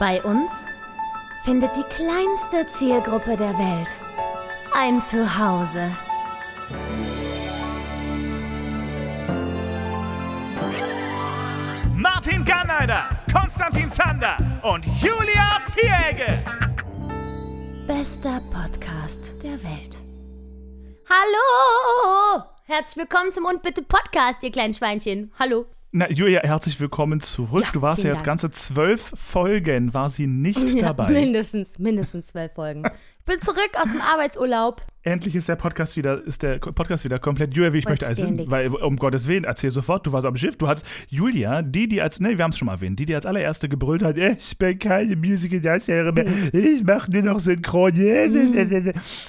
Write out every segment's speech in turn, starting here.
Bei uns findet die kleinste Zielgruppe der Welt ein Zuhause. Martin Garneider, Konstantin Zander und Julia Vieregge. Bester Podcast der Welt. Hallo! Herzlich willkommen zum Und Bitte Podcast, ihr kleinen Schweinchen. Hallo. Na, Julia, herzlich willkommen zurück. Ja, du warst ja jetzt Dank. ganze zwölf Folgen, war sie nicht Ja, dabei. mindestens, mindestens zwölf Folgen. Ich bin zurück aus dem Arbeitsurlaub. Endlich ist der Podcast wieder, ist der Podcast wieder komplett. Julia, wie ich möchte alles wissen, Vollständig. weil um Gottes Willen, erzähl sofort, du warst am Schiff, du hattest Julia, die, die als, ne, wir haben es schon mal erwähnt, die, die als allererste gebrüllt hat, ich bin keine Musical-Darstellerin mehr, Hm. ich mache nur noch Synchron.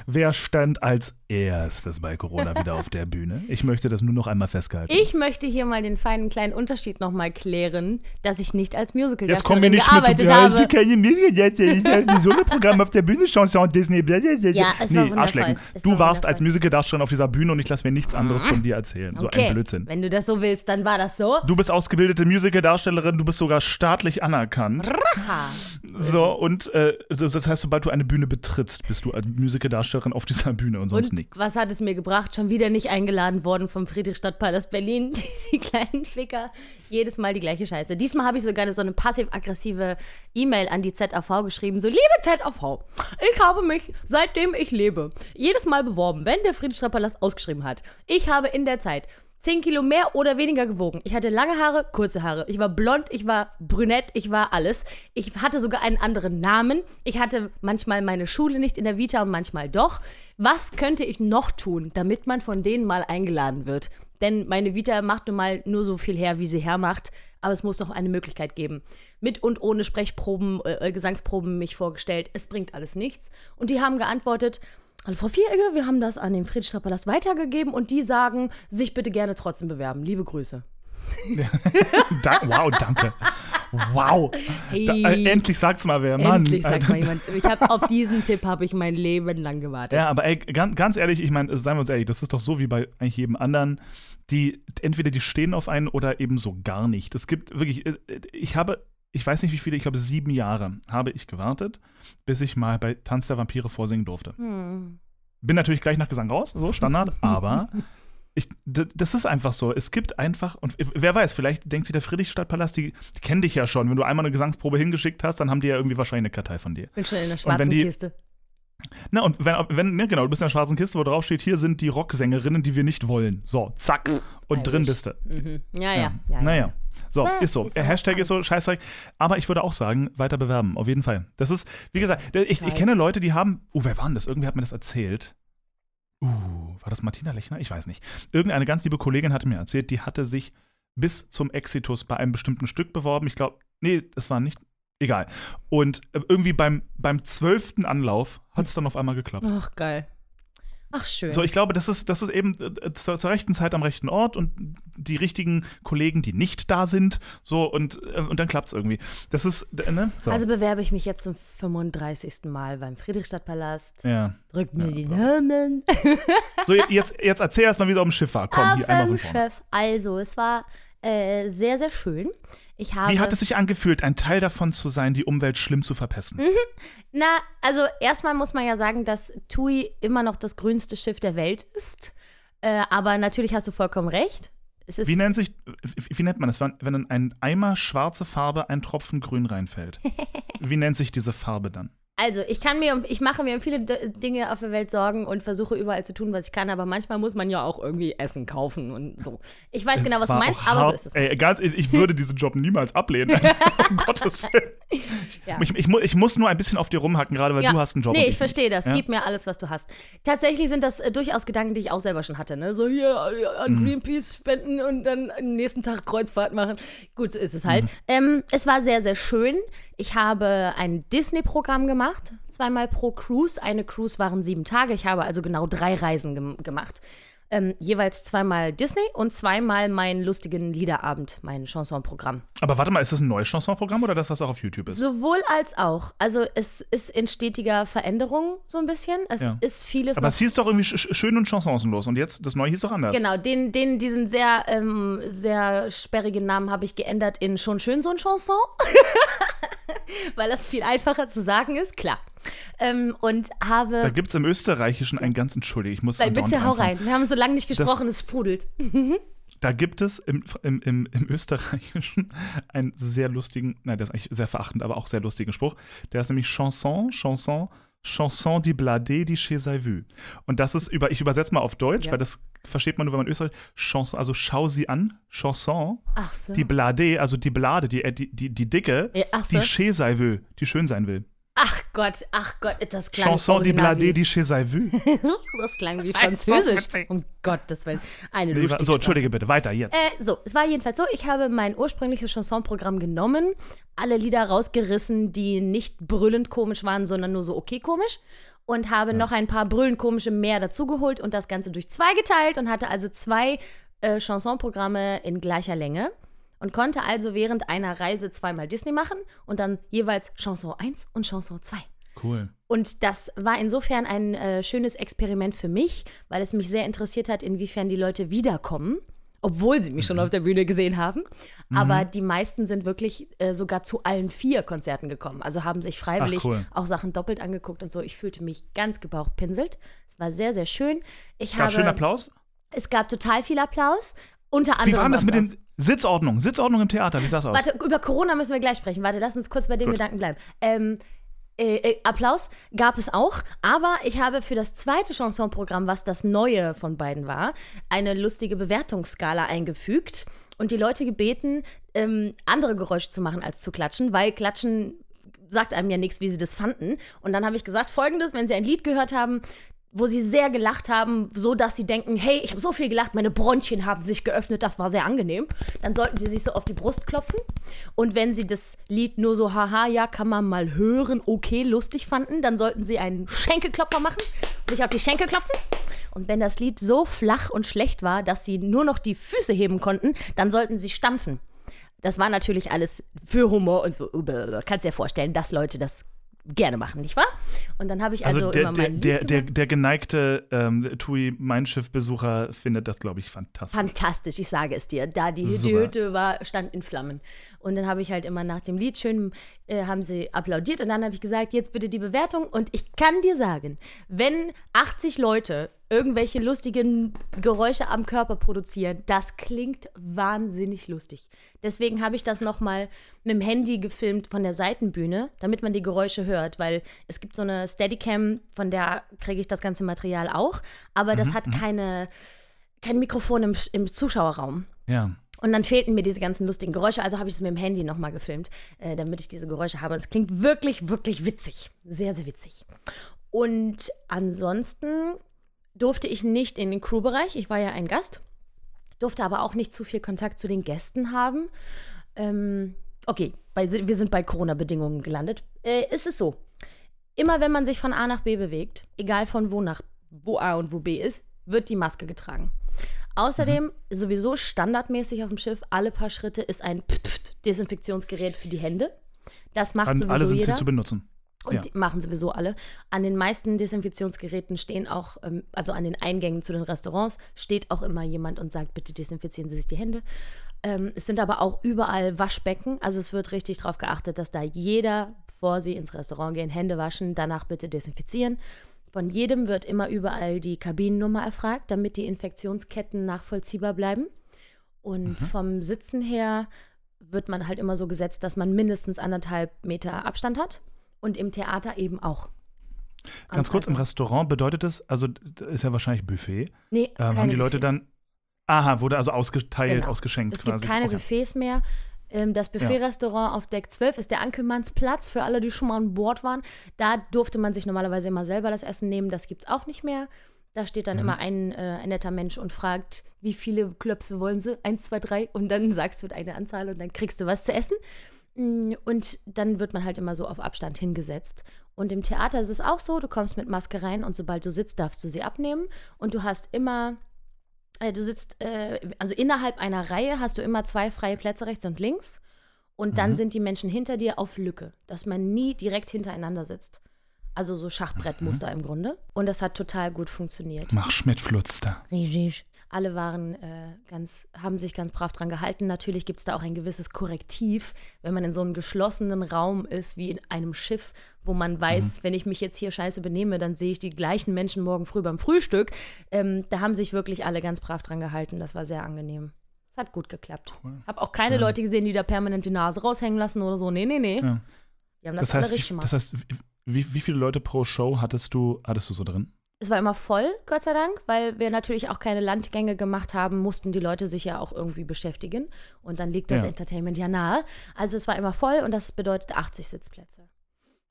Wer stand als erstes bei Corona wieder auf der Bühne? Ich möchte das nur noch einmal festgehalten. Ich möchte hier mal den feinen kleinen Unterschied nochmal klären, dass ich nicht als Musical-Darstellerin gearbeitet mit, ja, ich habe. bin keine Musical-Darstellerin, ich habe ein Soloprogramm auf der Bühne, Chanson Disney. Ja, es war nee. Arschlecken. Es Du war warst wundervoll. als Musical-Darstellerin auf dieser Bühne und ich lasse mir nichts anderes von dir erzählen. So Okay, ein Blödsinn. wenn du das so willst, dann war das so. Du bist ausgebildete Musical-Darstellerin, du bist sogar staatlich anerkannt. Ha. So, und äh, das heißt, sobald du eine Bühne betrittst, bist du als Musical-Darstellerin auf dieser Bühne und sonst nichts. was hat es mir gebracht? Schon wieder nicht eingeladen worden vom Friedrichstadtpalast Berlin. Die kleinen Ficker. Jedes Mal die gleiche Scheiße. Diesmal habe ich sogar so eine passiv-aggressive E-Mail an die ZAV geschrieben. So, liebe ZAV, ich habe mich, seitdem ich lebe, jedes Mal beworben, wenn der Friedrichstadtpalast ausgeschrieben hat. Ich habe in der Zeit 10 Kilo mehr oder weniger gewogen. Ich hatte lange Haare, kurze Haare. Ich war blond, ich war brünett, ich war alles. Ich hatte sogar einen anderen Namen. Ich hatte manchmal meine Schule nicht in der Vita und manchmal doch. Was könnte ich noch tun, damit man von denen mal eingeladen wird? Denn meine Vita macht nun mal nur so viel her, wie sie hermacht. Aber es muss doch eine Möglichkeit geben. Mit und ohne Sprechproben, äh, äh, Gesangsproben mich vorgestellt. Es bringt alles nichts. Und die haben geantwortet, Hallo Frau Vieregge, wir haben das an den Friedrichstadtpalast weitergegeben und die sagen, sich bitte gerne trotzdem bewerben. Liebe Grüße. Wow, danke. Wow. Hey. Da, äh, endlich sagt's mal wer, Mann. Endlich sagt mal jemand. Ich habe auf diesen Tipp habe ich mein Leben lang gewartet. Ja, aber ey, ganz, ganz ehrlich, ich meine, seien wir uns ehrlich, das ist doch so wie bei eigentlich jedem anderen, die entweder die stehen auf einen oder eben so gar nicht. Es gibt wirklich, äh, ich habe, ich weiß nicht wie viele, ich glaube sieben Jahre habe ich gewartet, bis ich mal bei Tanz der Vampire vorsingen durfte. Hm. Bin natürlich gleich nach Gesang raus, so Standard, aber ich, das ist einfach so. Es gibt einfach, und wer weiß, vielleicht denkt sich der Friedrichstadtpalast, die, die kennen dich ja schon. Wenn du einmal eine Gesangsprobe hingeschickt hast, dann haben die ja irgendwie wahrscheinlich eine Kartei von dir. Bin schon in der schwarzen die- Kiste. Na, und wenn, wenn ne, genau, du bist in der schwarzen Kiste, wo drauf steht, hier sind die Rocksängerinnen, die wir nicht wollen. So, zack. Und I drin bist du. Mhm. Ja, ja. ja, naja. So, Ja, ist so. ist Hashtag ist so, Scheißdreck. Aber ich würde auch sagen, weiter bewerben, auf jeden Fall. Das ist, wie gesagt, ich, ich, kenne Leute, die haben, oh, wer war denn das? Irgendwie hat mir das erzählt. Uh, war das Martina Lechner? Ich weiß nicht. Irgendeine ganz liebe Kollegin hatte mir erzählt, die hatte sich bis zum Exitus bei einem bestimmten Stück beworben. Ich glaube, nee, das war nicht, egal. Und äh, irgendwie beim, beim zwölften Anlauf hat es dann auf einmal geklappt. Ach, geil. Ach, schön. So, ich glaube, das ist, das ist eben äh, zur, zur rechten Zeit am rechten Ort und die richtigen Kollegen, die nicht da sind, so und, äh, und dann klappt es irgendwie. Das ist, äh, ne? So. Also bewerbe ich mich jetzt zum 35. Mal beim Friedrichstadtpalast. ja. Drückt mir die Namen. So, jetzt, jetzt erzähl erst mal, wie es auf dem Schiff war. Komm, hier einmal von vorne. Chef. Also, es war äh, sehr, sehr schön. Ich habe Wie hat es sich angefühlt, ein Teil davon zu sein, die Umwelt schlimm zu verpesten? Mhm. Na, also erstmal muss man ja sagen, dass TUI immer noch das grünste Schiff der Welt ist. Äh, aber natürlich hast du vollkommen recht. Wie nennt sich, wie, nennt man das, wenn in ein Eimer schwarze Farbe ein Tropfen Grün reinfällt? Wie nennt sich diese Farbe dann? Also, ich kann mir, ich mache mir um viele Dinge auf der Welt Sorgen und versuche überall zu tun, was ich kann, aber manchmal muss man ja auch irgendwie Essen kaufen und so. Ich weiß genau, Es was du meinst, aber so ist es. Ey, ganz, ich würde diesen Job niemals ablehnen. um Gottes Willen. Ja. Ich, ich, ich muss nur ein bisschen auf dir rumhacken, gerade weil Ja. du hast einen Job. Nee, ich verstehe das. Ja? Gib mir alles, was du hast. Tatsächlich sind das äh, durchaus Gedanken, die ich auch selber schon hatte. Ne? So hier äh, an Mhm. Greenpeace spenden und dann am nächsten Tag Kreuzfahrt machen. Gut, so ist es Mhm. halt. Ähm, es war sehr, sehr schön. Ich habe ein Disney-Programm gemacht, zweimal pro Cruise. Eine Cruise waren sieben Tage. Ich habe also genau drei Reisen gem gemacht. Ähm, jeweils zweimal Disney und zweimal meinen lustigen Liederabend, mein Chansonprogramm. Aber warte mal, ist das ein neues Chansonprogramm oder das, was auch auf YouTube ist? Sowohl als auch. Also es ist in stetiger Veränderung so ein bisschen. Es Ja. ist vieles Aber es hieß doch irgendwie sch sch- schön und chansonlos und jetzt, das neue hieß doch anders. Genau, den, den, diesen sehr, ähm, sehr sperrigen Namen habe ich geändert in Schon schön so ein Chanson. weil das viel einfacher zu sagen ist, klar. Ähm, und habe. Da gibt es im Österreichischen ein ganz, entschuldige, ich muss andauernd bitte hau rein. Wir haben so lange nicht gesprochen, es sprudelt. Da gibt es im, im, im, im Österreichischen einen sehr lustigen, nein, der ist eigentlich sehr verachtend, aber auch sehr lustigen Spruch. Der ist nämlich Chanson, Chanson, Chanson die Blade die chez vu. Und das ist über, ich übersetze mal auf Deutsch, Ja. weil das versteht man nur, wenn man Österreich, Chanson, also schau sie an, Chanson, so. die Blade, also die Blade, die, äh, die, die, die Dicke, Ja, so. die chez vu, die schön sein will. Ach Gott, ach Gott, das klang Chanson Blade wie, die chez vu. Das klang wie so Französisch. um Gottes Willen. Eine lustige so, entschuldige bitte, weiter jetzt. Äh, so, es war jedenfalls so, ich habe mein ursprüngliches Chansonprogramm genommen, alle Lieder rausgerissen, die nicht brüllend komisch waren, sondern nur so okay komisch und habe noch ein paar brüllend komische mehr dazugeholt und das Ganze durch zwei geteilt und hatte also zwei äh, Chansonprogramme in gleicher Länge und konnte also während einer Reise zweimal Disney machen und dann jeweils Chanson 1 und Chanson 2. Cool. Und das war insofern ein äh, schönes Experiment für mich, weil es mich sehr interessiert hat, inwiefern die Leute wiederkommen, obwohl sie mich schon auf der Bühne gesehen haben. Aber die meisten sind wirklich äh, sogar zu allen vier Konzerten gekommen. Also haben sich freiwillig Ach, cool. auch Sachen doppelt angeguckt und so. Ich fühlte mich ganz gebauchpinselt. Es war sehr, sehr schön. Ich Gab habe, schönen Applaus? Es gab total viel Applaus. Unter Wie anderem. war denn das mit den Sitzordnungen? Sitzordnung im Theater, wie sah das aus? Warte, über Corona müssen wir gleich sprechen. Warte, lass uns kurz bei den Gut. Gedanken bleiben. Ähm, äh, äh, Applaus gab es auch, aber ich habe für das zweite Chansonprogramm, was das neue von beiden war, eine lustige Bewertungsskala eingefügt und die Leute gebeten, ähm, andere Geräusche zu machen als zu klatschen, weil Klatschen sagt einem ja nichts, wie sie das fanden. Und dann habe ich gesagt, folgendes, wenn sie ein Lied gehört haben, wo sie sehr gelacht haben, so dass sie denken, hey, ich habe so viel gelacht, meine Bronchien haben sich geöffnet, das war sehr angenehm. Dann sollten sie sich so auf die Brust klopfen. Und wenn sie das Lied nur so, haha, ja, kann man mal hören, okay, lustig fanden, dann sollten sie einen Schenkelklopfer machen, sich auf die Schenkel klopfen. Und wenn das Lied so flach und schlecht war, dass sie nur noch die Füße heben konnten, dann sollten sie stampfen. Das war natürlich alles für Humor und so. Kannst dir vorstellen, dass Leute das gerne machen, nicht wahr? Und dann habe ich also, Also, der, immer mein der, der, der geneigte ähm, TUI Mein Schiff-Besucher findet das, glaube ich, fantastisch. Fantastisch, ich sage es dir. Da die, die. Hütte war, stand in Flammen. Und dann habe ich halt immer nach dem Lied schön, äh, haben sie applaudiert und dann habe ich gesagt, jetzt bitte die Bewertung. Und ich kann dir sagen, wenn 80 Leute irgendwelche lustigen Geräusche am Körper produzieren, das klingt wahnsinnig lustig. Deswegen habe ich das nochmal mit dem Handy gefilmt von der Seitenbühne, damit man die Geräusche hört, weil es gibt so eine Steadicam, von der kriege ich das ganze Material auch, aber das hat keine, kein Mikrofon im, im Zuschauerraum. ja. Und dann fehlten mir diese ganzen lustigen Geräusche, also habe ich es mit dem Handy nochmal gefilmt, äh, damit ich diese Geräusche habe. Und es klingt wirklich, wirklich witzig. Sehr, sehr witzig. Und ansonsten durfte ich nicht in den Crewbereich. Ich war ja ein Gast, durfte aber auch nicht zu viel Kontakt zu den Gästen haben. Ähm, okay, bei, wir sind bei Corona-Bedingungen gelandet. Äh, ist es so, immer wenn man sich von A nach B bewegt, egal von wo nach wo A und wo B ist, wird die Maske getragen. Außerdem, sowieso standardmäßig auf dem Schiff, alle paar Schritte ist ein Desinfektionsgerät für die Hände. Das macht An, sowieso alle sind jeder. sie zu benutzen. Und Ja. die machen sowieso alle. An den meisten Desinfektionsgeräten stehen auch, ähm, also an den Eingängen zu den Restaurants, steht auch immer jemand und sagt, bitte desinfizieren Sie sich die Hände. Ähm, es sind aber auch überall Waschbecken. Also es wird richtig darauf geachtet, dass da jeder, bevor Sie ins Restaurant gehen, Hände waschen, danach bitte desinfizieren. Von jedem wird immer überall die Kabinennummer erfragt, damit die Infektionsketten nachvollziehbar bleiben. Und vom Sitzen her wird man halt immer so gesetzt, dass man mindestens anderthalb Meter Abstand hat. Und im Theater eben auch. Ganz kurz, im Also- Restaurant bedeutet es, also das ist ja wahrscheinlich Buffet, Nee, ähm, haben die Leute Buffets. dann, aha, wurde also ausgeteilt, Genau. ausgeschenkt Es gibt quasi. keine okay. Buffets mehr. Ähm, Das Buffet-Restaurant auf Deck 12 ist der Ankelmannsplatz für alle, die schon mal an Bord waren. Da durfte man sich normalerweise immer selber das Essen nehmen. Das gibt es auch nicht mehr. Da steht Mhm. dann immer ein, äh, ein netter Mensch und fragt, wie viele Klöpse wollen sie? Eins, zwei, drei. Und dann sagst du eine Anzahl und dann kriegst du was zu essen. Mm, Und dann wird man halt immer so auf Abstand hingesetzt. Und im Theater ist es auch so, du kommst mit Maske rein und sobald du sitzt, darfst du sie abnehmen. Und du hast immer, äh, du sitzt, äh, also innerhalb einer Reihe hast du immer zwei freie Plätze rechts und links. Und dann sind die Menschen hinter dir auf Lücke, dass man nie direkt hintereinander sitzt. Also so Schachbrettmuster im Grunde. Und das hat total gut funktioniert. Mach Schmidt Flutster. Richtig. Alle waren äh, ganz, haben sich ganz brav dran gehalten. Natürlich gibt es da auch ein gewisses Korrektiv, wenn man in so einem geschlossenen Raum ist, wie in einem Schiff, wo man weiß, Mhm. wenn ich mich jetzt hier scheiße benehme, dann sehe ich die gleichen Menschen morgen früh beim Frühstück. Ähm, da haben sich wirklich alle ganz brav dran gehalten. Das war sehr angenehm. Es hat gut geklappt. Cool. Hab auch keine Schön. Leute gesehen, die da permanent die Nase raushängen lassen oder so. Nee, nee, nee. Ja. Die haben das, Das heißt, alle richtig gemacht. das heißt wie, wie viele Leute pro Show hattest du, hattest du so drin? Es war immer voll, Gott sei Dank, weil wir natürlich auch keine Landgänge gemacht haben, mussten die Leute sich ja auch irgendwie beschäftigen. Und dann liegt das Ja. Entertainment ja nahe. Also es war immer voll und das bedeutet 80 Sitzplätze.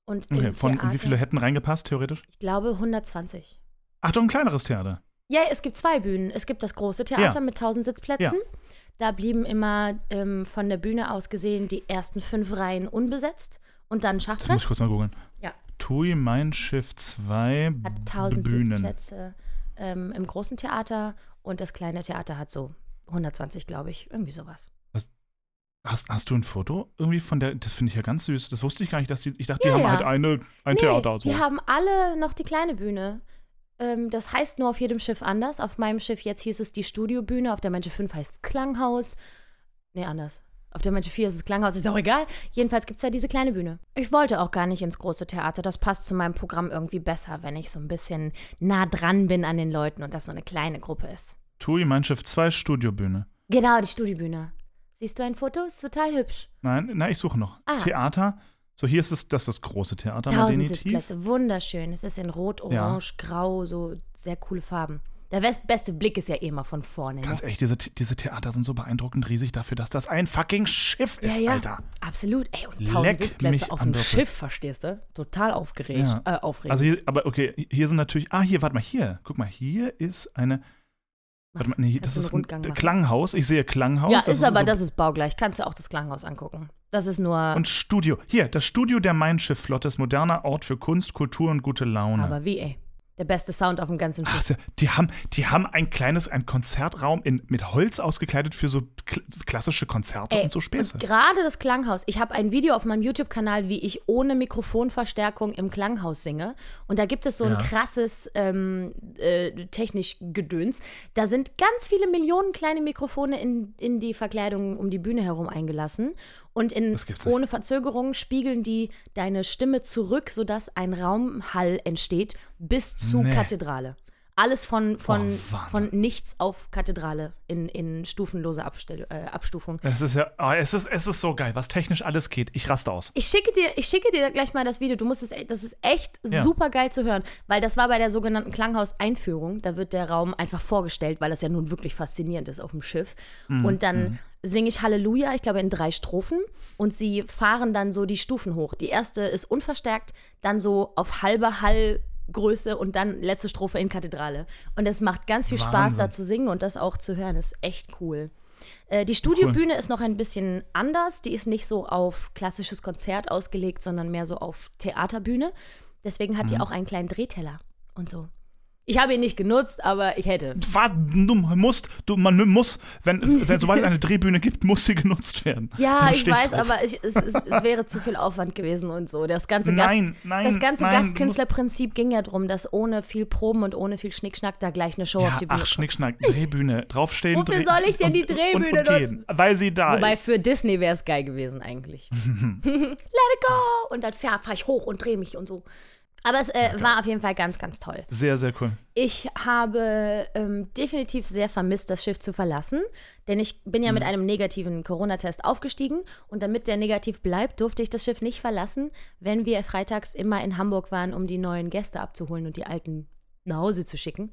Und Okay, von Theater, wie viele hätten reingepasst, theoretisch? Ich glaube 120. Ach, doch ein kleineres Theater. Ja, es gibt zwei Bühnen. Es gibt das große Theater Ja. mit 1000 Sitzplätzen. Da blieben immer ähm, von der Bühne aus gesehen die ersten fünf Reihen unbesetzt und dann Das muss Schachbrett. ich kurz mal googeln. Ja. TUI Mein Schiff 2 Hat 1000 Bühnen. Sitzplätze ähm, im großen Theater und das kleine Theater hat so 120, glaube ich. Irgendwie sowas. Hast, hast du ein Foto irgendwie von der? Das finde ich ja ganz süß. Das wusste ich gar nicht, dass die. Ich dachte, Ja, die haben ja. halt eine, ein Nee, Theater. So. Die haben alle noch die kleine Bühne. Ähm, das heißt nur auf jedem Schiff anders. Auf meinem Schiff jetzt hieß es die Studiobühne, auf der Manche 5 heißt es Klanghaus. Nee, anders. Auf der Manche 4 ist es Klanghaus, ist auch egal. Jedenfalls gibt es ja diese kleine Bühne. Ich wollte auch gar nicht ins große Theater. Das passt zu meinem Programm irgendwie besser, wenn ich so ein bisschen nah dran bin an den Leuten und das so eine kleine Gruppe ist. TUI Mein Schiff 2 Studiobühne. Genau, die Studiobühne. Siehst du ein Foto? Ist total hübsch. Nein, nein, ich suche noch. Ah. Theater. So, hier ist es, das ist das große Theater, Tausend. Sitzplätze, wunderschön. Es ist in Rot, Orange, Grau, so sehr coole Farben. Der best- beste Blick ist ja eh immer von vorne. Ne? Ganz ehrlich, diese, diese Theater sind so beeindruckend riesig dafür, dass das ein fucking Schiff Ja, ist, ja, Alter. absolut. Ey, und tausend Sitzplätze auf dem. Schiff, verstehst du? Total aufgeregt. Ja. Äh, aufregend. Also hier, aber okay, hier sind natürlich, ah, hier, warte mal, hier, guck mal, hier ist eine, Was? warte mal, nee, Kannst das ist ein machen? Klanghaus, ich sehe Klanghaus. Ja, das ist aber, so, das ist baugleich. Kannst du auch das Klanghaus angucken. Das ist nur, Und Studio, hier, das Studio der Mein Schiff-Flotte ist moderner Ort für Kunst, Kultur und gute Laune. aber wie, ey. Der beste Sound auf dem ganzen Ach, Schiff. so, die haben, die haben ein kleines, ein Konzertraum in, mit Holz ausgekleidet für so kl klassische Konzerte Ey, und so Späße. Und gerade das Klanghaus. Ich habe ein Video auf meinem YouTube-Kanal, wie ich ohne Mikrofonverstärkung im Klanghaus singe. Und da gibt es so ein Ja. krasses ähm, äh, technisch Gedöns. Da sind ganz viele Millionen kleine Mikrofone in, in die Verkleidung um die Bühne herum eingelassen. Und in, ohne Verzögerung spiegeln die deine Stimme zurück, sodass ein Raumhall entsteht bis zur Nee. Kathedrale. Alles von, von, Oh, von nichts auf Kathedrale in, in stufenloser Abstell, äh, Abstufung. Es ist ja, oh, es ist, es ist so geil, was technisch alles geht. Ich raste aus. Ich schicke dir, ich schicke dir gleich mal das Video. Du musst es, das ist echt Ja. super geil zu hören, weil das war bei der sogenannten Klanghaus-Einführung. Da wird der Raum einfach vorgestellt, weil das ja nun wirklich faszinierend ist auf dem Schiff. Mhm, Und dann singe ich Halleluja, ich glaube in drei Strophen. Und sie fahren dann so die Stufen hoch. Die erste ist unverstärkt, dann so auf halber Hallgröße und dann letzte Strophe in Kathedrale. Und es macht ganz viel Spaß, Wahnsinn. da zu singen und das auch zu hören. ist echt cool. Äh, Die Studiobühne ist noch ein bisschen anders. Die ist nicht so auf klassisches Konzert ausgelegt, sondern mehr so auf Theaterbühne. Deswegen hat die Mhm. auch einen kleinen Drehteller und so. Ich habe ihn nicht genutzt, aber ich hätte. Was, du musst, du, man muss, wenn, wenn sobald es eine Drehbühne gibt, muss sie genutzt werden. Ja, ich weiß, drauf. aber ich, es, es, es wäre zu viel Aufwand gewesen und so. Das ganze, Gast, nein, das ganze nein, Gastkünstlerprinzip ging ja darum, dass ohne viel Proben und ohne viel Schnickschnack da gleich eine Show auf Ja, die Bühne ach, kommt. Schnickschnack, Drehbühne, draufstehen. Wofür soll ich denn die und- Drehbühne und, und gehen, nutzen? Weil sie da Wobei ist. für Disney wäre es geil gewesen eigentlich. Let it go! Und dann fahre fahr ich hoch und drehe mich und so. Aber es äh, war auf jeden Fall ganz, ganz toll. Sehr, sehr cool. Ich habe ähm, definitiv sehr vermisst, das Schiff zu verlassen, denn ich bin ja mit einem negativen Corona-Test aufgestiegen und damit der negativ bleibt, durfte ich das Schiff nicht verlassen, wenn wir freitags immer in Hamburg waren, um die neuen Gäste abzuholen und die alten nach Hause zu schicken.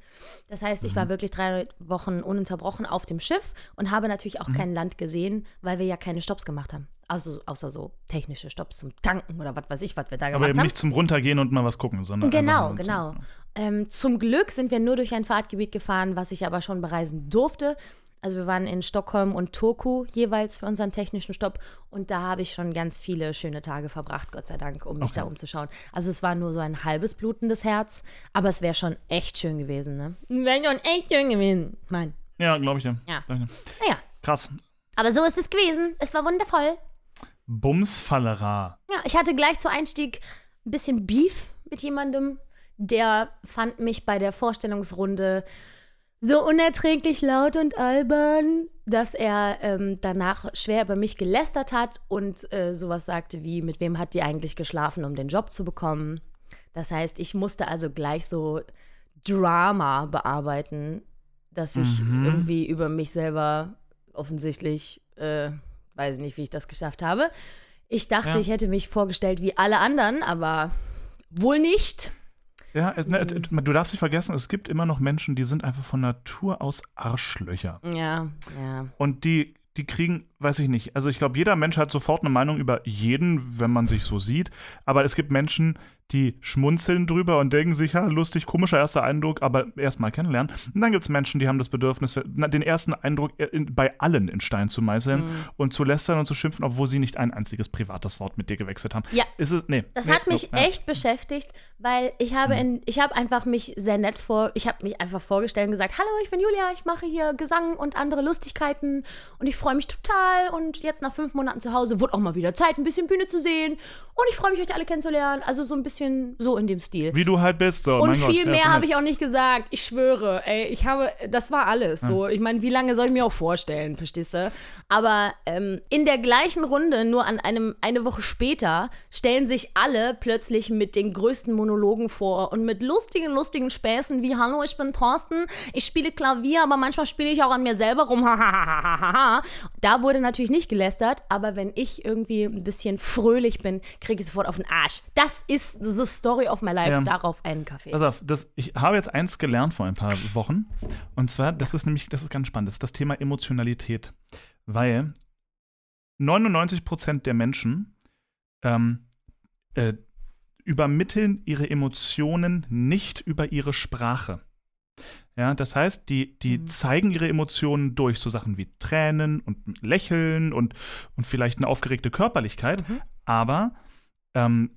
Das heißt, ich war wirklich drei Wochen ununterbrochen auf dem Schiff und habe natürlich auch kein Land gesehen, weil wir ja keine Stops gemacht haben. Also außer so technische Stops zum Tanken oder was weiß ich, was wir da Aber gemacht eben haben. nicht zum Runtergehen und mal was gucken, sondern. Genau, genau. Zum, Ähm, zum Glück sind wir nur durch ein Fahrtgebiet gefahren, was ich aber schon bereisen durfte. Also wir waren in Stockholm und Turku jeweils für unseren technischen Stopp und da habe ich schon ganz viele schöne Tage verbracht, Gott sei Dank, um mich Okay. da umzuschauen. Also es war nur so ein halbes blutendes Herz, aber es wäre schon echt schön gewesen, ne? Wäre schon echt schön gewesen. Mann. Ja, glaube ich ja. Ja. Glaub ich ja. Naja, Krass. aber so ist es gewesen. Es war wundervoll. Bumsfallera. Ja, ich hatte gleich zu Einstieg ein bisschen Beef mit jemandem, der fand mich bei der Vorstellungsrunde so unerträglich laut und albern, dass er ähm, danach schwer über mich gelästert hat und äh, sowas sagte wie, mit wem hat die eigentlich geschlafen, um den Job zu bekommen. Das heißt, ich musste also gleich so Drama bearbeiten, dass ich Mhm. irgendwie über mich selber offensichtlich, äh, weiß nicht, wie ich das geschafft habe. Ich dachte, Ja. ich hätte mich vorgestellt wie alle anderen, aber wohl nicht. Ja, es, ne, Mhm. du darfst nicht vergessen, es gibt immer noch Menschen, die sind einfach von Natur aus Arschlöcher. Ja, ja. Und die, die kriegen, weiß ich nicht, also ich glaube, jeder Mensch hat sofort eine Meinung über jeden, wenn man sich so sieht. Aber es gibt Menschen, die schmunzeln drüber und denken sich, ja, lustig, komischer erster Eindruck, aber erst mal kennenlernen. Und dann gibt es Menschen, die haben das Bedürfnis, den ersten Eindruck in, bei allen in Stein zu meißeln Mhm. und zu lästern und zu schimpfen, obwohl sie nicht ein einziges privates Wort mit dir gewechselt haben. Ja. Ist es, nee. Das nee, hat mich ja. echt beschäftigt, weil ich habe in, ich habe einfach mich sehr nett vor, ich habe mich einfach vorgestellt und gesagt, hallo, ich bin Julia, ich mache hier Gesang und andere Lustigkeiten und ich freue mich total und jetzt nach fünf Monaten zu Hause wird auch mal wieder Zeit, ein bisschen Bühne zu sehen und ich freue mich, euch alle kennenzulernen, also so ein bisschen so in dem Stil. Wie du halt bist. So, Und mein Gott, viel ja, mehr habe ich auch nicht gesagt. Ich schwöre, ey, ich habe, das war alles. So, ich meine, wie lange soll ich mir auch vorstellen, verstehst du? Aber ähm, in der gleichen Runde, nur an einem eine Woche später, stellen sich alle plötzlich mit den größten Monologen vor und mit lustigen, lustigen Späßen wie Hallo, ich bin Thorsten, ich spiele Klavier, aber manchmal spiele ich auch an mir selber rum. da wurde natürlich nicht gelästert, aber wenn ich irgendwie ein bisschen fröhlich bin, kriege ich sofort auf den Arsch. Das ist the story of my life. Ja. Darauf einen Kaffee. Pass auf, das, ich habe jetzt eins gelernt vor ein paar Wochen. Und zwar, das ist nämlich, das ist ganz spannend, das ist das Thema Emotionalität. Weil 99% der Menschen ähm, äh, übermitteln ihre Emotionen nicht über ihre Sprache. Ja, das heißt, die, die Mhm. zeigen ihre Emotionen durch so Sachen wie Tränen und Lächeln und, und vielleicht eine aufgeregte Körperlichkeit. Mhm. Aber ähm,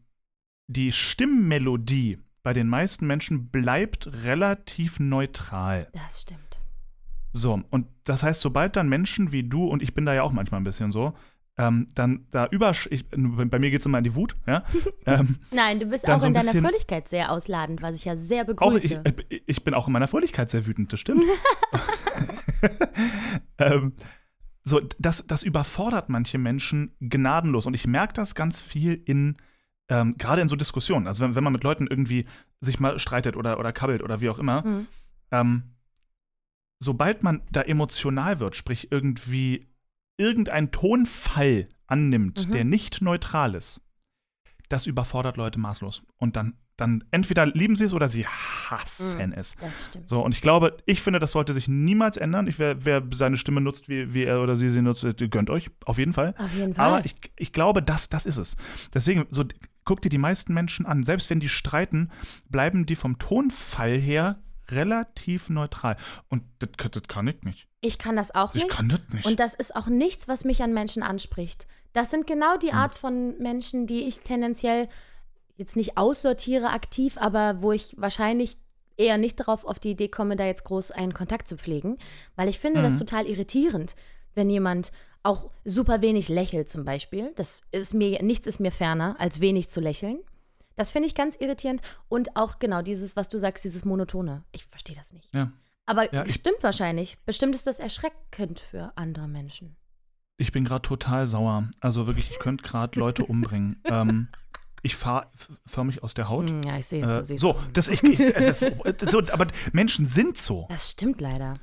die Stimmmelodie bei den meisten Menschen bleibt relativ neutral. Das stimmt. So, und das heißt, sobald dann Menschen wie du, und ich bin da ja auch manchmal ein bisschen so, ähm, dann da über, ich, bei mir geht es immer in die Wut, ja. ähm, Nein, du bist auch so in ein deiner Fröhlichkeit sehr ausladend, was ich ja sehr auch ich, begrüße. äh, ich bin auch in meiner Fröhlichkeit sehr wütend, das stimmt. ähm, so, das, das überfordert manche Menschen gnadenlos. Und ich merke das ganz viel in, ähm, gerade in so Diskussionen. Also wenn, wenn man mit Leuten irgendwie sich mal streitet oder, oder kabbelt oder wie auch immer, Mhm. ähm, sobald man da emotional wird, sprich irgendwie irgendein Tonfall annimmt, Mhm. der nicht neutral ist, das überfordert Leute maßlos. Und dann, dann entweder lieben sie es oder sie hassen Mhm. es. Das stimmt. So, und ich glaube, ich finde, das sollte sich niemals ändern. Ich, wer, wer seine Stimme nutzt, wie, wie er oder sie sie nutzt, gönnt euch, auf jeden Fall. Auf jeden Fall. Aber ich, ich glaube, das, das ist es. Deswegen, so, guck dir die meisten Menschen an. Selbst wenn die streiten, bleiben die vom Tonfall her relativ neutral. Und das, kann- das kann ich nicht. ich kann das auch Ich nicht. kann das nicht. Und das ist auch nichts, was mich an Menschen anspricht. Das sind genau die Hm. Art von Menschen, die ich tendenziell jetzt nicht aussortiere aktiv, aber wo ich wahrscheinlich eher nicht darauf auf die Idee komme, da jetzt groß einen Kontakt zu pflegen, weil ich finde das Mhm. total irritierend, wenn jemand auch super wenig lächelt zum Beispiel. Das ist mir nichts ist mir ferner als wenig zu lächeln. Das finde ich ganz irritierend und auch genau dieses, was du sagst, dieses monotone. Ich verstehe das nicht. ja. Aber Ja, stimmt wahrscheinlich. Bestimmt ist das erschreckend für andere Menschen. Ich bin gerade total sauer. Also wirklich, ich könnte gerade Leute umbringen. ähm, ich fahre förmlich aus der Haut. Hm, Ja, ich sehe es. Äh, du siehst so, das, ich, ich, das, so, aber Menschen sind so. Das stimmt leider.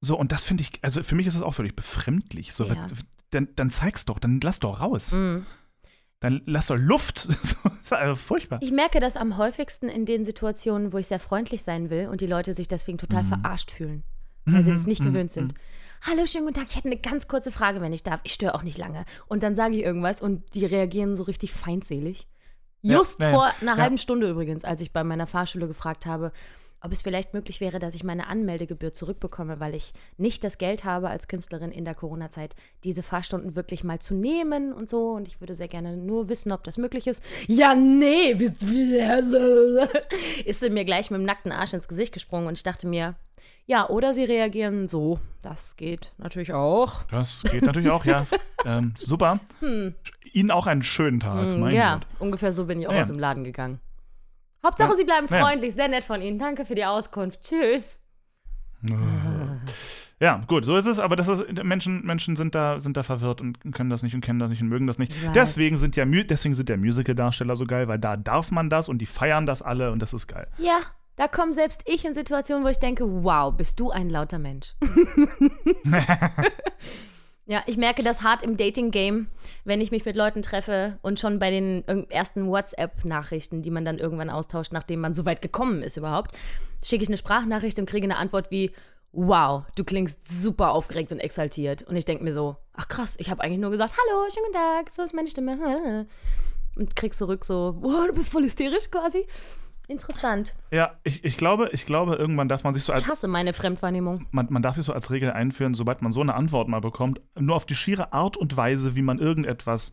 So, und das finde ich, also für mich ist es auch völlig befremdlich. So, Ja. dann, dann zeig's doch, dann lass doch raus. Mhm. Dann lass doch Luft. das also furchtbar. Ich merke das am häufigsten in den Situationen, wo ich sehr freundlich sein will und die Leute sich deswegen total Mhm. verarscht fühlen, weil sie es nicht Mhm, gewöhnt sind. Hallo, schönen guten Tag. Ich hätte eine ganz kurze Frage, wenn ich darf. Ich störe auch nicht lange. Und dann sage ich irgendwas und die reagieren so richtig feindselig. Just ja, ja. vor einer halben Stunde übrigens, als ich bei meiner Fahrschule gefragt habe, ob es vielleicht möglich wäre, dass ich meine Anmeldegebühr zurückbekomme, weil ich nicht das Geld habe als Künstlerin in der Corona-Zeit, diese Fahrstunden wirklich mal zu nehmen und so. Und ich würde sehr gerne nur wissen, ob das möglich ist. Ja, nee, ist sie mir gleich mit dem nackten Arsch ins Gesicht gesprungen und ich dachte mir, ja, oder sie reagieren so. Das geht natürlich auch. Das geht natürlich auch, ja. ähm, super. Ihnen auch einen schönen Tag. Hm, ja, Gott. ungefähr so bin ich auch Ja. aus dem Laden gegangen. Hauptsache. Sie bleiben Ja. freundlich. Sehr nett von Ihnen. Danke für die Auskunft. Tschüss. Ja, gut, so ist es, aber das ist, Menschen, Menschen sind, da, sind da verwirrt und können das nicht und kennen das nicht und mögen das nicht. Ich weiß. Deswegen sind ja deswegen sind ja Musical-Darsteller so geil, weil da darf man das und die feiern das alle und das ist geil. Ja, da komme selbst ich in Situationen, wo ich denke, wow, bist du ein lauter Mensch. ja, ich merke das hart im Dating-Game, wenn ich mich mit Leuten treffe und schon bei den ersten WhatsApp-Nachrichten, die man dann irgendwann austauscht, nachdem man so weit gekommen ist überhaupt, schicke ich eine Sprachnachricht und kriege eine Antwort wie, wow, du klingst super aufgeregt und exaltiert. Und ich denke mir so, ach krass, ich habe eigentlich nur gesagt, hallo, schönen guten Tag, so ist meine Stimme. Und krieg zurück so, wow, du bist voll hysterisch quasi. Interessant. Ja, ich, ich glaube, ich glaube, irgendwann darf man sich so als Ich hasse meine Fremdwahrnehmung. man, man darf sich so als Regel einführen, sobald man so eine Antwort mal bekommt, nur auf die schiere Art und Weise, wie man irgendetwas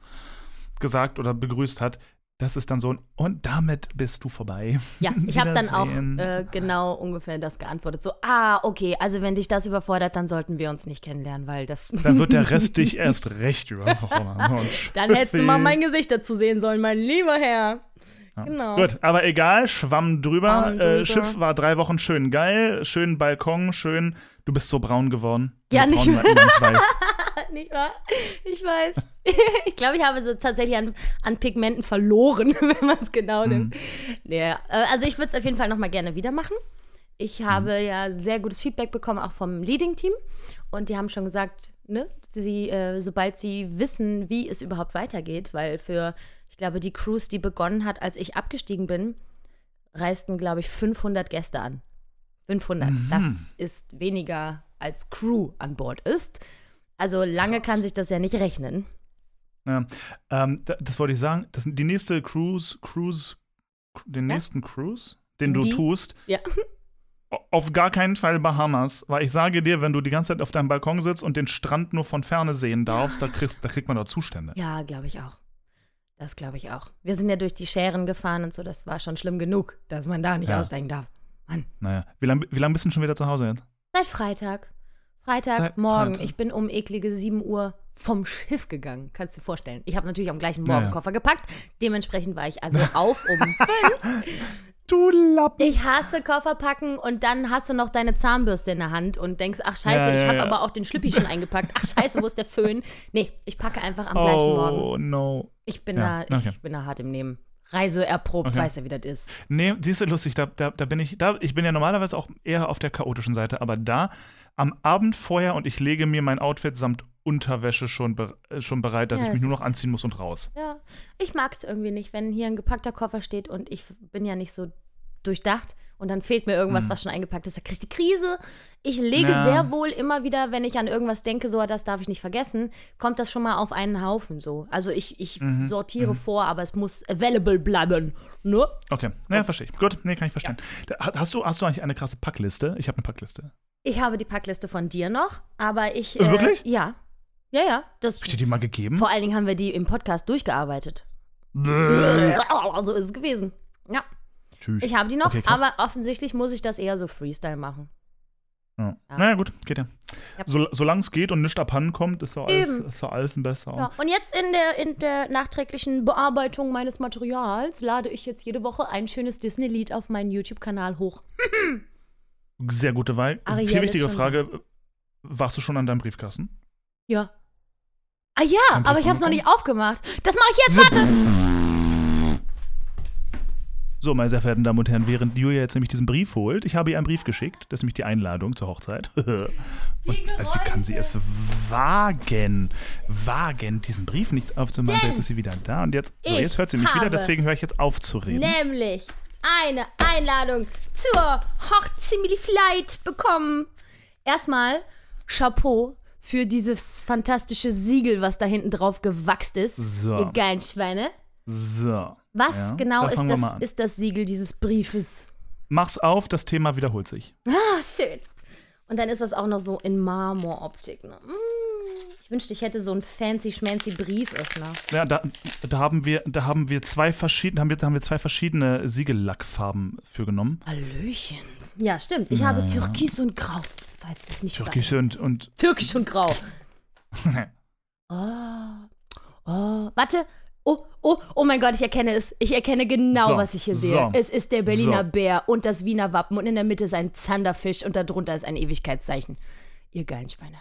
gesagt oder begrüßt hat, das ist dann so ein, und damit bist du vorbei. Ja, ich habe dann auch äh, genau ungefähr das geantwortet. So, ah, okay, also wenn dich das überfordert, dann sollten wir uns nicht kennenlernen, weil das. Dann wird der Rest dich erst recht überfordern. Dann hättest du mal mein Gesicht dazu sehen sollen, mein lieber Herr. Genau. Gut, aber egal, schwamm drüber. Äh, Schiff war drei Wochen schön geil, schön Balkon, schön. Du bist so braun geworden. Ja, so nicht braun, weiß. Nicht wahr? Ich weiß. ich glaube, ich habe so tatsächlich an, an Pigmenten verloren, wenn man es genau nimmt. Ja, äh, also ich würde es auf jeden Fall noch mal gerne wieder machen. Ich habe ja sehr gutes Feedback bekommen, auch vom Leading-Team. Und die haben schon gesagt, ne, sie, äh, sobald sie wissen, wie es überhaupt weitergeht, weil für, ich glaube, die Cruise, die begonnen hat, als ich abgestiegen bin, reisten, glaube ich, 500 Gäste an. 500. Das ist weniger als Crew an Bord ist. Also lange kann sich das ja nicht rechnen. Ja, ähm, da, das wollte ich sagen. Das, die nächste Cruise, Cruise, den Ja. nächsten Cruise, den du Die- tust, Ja. auf gar keinen Fall Bahamas. Weil ich sage dir, wenn du die ganze Zeit auf deinem Balkon sitzt und den Strand nur von Ferne sehen darfst, da, kriegst, da kriegt man doch Zustände. Ja, glaube ich auch. Das glaube ich auch. Wir sind ja durch die Schären gefahren und so, das war schon schlimm genug, dass man da nicht Ja. aussteigen darf. Mann. Naja, wie lange wie lang bist du schon wieder zu Hause jetzt? Seit Freitag. Freitag, Seit morgen. Freitag. Ich bin um eklige 7 Uhr vom Schiff gegangen. Kannst du dir vorstellen. Ich habe natürlich am gleichen Morgen ja. Koffer gepackt. Dementsprechend war ich also auf um 5. Du Lappen. Ich hasse Koffer packen und dann hast du noch deine Zahnbürste in der Hand und denkst, ach scheiße, Ja, ich ja, habe ja. aber auch den Schlüppi schon eingepackt. Ach scheiße, wo ist der Föhn? Nee, ich packe einfach am gleichen Morgen. Oh, no. Ich bin, da, okay. ich bin da hart im Nehmen. Reise erprobt, Okay. weiß ja, wie das ist. Nee, siehst du, lustig, da, da, da bin ich, da, ich bin ja normalerweise auch eher auf der chaotischen Seite, aber da am Abend vorher und ich lege mir mein Outfit samt Unterwäsche schon, be äh, schon bereit, dass Ja, ich mich nur noch anziehen muss und raus. Ja, ich mag es irgendwie nicht, wenn hier ein gepackter Koffer steht und ich bin ja nicht so durchdacht und dann fehlt mir irgendwas, was schon eingepackt ist. Da krieg ich die Krise. Ich lege Mhm. Ja. sehr wohl immer wieder, wenn ich an irgendwas denke, so, das darf ich nicht vergessen, kommt das schon mal auf einen Haufen so. Also ich, ich Mhm. sortiere vor, aber es muss available bleiben. Ne? Okay, naja, verstehe ich. Gut, nee, kann ich verstehen. Da, hast, du, hast du eigentlich eine krasse Packliste? Ich habe eine Packliste. Ich habe die Packliste von dir noch, aber ich. Äh, wirklich? Ja. Ja, ja. Das, ich dir die mal gegeben? vor allen Dingen haben wir die im Podcast durchgearbeitet. So ist es gewesen. Ja. Tschüss. Ich habe die noch, Okay, aber offensichtlich muss ich das eher so Freestyle machen. Ja. Ja. Naja, gut, geht ja. Ja. So, solange es geht und nicht abhanden kommt, ist doch alles, Eben. ist doch alles besser. Ja, und jetzt in der, in der nachträglichen Bearbeitung meines Materials lade ich jetzt jede Woche ein schönes Disney-Lied auf meinen YouTube-Kanal hoch. Sehr gute Wahl. Ariel Viel wichtige Frage: Warst du schon an deinem Briefkasten? Ja. Ah ja, Kein aber ich habe es noch nicht aufgemacht. Das mache ich jetzt, warte. So, meine sehr verehrten Damen und Herren, während Julia jetzt nämlich diesen Brief holt, ich habe ihr einen Brief geschickt, das ist nämlich die Einladung zur Hochzeit. und also, wie kann sie es wagen, wagen, diesen Brief nicht aufzumachen? So, jetzt ist sie wieder da und jetzt, so, jetzt hört sie mich wieder, deswegen höre ich jetzt auf zu reden. Nämlich eine Einladung zur Hochzimili-Flight bekommen. Erstmal Chapeau für dieses fantastische Siegel, was da hinten drauf gewachst ist. So. Ihr geilen Schweine. So. Was Ja, genau da ist das, ist das Siegel dieses Briefes? Mach's auf, das Thema wiederholt sich. Ah, schön. Und dann ist das auch noch so in Marmoroptik. Ne? Mm, Ich wünschte, ich hätte so einen fancy schmancy Brieföffner. Ja, da, da haben wir, da haben wir zwei verschiedene, haben wir, haben wir zwei verschiedene Siegellackfarben für genommen. Hallöchen. Ja, stimmt. Ich Ja, habe ja. Türkis und Grau, falls das nicht Türkisch und, und Türkisch und Grau. Oh. Oh. Warte. Oh, oh, oh mein Gott, ich erkenne es. Ich erkenne genau, So, was ich hier so, sehe. Es ist der Berliner so. Bär und das Wiener Wappen und in der Mitte ist ein Zanderfisch und darunter ist ein Ewigkeitszeichen. Ihr geilen Schweine.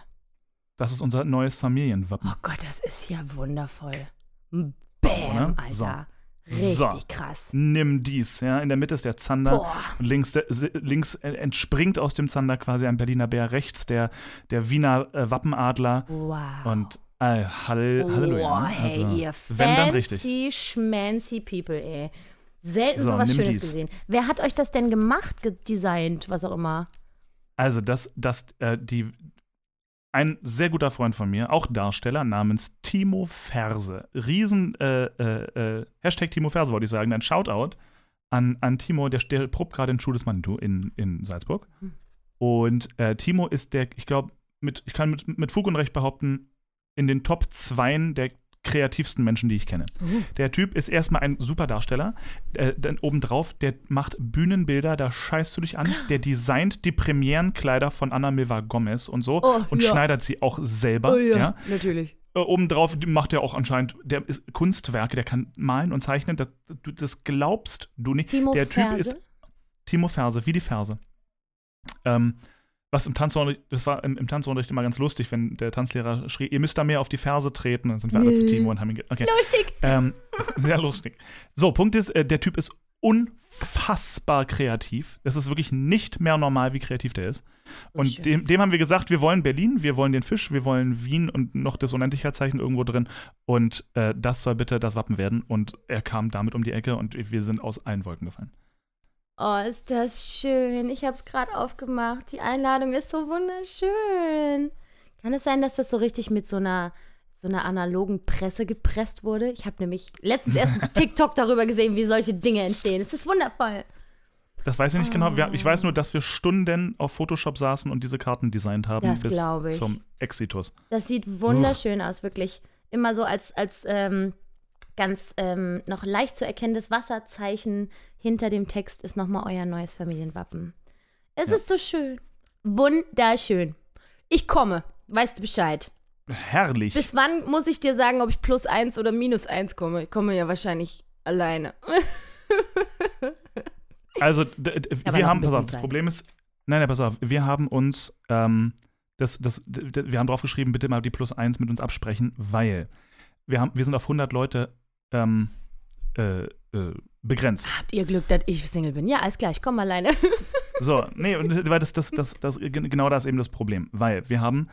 Das ist unser neues Familienwappen. Oh Gott, das ist ja wundervoll. Bam, ne? Alter. So. Richtig So. krass. Nimm dies, ja. In der Mitte ist der Zander. Boah. Und links, der, links entspringt aus dem Zander quasi ein Berliner Bär, rechts der, der Wiener äh, Wappenadler. Wow. Und äh, Hall Halleluja. Boah, ne? hey, Also, ihr wenn dann richtig. fancy, schmancy people, ey. Selten So, sowas Schönes dies. gesehen. Wer hat euch das denn gemacht, gedesignt, was auch immer? Also, das, das, äh, die, ein sehr guter Freund von mir, auch Darsteller, namens Timo Ferse. Riesen, äh, äh, äh, Hashtag Timo Ferse, wollte ich sagen. Ein Shoutout an, an Timo, der, der probt gerade in Schuh des Manitou in, in Salzburg. Hm. Und äh, Timo ist der, ich glaube, mit, ich kann mit, mit Fug und Recht behaupten, in den Top 2 der kreativsten Menschen, die ich kenne. Uh. Der Typ ist erstmal ein super Darsteller. Äh, dann obendrauf, der macht Bühnenbilder, da scheißt du dich an. Der designt die Premierenkleider von Anna Milva Gomez und so Oh, und ja. schneidet sie auch selber. Oh ja. natürlich. Äh, obendrauf macht er auch anscheinend der Kunstwerke, der kann malen und zeichnen. Das, du, das glaubst du nicht. Timo der Typ Ferse? ist Timo Ferse, wie die Ferse. Ähm, was im Tanzunterricht, das war im, im Tanzunterricht immer ganz lustig, wenn der Tanzlehrer schrie, ihr müsst da mehr auf die Ferse treten. Dann sind wir alle zu. Timo und haben ihn. Okay. Lustig. Ähm, sehr lustig. So, Punkt ist, äh, der Typ ist unfassbar kreativ. Es ist wirklich nicht mehr normal, wie kreativ der ist. Oh, Und dem, dem haben wir gesagt, wir wollen Berlin, wir wollen den Fisch, wir wollen Wien und noch das Unendlichkeitszeichen irgendwo drin. Und äh, das soll bitte das Wappen werden. Und er kam damit um die Ecke und wir sind aus allen Wolken gefallen. Oh, ist das schön. Ich habe es gerade aufgemacht. Die Einladung ist so wunderschön. Kann es sein, dass das so richtig mit so einer, so einer analogen Presse gepresst wurde? Ich habe nämlich letztens erst einen TikTok darüber gesehen, wie solche Dinge entstehen. Es ist wundervoll. Das weiß ich nicht genau. Wir, ich weiß Ah. nur, dass wir Stunden auf Photoshop saßen und diese Karten designt haben Das bis zum Exitus. Das sieht wunderschön aus, wirklich. Immer so als, als ähm, ganz ähm, noch leicht zu erkennendes Wasserzeichen hinter dem Text ist nochmal euer neues Familienwappen. Es Ja. ist so schön. Wunderschön. Ich komme. Weißt du Bescheid? Herrlich. Bis wann muss ich dir sagen, ob ich plus eins oder minus eins komme? Ich komme ja wahrscheinlich alleine. Also, wir haben, pass auf, das. Problem ist, nein, nein, pass auf, wir haben uns, ähm, das, das, wir haben draufgeschrieben, bitte mal die plus eins mit uns absprechen, weil wir, haben, wir sind auf 100 Leute ähm, äh, äh, begrenzt. Habt ihr Glück, dass ich Single bin? Ja, alles klar, ich komme alleine. So, nee, und weil das, das, das, das, genau das ist eben das Problem, weil wir haben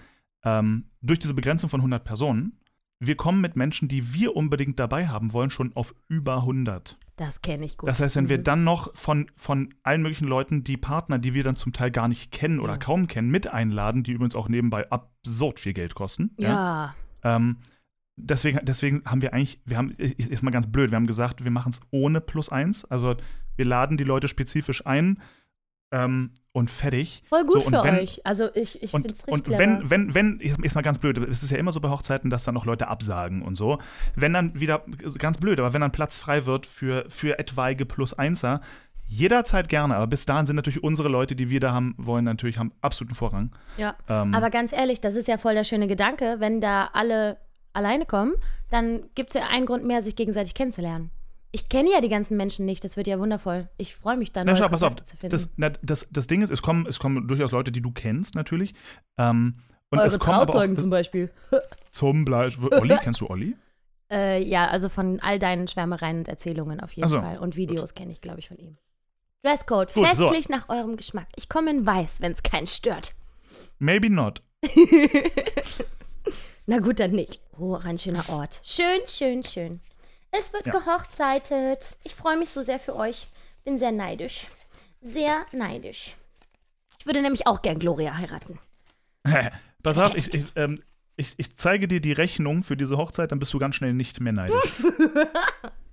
ähm, durch diese Begrenzung von 100 Personen, wir kommen mit Menschen, die wir unbedingt dabei haben wollen, schon auf über 100. Das kenne ich gut. Das heißt, wenn wir Mhm. dann noch von, von allen möglichen Leuten die Partner, die wir dann zum Teil gar nicht kennen oder Ja. kaum kennen, mit einladen, die übrigens auch nebenbei absurd viel Geld kosten. Ja. Ähm, deswegen, deswegen haben wir eigentlich, wir haben, ist mal ganz blöd, wir haben gesagt, wir machen es ohne plus eins. Also wir laden die Leute spezifisch ein ähm, und fertig. Voll gut So, und für wenn- euch. Also ich, ich finde es richtig und wenn, wenn, wenn, ist mal ganz blöd, es ist ja immer so bei Hochzeiten, dass dann noch Leute absagen und so. Wenn dann wieder, ganz blöd, aber wenn dann Platz frei wird für, für etwaige Plus-Einser, jederzeit gerne, aber bis dahin sind natürlich unsere Leute, die wir da haben wollen, natürlich haben absoluten Vorrang. ja. Ähm, Aber ganz ehrlich, das ist ja voll der schöne Gedanke. Wenn da alle alleine kommen, dann gibt es ja einen Grund mehr, sich gegenseitig kennenzulernen. Ich kenne ja die ganzen Menschen nicht, das wird ja wundervoll. Ich freue mich da, na, neue schau, pass auf, zu finden. das, na, das, das Ding ist, es kommen, es kommen durchaus Leute, die du kennst, natürlich. Ähm, und Eure es kommen aber Trauzeugen auch, zum Beispiel. zum Beispiel, Olli, kennst du Olli? Äh, ja, also von all deinen Schwärmereien und Erzählungen auf jeden so, Fall. Und Videos kenne ich, glaube ich, von ihm. Dresscode, Gut, so. festlich nach eurem Geschmack. Ich komme in weiß, wenn es keinen stört. Maybe not. Na gut, dann nicht. Oh, ein schöner Ort. Schön, schön, schön. Es wird Ja. gehochzeitet. Ich freue mich so sehr für euch. Bin sehr neidisch. Sehr neidisch. Ich würde nämlich auch gern Gloria heiraten. Pass auf, ich, ich, ähm, ich, ich zeige dir die Rechnung für diese Hochzeit, dann bist du ganz schnell nicht mehr neidisch.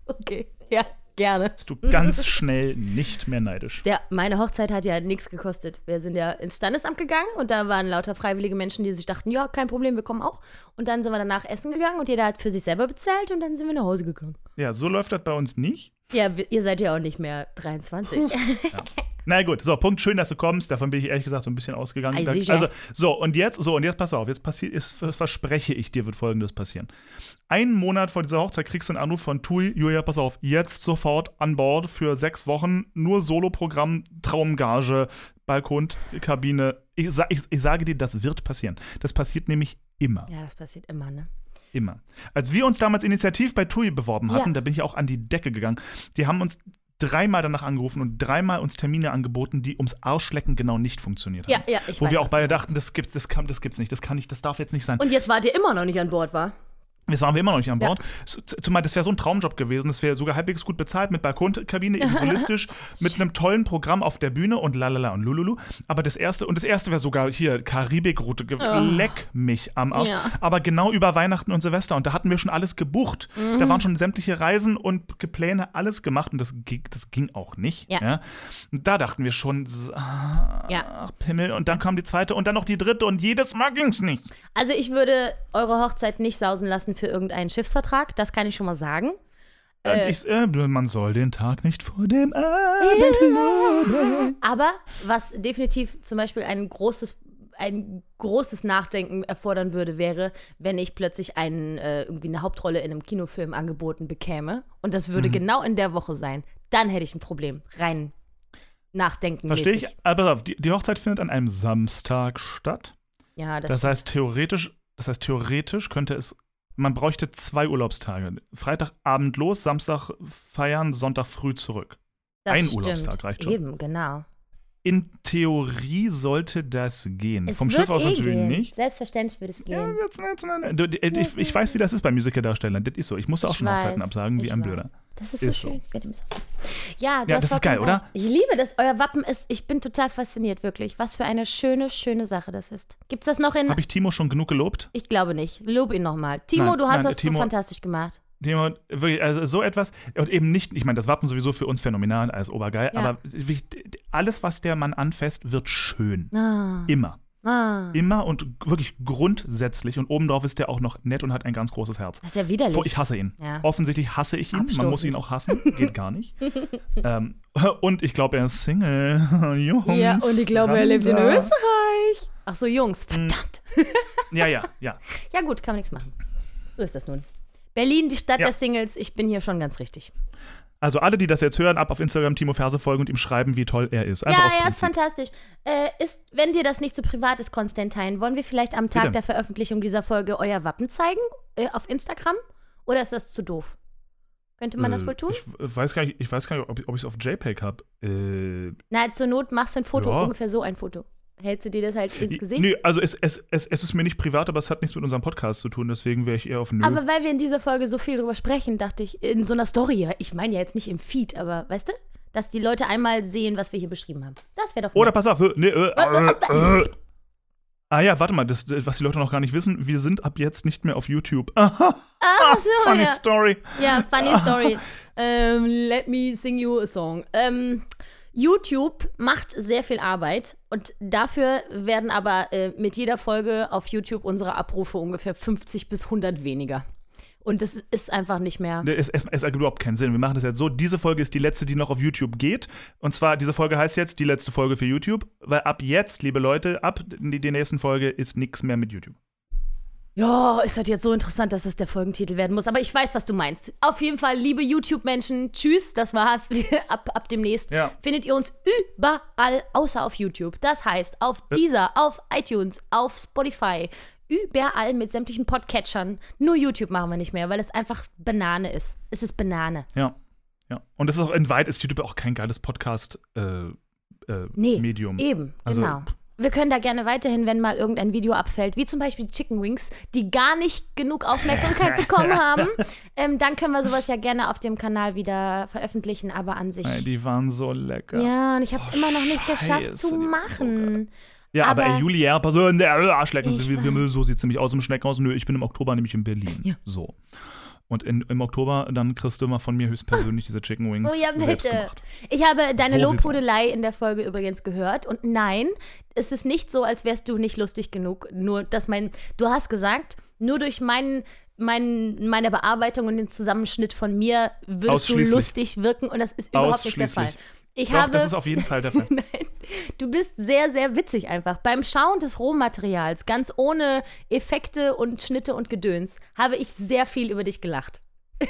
Okay, ja, gerne. Bist du ganz schnell nicht mehr neidisch. Der, meine Hochzeit hat ja nichts gekostet. Wir sind ja ins Standesamt gegangen und da waren lauter freiwillige Menschen, die sich dachten, ja, kein Problem, wir kommen auch. Und dann sind wir danach essen gegangen und jeder hat für sich selber bezahlt und dann sind wir nach Hause gegangen. Ja, so läuft das bei uns nicht. Ja, ihr seid ja auch nicht mehr 23. Na gut, so, Punkt, schön, dass du kommst. Davon bin ich ehrlich gesagt so ein bisschen ausgegangen. Also, so, und jetzt, so, und jetzt pass auf, jetzt passiert, jetzt verspreche ich dir, wird folgendes passieren. Einen Monat vor dieser Hochzeit kriegst du einen Anruf von Tui, Julia, pass auf, jetzt sofort an Bord für sechs Wochen, nur Soloprogramm, Traumgage, Balkon, Kabine. Ich, ich, ich sage dir, das wird passieren. Das passiert nämlich immer. Ja, das passiert immer, ne? Immer. Als wir uns damals initiativ bei TUI beworben hatten, Ja. da bin ich auch an die Decke gegangen. Die haben uns dreimal danach angerufen und dreimal uns Termine angeboten, die ums Arschlecken genau nicht funktioniert haben. Ja, ja, ich Wo weiß, wir auch beide dachten, das gibt das kann, das gibt's nicht, das kann nicht, das darf jetzt nicht sein. Und jetzt wart ihr immer noch nicht an Bord, war? Jetzt waren wir immer noch nicht an Ja. Bord. Z- Zumal das wäre so ein Traumjob gewesen. Das wäre sogar halbwegs gut bezahlt mit Balkonkabine, eben solistisch, mit einem tollen Programm auf der Bühne und lalala und lululu. Aber das erste, und das erste wäre sogar hier Karibikroute. ge- Leck mich am Arsch. Ja. Aber genau über Weihnachten und Silvester. Und da hatten wir schon alles gebucht. Mhm. Da waren schon sämtliche Reisen und Pläne, alles gemacht. Und das, ging- das ging auch nicht. Ja. Und da dachten wir schon, s- ach, Ja. Pimmel. Und dann kam die zweite und dann noch die dritte. Und jedes Mal ging's nicht. Also ich würde eure Hochzeit nicht sausen lassen für irgendeinen Schiffsvertrag, das kann ich schon mal sagen. Äh. ich, äh, man soll den Tag nicht vor dem Abend loben. Aber was definitiv zum Beispiel ein großes, ein großes Nachdenken erfordern würde, wäre, wenn ich plötzlich einen, äh, irgendwie eine Hauptrolle in einem Kinofilm angeboten bekäme und das Mhm. würde genau in der Woche sein, dann hätte ich ein Problem. Rein nachdenken. Verstehe ich. Aber die, die Hochzeit findet an einem Samstag statt. Ja, das, Das heißt, theoretisch, das heißt, theoretisch könnte es, man bräuchte zwei Urlaubstage. Freitagabend los, Samstag feiern, Sonntag früh zurück. das ein stimmt. Urlaubstag reicht schon. Eben, genau. In Theorie sollte das gehen. Es Vom Schiff aus eh natürlich gehen. nicht. Selbstverständlich wird es Ja, gehen. jetzt, jetzt, jetzt, die- ich, ich weiß, wie das ist bei Musicaldarstellern. Das ist so. Ich musste auch Ich schon Hochzeiten weiß, absagen, wie ein. Blöder. Das ist so Ist so. schön. So- Ja, du Ja, hast das ist geil, oder? Ich liebe das. Euer Wappen ist, ich bin total fasziniert, wirklich. Was für eine schöne, schöne Sache das ist. Gibt's das noch in. Habe ich Timo schon genug gelobt? Ich glaube nicht. Lob ihn nochmal. Timo, Nein, du hast nein, das Timo- so fantastisch gemacht. Timo, wirklich, also so etwas, und eben nicht, ich meine, das Wappen sowieso für uns phänomenal, als obergeil, Ja. aber alles, was der Mann anfasst, wird schön. Ah, Immer. Ah. Immer und wirklich grundsätzlich. Und obendrauf ist der auch noch nett und hat ein ganz großes Herz. Das ist ja widerlich. Ich hasse ihn. Ja. Offensichtlich hasse ich ihn. Man muss ihn auch hassen. Geht gar nicht. ähm, und ich glaube, er ist Single. Jungs. ja, und ich glaube, er lebt in. Österreich. Ach so, Jungs, Hm. verdammt. Ja, ja, ja. Ja, gut, kann man nichts machen. So ist das nun. Berlin, die Stadt Ja. der Singles. Ich bin hier schon ganz richtig. Also alle, die das jetzt hören, ab auf Instagram Timo Ferse folgen und ihm schreiben, wie toll er ist. Einfach ja, ja, ist fantastisch. Äh, ist, wenn dir das nicht so privat ist, Konstantin, wollen wir vielleicht am Tag der Veröffentlichung dieser Folge euer Wappen zeigen? Äh, auf Instagram? Oder ist das zu doof? Könnte man das Äh, wohl tun? Ich weiß gar nicht, ich weiß gar nicht ob ich es auf JPEG habe. Äh, Na, zur Not machst du ein Foto, Ja. ungefähr so ein Foto. Hältst du dir das halt ins Gesicht? Nö, also es, es, es, es ist mir nicht privat, aber es hat nichts mit unserem Podcast zu tun, deswegen wäre ich eher auf Nö. Aber weil wir in dieser Folge so viel drüber sprechen, dachte ich, in so einer Story, ich meine ja jetzt nicht im Feed, aber weißt du, dass die Leute einmal sehen, was wir hier beschrieben haben. Das wäre doch Oder nett. pass auf, äh, nee, äh, äh, äh. Ah ja, warte mal, das, was die Leute noch gar nicht wissen, wir sind ab jetzt nicht mehr auf YouTube. Aha, Ach so, funny ja. story. Ja, funny story. ähm, let me sing you a song. Ähm, YouTube macht sehr viel Arbeit und dafür werden aber äh, mit jeder Folge auf YouTube unsere Abrufe ungefähr 50 bis 100 weniger. Und das ist einfach nicht mehr. Es, es, es ergibt überhaupt keinen Sinn. Wir machen das jetzt so. Diese Folge ist die letzte, die noch auf YouTube geht. Und zwar, diese Folge heißt jetzt die letzte Folge für YouTube. Weil ab jetzt, liebe Leute, ab die nächsten Folge ist nichts mehr mit YouTube. Ja, ist das jetzt so interessant, dass das der Folgentitel werden muss. Aber ich weiß, was du meinst. Auf jeden Fall, liebe YouTube-Menschen, tschüss, das war's. ab, ab demnächst Ja. findet ihr uns überall, außer auf YouTube. Das heißt, auf Deezer, auf iTunes, auf Spotify, überall mit sämtlichen Podcatchern. Nur YouTube machen wir nicht mehr, weil es einfach Banane ist. Es ist Banane. Ja. ja. Und es ist auch in weit ist YouTube auch kein geiles Podcast-Medium. Äh, Nee, Medium. Eben, Also- genau. Wir können da gerne weiterhin, wenn mal irgendein Video abfällt, wie zum Beispiel die Chicken Wings, die gar nicht genug Aufmerksamkeit bekommen haben, ähm, dann können wir sowas ja gerne auf dem Kanal wieder veröffentlichen, aber an sich. Ey, die waren so lecker. Ja, und ich habe es immer noch nicht geschafft Scheiße, zu machen. Ja, aber, Aber- ey, Julia, Person, der Arschlecken, wir, wir, so sieht es nämlich aus im Schneckenhaus. Nö, ich bin im Oktober nämlich in Berlin. Ja. So. Und in, im Oktober, dann kriegst du mal von mir höchstpersönlich diese Chicken Wings Oh ja, bitte. Ich habe deine So Lobhudelei in der Folge übrigens gehört. Und nein, es ist nicht so, als wärst du nicht lustig genug. Nur, dass mein, du hast gesagt, nur durch meinen, mein, meine Bearbeitung und den Zusammenschnitt von mir würdest du lustig wirken. Und das ist überhaupt nicht der Fall. Ich Doch, habe. das ist auf jeden Fall der Fall. Nein, du bist sehr, sehr witzig einfach. Beim Schauen des Rohmaterials, ganz ohne Effekte und Schnitte und Gedöns, habe ich sehr viel über dich gelacht.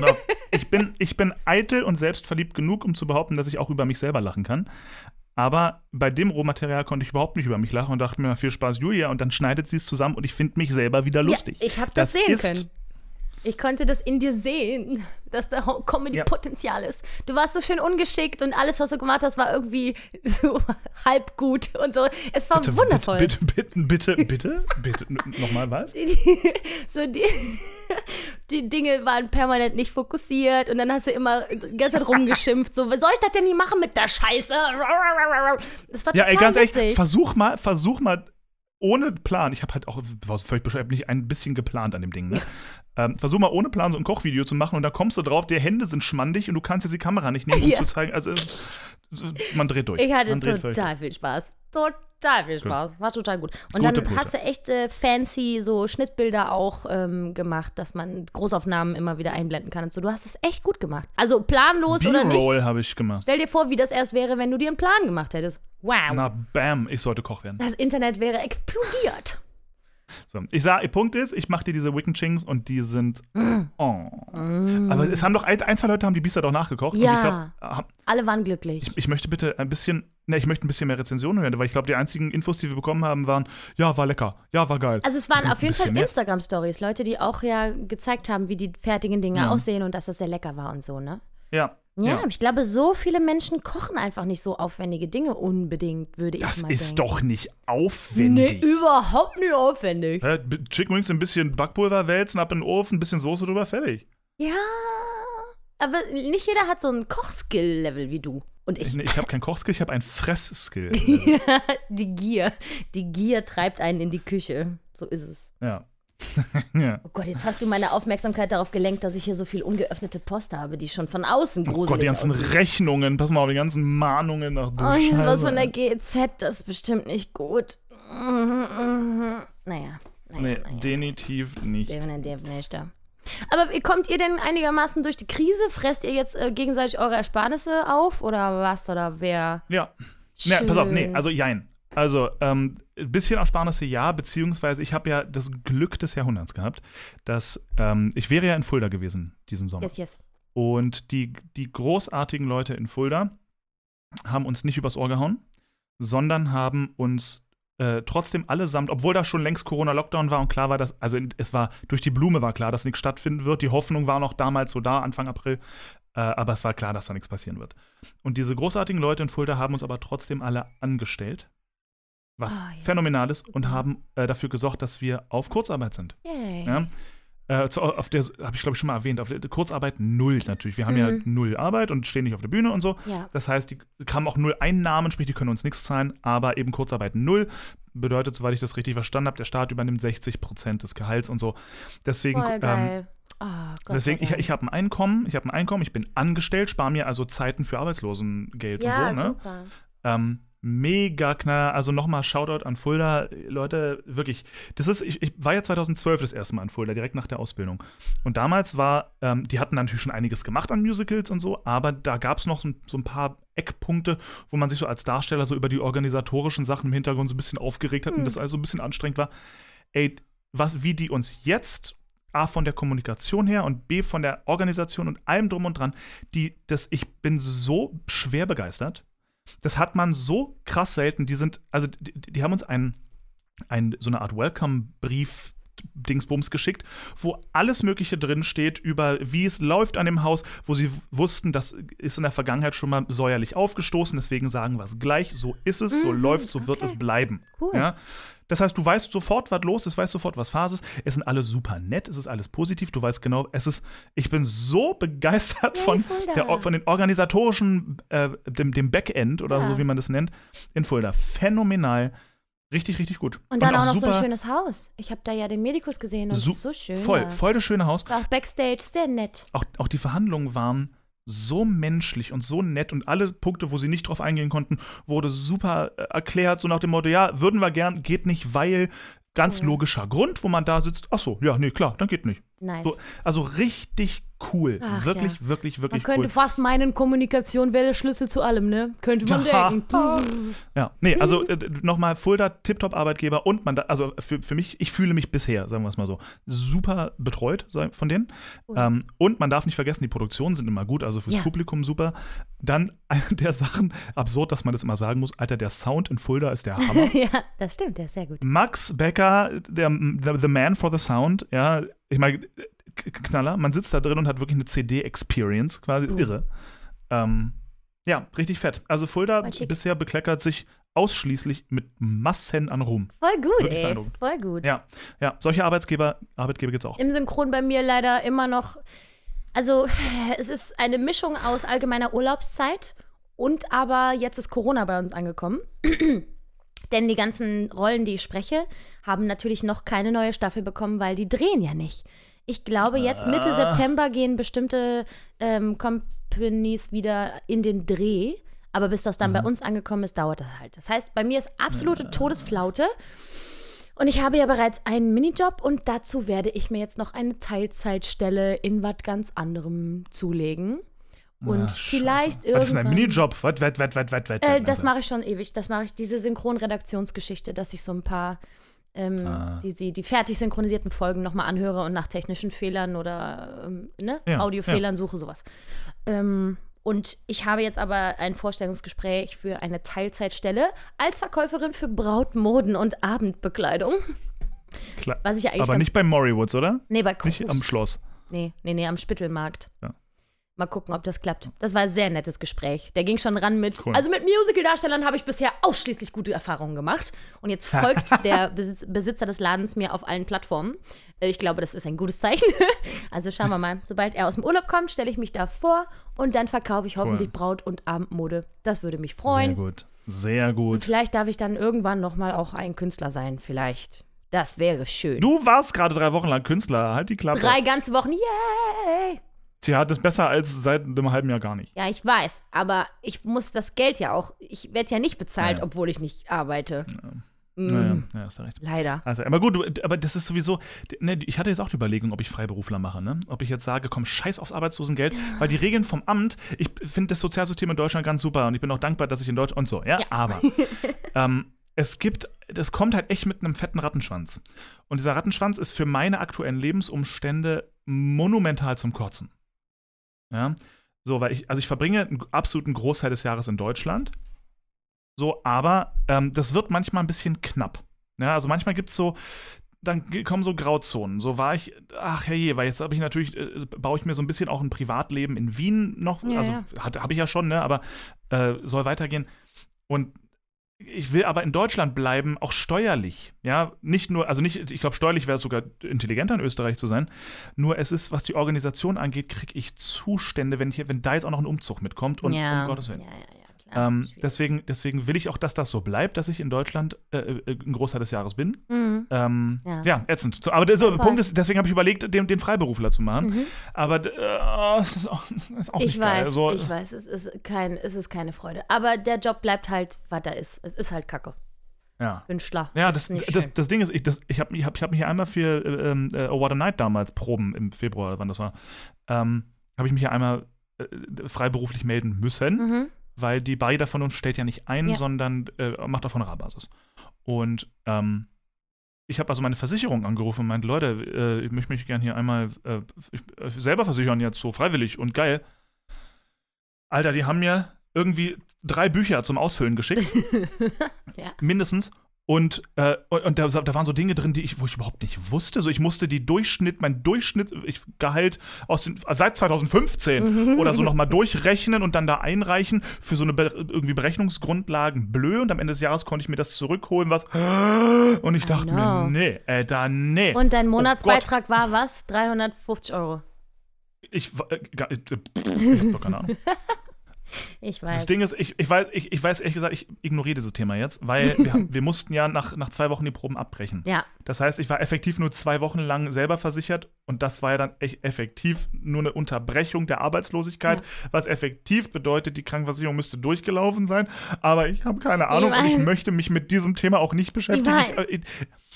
Na, ich, bin, ich bin eitel und selbstverliebt genug, um zu behaupten, dass ich auch über mich selber lachen kann. Aber bei dem Rohmaterial konnte ich überhaupt nicht über mich lachen und dachte mir, viel Spaß, Julia. Und dann schneidet sie es zusammen und ich finde mich selber wieder lustig. Ja, ich habe das, Das sehen ist- können. Ich konnte das in dir sehen, dass da Comedy-Potenzial ist. Du warst so schön ungeschickt und alles, was du gemacht hast, war irgendwie so halb gut und so. Es war Bitte, wundervoll. Bitte, bitte, bitte, bitte, bitte, nochmal was? so die, die Dinge waren permanent nicht fokussiert und dann hast du immer die ganze Zeit rumgeschimpft. So, was soll ich das denn nicht machen mit der Scheiße? Das war Ja, total ey, ganz witzig. ehrlich, versuch mal, versuch mal ohne Plan. Ich habe halt auch, war völlig bescheuert, nicht ein bisschen geplant an dem Ding, ne? Ähm, versuch mal ohne Plan so ein Kochvideo zu machen und da kommst du drauf, die Hände sind schmandig und du kannst jetzt die Kamera nicht nehmen, um Ja. zu zeigen. Also, es- man dreht durch. Ich hatte total viel Spaß. Total viel Spaß. War total gut. Und Gute dann Pute. hast du echt äh, fancy so Schnittbilder auch ähm, gemacht, dass man Großaufnahmen immer wieder einblenden kann und so. Du hast es echt gut gemacht. Also planlos oder nicht. B-Roll habe ich gemacht. Stell dir vor, wie das erst wäre, wenn du dir einen Plan gemacht hättest. Wow. Na, bam, ich sollte Koch werden. Das Internet wäre explodiert. So, ich sage, Punkt ist, ich mache dir diese Wicken Chings und die sind. Mm. Oh. Aber es haben doch ein, ein, zwei Leute haben die Biester doch nachgekocht. Ja. Ich glaube, Alle waren glücklich. ich möchte bitte ein bisschen, ne, ich möchte ein bisschen mehr Rezensionen hören, weil ich glaube, die einzigen Infos, die wir bekommen haben, waren, ja, war lecker, ja, war geil. Also es waren auf jeden Fall. Instagram-Stories, Leute, die auch ja gezeigt haben, wie die fertigen Dinge Ja. aussehen und dass das sehr lecker war und so, ne? Ja. Ja, ich glaube, so viele Menschen kochen einfach nicht so aufwendige Dinge unbedingt, würde ich Das mal ist denken. doch nicht Nee, aufwendig. überhaupt nicht aufwendig. B- Chicken Wings ein bisschen Backpulver wälzen, ab in den Ofen, ein bisschen Soße drüber, fertig. Ja, aber nicht jeder hat so ein Kochskill-Level wie du. Und ich. Ich, ich habe kein Kochskill, ich habe ein Fressskill. die Gier. Die Gier treibt einen in die Küche. So ist es. ja. ja. Oh Gott, jetzt hast du meine Aufmerksamkeit darauf gelenkt, dass ich hier so viel ungeöffnete Post habe, die schon von außen gruselig Oh Gott, die ganzen aussieht. Rechnungen, pass mal auf, die ganzen Mahnungen nach Oh, hier ist was von der GEZ, das ist bestimmt nicht gut. Naja. naja, Nee, naja. definitiv nicht. Definitiv nicht. Aber kommt ihr denn einigermaßen durch die Krise? Fresst ihr jetzt äh, gegenseitig eure Ersparnisse auf oder was? Oder wer? Ja. Ne, pass auf, nee, Schön. also jein. Also, ähm, ein bisschen Ersparnisse ja, beziehungsweise ich habe ja das Glück des Jahrhunderts gehabt, dass ähm, ich wäre ja in Fulda gewesen diesen Sommer. Yes, yes. Und die, die großartigen Leute in Fulda haben uns nicht übers Ohr gehauen, sondern haben uns äh, trotzdem allesamt, obwohl da schon längst Corona-Lockdown war und klar war, dass, also es war, durch die Blume war klar, dass nichts stattfinden wird. Die Hoffnung war noch damals so da, Anfang April, äh, aber es war klar, dass da nichts passieren wird. Und diese großartigen Leute in Fulda haben uns aber trotzdem alle angestellt, was Ah, ja. phänomenal ist, und haben äh, dafür gesorgt, dass wir auf Kurzarbeit sind. Yay. Ja? Äh, zu, auf der, habe ich glaube ich schon mal erwähnt, auf der Kurzarbeit null natürlich. Wir haben ja Mhm. null Arbeit und stehen nicht auf der Bühne und so. Ja. Das heißt, die haben auch null Einnahmen, sprich, die können uns nichts zahlen, aber eben Kurzarbeit null. Bedeutet, soweit ich das richtig verstanden habe, der Staat übernimmt 60 Prozent des Gehalts und so. Deswegen, ähm. Oh, deswegen ich, ich habe ein Einkommen, ich habe ein Einkommen, ich bin angestellt, spare mir also Zeiten für Arbeitslosengeld ja, und so. Ne? super. Ähm, mega knaller. Also nochmal Shoutout an Fulda. Leute, wirklich. Das ist, ich, ich war ja 2012 das erste Mal in Fulda, direkt nach der Ausbildung. Und damals war, ähm, die hatten natürlich schon einiges gemacht an Musicals und so, aber da gab es noch so, ein- so ein paar Eckpunkte, wo man sich so als Darsteller so über die organisatorischen Sachen im Hintergrund so ein bisschen aufgeregt hat und Hm. das also ein bisschen anstrengend war. Ey, was, wie die uns jetzt A von der Kommunikation her und B von der Organisation und allem drum und dran, die, das, ich bin so schwer begeistert. Das hat man so krass selten. Die sind, also die, die haben uns einen, ein, so eine Art Welcome-Brief. Dingsbums geschickt, wo alles Mögliche drin steht über wie es läuft an dem Haus, wo sie wussten, das ist in der Vergangenheit schon mal säuerlich aufgestoßen, deswegen sagen wir es gleich, so ist es, so Mhm, läuft, so wird okay. es bleiben. Cool. Ja? Das heißt, du weißt sofort, was los ist, weißt sofort, was Phase ist. Es sind alle super nett, es ist alles positiv, du weißt genau, es ist, ich bin so begeistert von, der, von den organisatorischen, äh, dem, dem Backend oder Ja. so, wie man das nennt, in Fulda. Phänomenal. Richtig, richtig gut. Und dann auch noch so ein schönes Haus. Ich habe da ja den Medikus gesehen und es ist so schön. Voll, voll das schöne Haus. War auch Backstage sehr nett. Auch, auch die Verhandlungen waren so menschlich und so nett und alle Punkte, wo sie nicht drauf eingehen konnten, wurde super äh, erklärt, so nach dem Motto, ja, würden wir gern, geht nicht, weil ganz Ja. logischer Grund, wo man da sitzt, ach so, ja, nee, klar, dann geht nicht. Nice. So, also richtig cool. Ach, wirklich, ja. wirklich, Man wirklich könnte cool. fast meinen, Kommunikation wäre der Schlüssel zu allem, ne? Könnte man denken. Ja, nee, also äh, nochmal Fulda, Tip-Top-Arbeitgeber und man, da, also für, für mich, ich fühle mich bisher, sagen wir es mal so, super betreut von denen. Cool. Ähm, und man darf nicht vergessen, die Produktionen sind immer gut, also fürs Ja. Publikum super. Dann eine der Sachen, absurd, dass man das immer sagen muss, Alter, der Sound in Fulda ist der Hammer. ja, das stimmt, der ist sehr gut. Max Becker, der the, the Man for the Sound, ja, ich meine, Knaller, man sitzt da drin und hat wirklich eine CD-Experience, quasi Boom. irre. Ähm, ja, richtig fett. Also Fulda bisher bekleckert sich ausschließlich mit Massen an Ruhm. Voll gut, Wirklich ey. Voll gut. Ja, ja, solche Arbeitsgeber, Arbeitgeber gibt es auch. Im Synchron bei mir leider immer noch. Also, es ist eine Mischung aus allgemeiner Urlaubszeit und aber jetzt ist Corona bei uns angekommen. Denn die ganzen Rollen, die ich spreche, haben natürlich noch keine neue Staffel bekommen, weil die drehen ja nicht. Ich glaube, jetzt Mitte Ah. September gehen bestimmte ähm, Companies wieder in den Dreh. Aber bis das dann bei uns angekommen ist, dauert das halt. Das heißt, bei mir ist absolute Todesflaute. Und ich habe ja bereits einen Minijob und dazu werde ich mir jetzt noch eine Teilzeitstelle in was ganz anderem zulegen. Und Ah, vielleicht Scheiße. Was ist denn ein irgendwann- Minijob? Was, was, was, was, was, Äh, das mache ich schon ewig. Das mache ich, diese Synchronredaktionsgeschichte, dass ich so ein paar ähm, Ah. die, die, die fertig synchronisierten Folgen nochmal anhöre und nach technischen Fehlern oder ähm, ne, Ja, Audiofehlern suche, sowas. Ähm, und ich habe jetzt aber ein Vorstellungsgespräch für eine Teilzeitstelle als Verkäuferin für Brautmoden und Abendbekleidung. Klar. Was ich ja eigentlich Aber nicht bei Morrywoods, oder? Nee, bei Nicht Krus. am Schloss. Nee, nee, nee, am Spittelmarkt. Ja. Mal gucken, ob das klappt. Das war ein sehr nettes Gespräch. Der ging schon ran mit. Cool. Also mit Musical-Darstellern habe ich bisher ausschließlich gute Erfahrungen gemacht. Und jetzt folgt der Besitz, Besitzer des Ladens mir auf allen Plattformen. Äh, Ich glaube, das ist ein gutes Zeichen. Also schauen wir mal. Sobald er aus dem Urlaub kommt, stelle ich mich da vor und dann verkaufe ich hoffentlich Braut- und Abendmode. Das würde mich Sehr freuen. gut. Sehr gut. Vielleicht darf ich dann irgendwann nochmal auch ein Künstler sein. Vielleicht. Das wäre schön. Du warst gerade drei Wochen lang Künstler. Halt die Klappe. Drei ganze Wochen. Yay! Tja, das ist besser als seit einem halben Jahr gar nicht. Ja, ich weiß, aber ich muss das Geld ja auch. Ich werde ja nicht bezahlt, Ja. obwohl ich nicht arbeite. Mm, Naja, ja, hast du recht. Leider. Also, aber gut, aber das ist sowieso, ne, ich hatte jetzt auch die Überlegung, ob ich Freiberufler mache, ne? Ob ich jetzt sage, komm, scheiß aufs Arbeitslosengeld, weil die Regeln vom Amt, ich finde das Sozialsystem in Deutschland ganz super und ich bin auch dankbar, dass ich in Deutschland und so, ja, Ja. aber ähm, es gibt, das kommt halt echt mit einem fetten Rattenschwanz. Und dieser Rattenschwanz ist für meine aktuellen Lebensumstände monumental zum Kotzen. Ja. So, weil ich, also ich verbringe einen absoluten Großteil des Jahres in Deutschland. So, aber ähm, das wird manchmal ein bisschen knapp. Ja, also manchmal gibt es so, dann kommen so Grauzonen. So war ich, ach herrje, weil jetzt habe ich natürlich, äh, baue ich mir so ein bisschen auch ein Privatleben in Wien noch, Ja, also ja. habe ich ja schon, ne, aber äh, soll weitergehen. Und ich will aber in Deutschland bleiben, auch steuerlich. Ja, nicht nur, also nicht, ich glaube, steuerlich wäre es sogar intelligenter in Österreich zu sein. Nur es ist, was die Organisation angeht, kriege ich Zustände, wenn, hier, wenn da jetzt auch noch ein Umzug mitkommt. Und ja. um Gottes Willen. Ja, ja, ja, Ähm, deswegen, deswegen will ich auch, dass das so bleibt, dass ich in Deutschland äh, äh, einen Großteil des Jahres bin. Mhm. Ähm, Ja. ja. ätzend. So, aber der so. Punkt ist, deswegen habe ich überlegt, den, den Freiberufler zu machen. Mhm. Aber äh, ist auch, ist auch Ich nicht geil. weiß, So, ich weiß, es ist, kein, es ist keine Freude. Aber der Job bleibt halt, was da ist. Es ist halt Kacke. Ja. Künstler. Ja, das, das, das Ding ist, ich, das, ich habe ich hab, ich hab mich hier einmal für äh, ähm, äh, Oh What a Night damals Proben im Februar, wann das war, ähm, habe ich mich hier einmal äh, freiberuflich melden müssen, Mhm. Weil die Barriere von uns stellt ja nicht ein, Ja. sondern äh, macht auf Honorarbasis. Und ähm, ich habe also meine Versicherung angerufen und meinte, Leute, äh, ich möchte mich gerne hier einmal äh, ich, äh, selber versichern, jetzt so freiwillig und geil. Alter, die haben mir irgendwie drei Bücher zum Ausfüllen geschickt ja. mindestens. Und, äh, und, da, da waren so Dinge drin, die ich, wo ich überhaupt nicht wusste. So, ich musste die Durchschnitt, mein Durchschnittsgehalt aus den, seit 2015 oder so nochmal durchrechnen und dann da einreichen für so eine Be irgendwie Berechnungsgrundlagen blö. Und am Ende des Jahres konnte ich mir das zurückholen, was. Und ich dachte mir, nee, äh, da nee. Und dein Oh Monatsbeitrag war was? 350 Euro. ich, äh, äh, ich hab doch keine Ahnung. Ich Das weiß. Ding ist, ich, ich, weiß, ich, ich weiß ehrlich gesagt, ich ignoriere dieses Thema jetzt, weil wir, wir mussten ja nach, nach zwei Wochen die Proben abbrechen. Ja, Das heißt, ich war effektiv nur zwei Wochen lang selber versichert und das war ja dann echt effektiv nur eine Unterbrechung der Arbeitslosigkeit, was effektiv bedeutet, die Krankenversicherung müsste durchgelaufen sein, aber ich habe keine Ahnung und ich möchte mich mit diesem Thema auch nicht beschäftigen. weiß.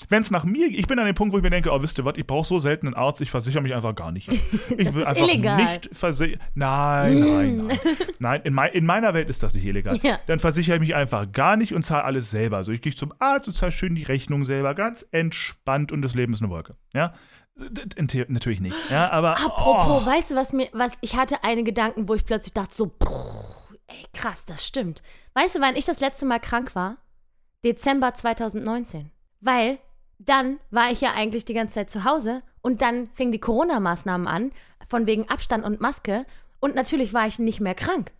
Wenn es nach mir, ich bin an dem Punkt, wo ich mir denke, oh, wisst ihr was, ich brauche so selten einen Arzt, ich versichere mich einfach gar nicht. Ich Das will ist einfach illegal. nicht versichern. Nein, nein, nein. Nein, in, mei in meiner Welt ist das nicht illegal. Ja. Dann versichere ich mich einfach gar nicht und zahle alles selber. Also ich gehe zum Arzt und zahle schön die Rechnung selber, ganz entspannt und das Leben ist eine Wolke. Ja? Natürlich nicht. Ja, aber. Apropos, oh. weißt du, was mir, was, ich hatte einen Gedanken, wo ich plötzlich dachte so, ey, krass, das stimmt. Weißt du, wann ich das letzte Mal krank war? Dezember 2019. Weil dann war ich ja eigentlich die ganze Zeit zu Hause und dann fingen die Corona-Maßnahmen an, von wegen Abstand und Maske. Und natürlich war ich nicht mehr krank.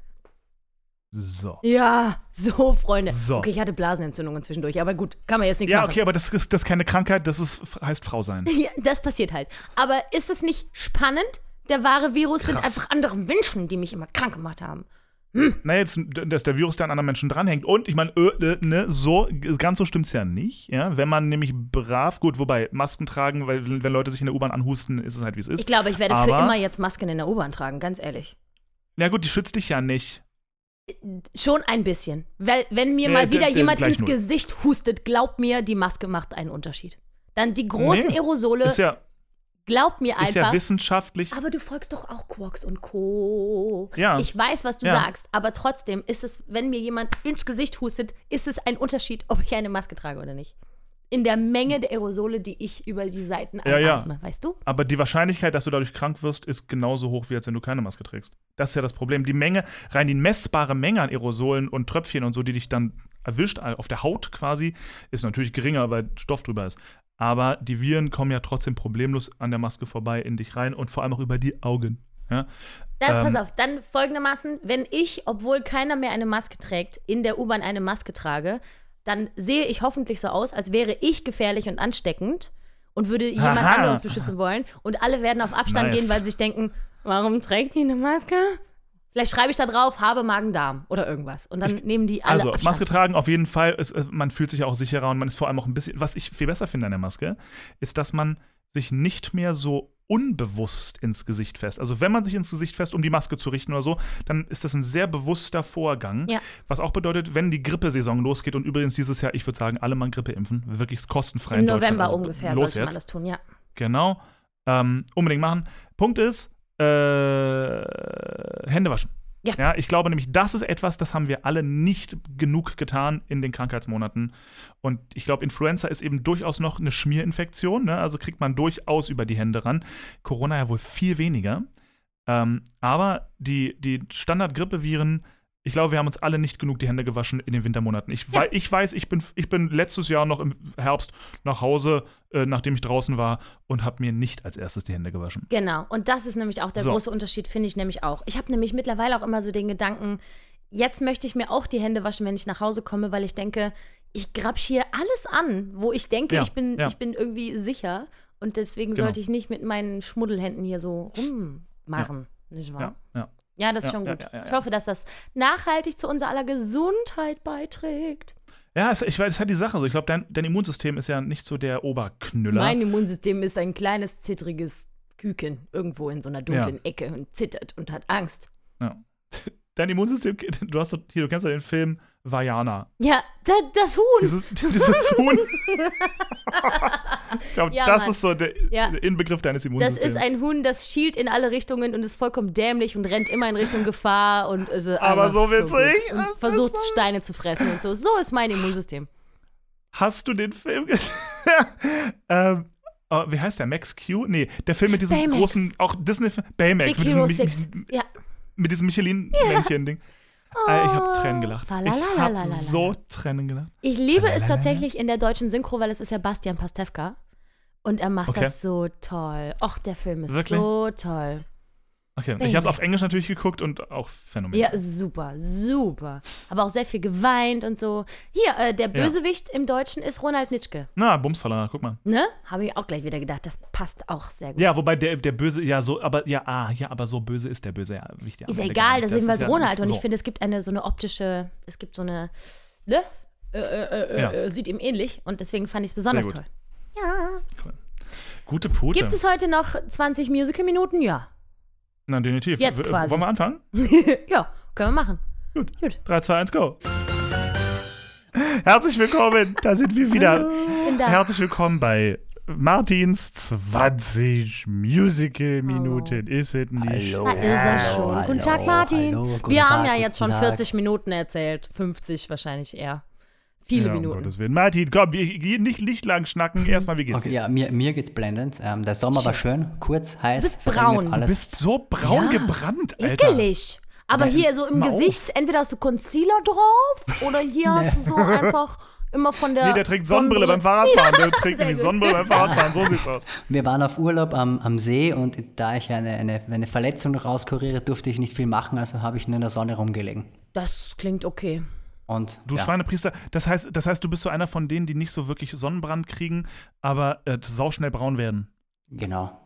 So. Ja, so, Freunde. So. Okay, ich hatte Blasenentzündungen zwischendurch, aber gut, kann man jetzt nichts Ja, machen. okay, aber das ist, das ist keine Krankheit, das ist, heißt Frau sein. Ja, das passiert halt. Aber ist es nicht spannend? Der wahre Virus sind Krass. einfach andere Menschen, die mich immer krank gemacht haben. Na, jetzt, dass der Virus da an anderen Menschen dranhängt. Und ich meine, äh, äh, ne, so, ganz so stimmt's ja nicht. Ja? Wenn man nämlich brav, gut, wobei Masken tragen, weil wenn Leute sich in der U-Bahn anhusten, ist es halt, wie es ist. Ich glaube, ich werde für Aber- immer jetzt Masken in der U-Bahn tragen, ganz ehrlich. Na gut, die schützt dich ja nicht. Schon ein bisschen. Weil, wenn mir Nee, mal wieder jemand ins null. Gesicht hustet, glaub mir, die Maske macht einen Unterschied. Dann die großen Nee, Aerosole, ja, glaub mir ist ja einfach. wissenschaftlich. aber du folgst doch auch Quarks und Co. Ja. Ich weiß, was du Ja. sagst, aber trotzdem ist es, wenn mir jemand ins Gesicht hustet, ist es ein Unterschied, ob ich eine Maske trage oder nicht. In der Menge der Aerosole, die ich über die Seiten Ja, ja. weißt du? Aber die Wahrscheinlichkeit, dass du dadurch krank wirst, ist genauso hoch, wie als wenn du keine Maske trägst. Das ist ja das Problem. Die Menge, rein die messbare Menge an Aerosolen und Tröpfchen und so, die dich dann erwischt, äh, auf der Haut quasi, ist natürlich geringer, weil Stoff drüber ist. Aber die Viren kommen ja trotzdem problemlos an der Maske vorbei in dich rein und vor allem auch über die Augen. Ja? Dann, Ähm, pass auf, dann folgendermaßen, wenn ich, obwohl keiner mehr eine Maske trägt, in der U-Bahn eine Maske trage, dann sehe ich hoffentlich so aus, als wäre ich gefährlich und ansteckend und würde jemand Aha. anderes beschützen wollen. Und alle werden auf Abstand Nice. gehen, weil sie sich denken, warum trägt die eine Maske? Vielleicht schreibe ich da drauf, habe Magen-Darm oder irgendwas. Und dann nehmen die alle Also, Abstand. Maske tragen auf jeden Fall. Es, äh, man fühlt sich auch sicherer und man ist vor allem auch ein bisschen. Was ich viel besser finde an der Maske, ist, dass man sich nicht mehr so unbewusst ins Gesicht fest. Also, wenn man sich ins Gesicht fest, um die Maske zu richten oder so, dann ist das ein sehr bewusster Vorgang. Ja. Was auch bedeutet, wenn die Grippesaison losgeht und übrigens dieses Jahr, ich würde sagen, alle mal Grippe impfen, wirklich kostenfrei Im. November Also, ungefähr los sollte man das tun, ja. Genau. Ähm, unbedingt machen. Punkt ist, äh, Hände waschen. Ja. ja. Ich glaube nämlich, das ist etwas, das haben wir alle nicht genug getan in den Krankheitsmonaten. Und ich glaube, Influenza ist eben durchaus noch eine Schmierinfektion. Ne? Also kriegt man durchaus über die Hände ran. Corona ja wohl viel weniger. Ähm, aber die, die Standard-Grippeviren, ich glaube, wir haben uns alle nicht genug die Hände gewaschen in den Wintermonaten. Ich, Ja. ich weiß, ich bin, ich bin letztes Jahr noch im Herbst nach Hause, äh, nachdem ich draußen war, und habe mir nicht als erstes die Hände gewaschen. Genau, und das ist nämlich auch der So. große Unterschied, finde ich nämlich auch. Ich habe nämlich mittlerweile auch immer so den Gedanken, jetzt möchte ich mir auch die Hände waschen, wenn ich nach Hause komme, weil ich denke, ich grabsch hier alles an, wo ich denke, Ja, ich, bin, ja. ich bin irgendwie sicher. Und deswegen Genau. sollte ich nicht mit meinen Schmuddelhänden hier so rummachen. Nicht wahr? Ja, ja. Ja, das ist Ja, schon gut. ja, ja, Ich hoffe, dass das nachhaltig zu unserer aller Gesundheit beiträgt. Ja, es, ich weiß, das ist halt die Sache. So, ich glaube, dein, dein Immunsystem ist ja nicht so der Oberknüller. Mein Immunsystem ist ein kleines, zittriges Küken irgendwo in so einer dunklen Ecke und zittert und hat Angst. Ja. Dein Immunsystem, du hast doch, hier, du kennst ja den Film Vajana. Ja, da, das Huhn. Dieses, dieses Huhn. ich glaube, Ja, das Mann. ist so der, Ja. Inbegriff deines Das Immunsystems. ist ein Huhn, das schielt in alle Richtungen und ist vollkommen dämlich und rennt immer in Richtung Gefahr und ist Aber einfach so witzig. Das und versucht so- Steine zu fressen und so. So ist mein Immunsystem. Hast du den Film gesehen? ähm, oh, wie heißt der? Max Q? Nee, der Film mit diesem Baymax. großen, auch Disney Baymax, Big mit Hero diesem, 6. Ja. mit diesem Michelin-Männchen-Ding. Äh, ich habe Tränen gelacht. Ich habe so Tränen gelacht. Ich liebe es tatsächlich in der deutschen Synchro, weil es ist ja Bastian Pastewka. Und er macht Okay. das so toll. Och, der Film ist Wirklich? so toll. Okay, ich habe es auf. Englisch natürlich geguckt und auch phänomenal. Ja, super, super. Aber auch sehr viel geweint und so. Hier, äh, der Bösewicht im Deutschen ist Ronald Nitschke. Na, Bumsfaller, guck mal. Ne? Habe ich auch gleich wieder gedacht. Das passt auch sehr gut. Ja, wobei der, der Böse, ja, so, aber ja, ah, ja, aber so böse ist der Böse ja wichtig. ist ja egal, das ist jedenfalls ja Ronald. Und so. ich finde, es gibt eine so eine optische, es gibt so eine, ne? Äh, äh, äh, Ja. äh, sieht ihm ähnlich. Und deswegen fand ich es besonders toll. Ja. Gute Pute. Gibt es heute noch 20 Musical-Minuten? Ja. Na, definitiv. Jetzt W- quasi. Wollen wir anfangen? ja, können wir machen. Gut. Gut. 3, 2, 1, go. Herzlich willkommen, da sind wir wieder. Bin da. Herzlich willkommen bei Martins 20 Musical-Minuten. Ist es nicht? Da ist er schon. hallo, guten Tag, Martin. hallo, guten wir Tag, haben ja jetzt schon Tag. 40 Minuten erzählt. 50 wahrscheinlich eher. Viele Ja, um Minuten. Gottes Willen. Martin, komm, wir gehen nicht, nicht lang schnacken. Erstmal, wie geht's Okay, dir? ja, mir, mir geht's blendend. Ähm, der Sommer war schön, kurz, heiß. bist verregnet, braun. Du Alles. bist so braun Ja. gebrannt, Alter. Ekelig. Aber Nein, hier so im Gesicht, entweder hast du Concealer drauf oder hier hast du so einfach immer von der. Nee, der trägt Sonnenbrille beim Fahrradfahren. Der trägt nämlich gut. Sonnenbrille beim Fahrradfahren. So sieht's aus. Wir waren auf Urlaub am, am See und da ich eine, eine, eine Verletzung noch auskuriere, durfte ich nicht viel machen, also habe ich nur in der Sonne rumgelegen. Das klingt okay. Und Du ja, Schweinepriester, das heißt, das heißt, du bist so einer von denen, die nicht so wirklich Sonnenbrand kriegen, aber äh, sauschnell braun werden. genau.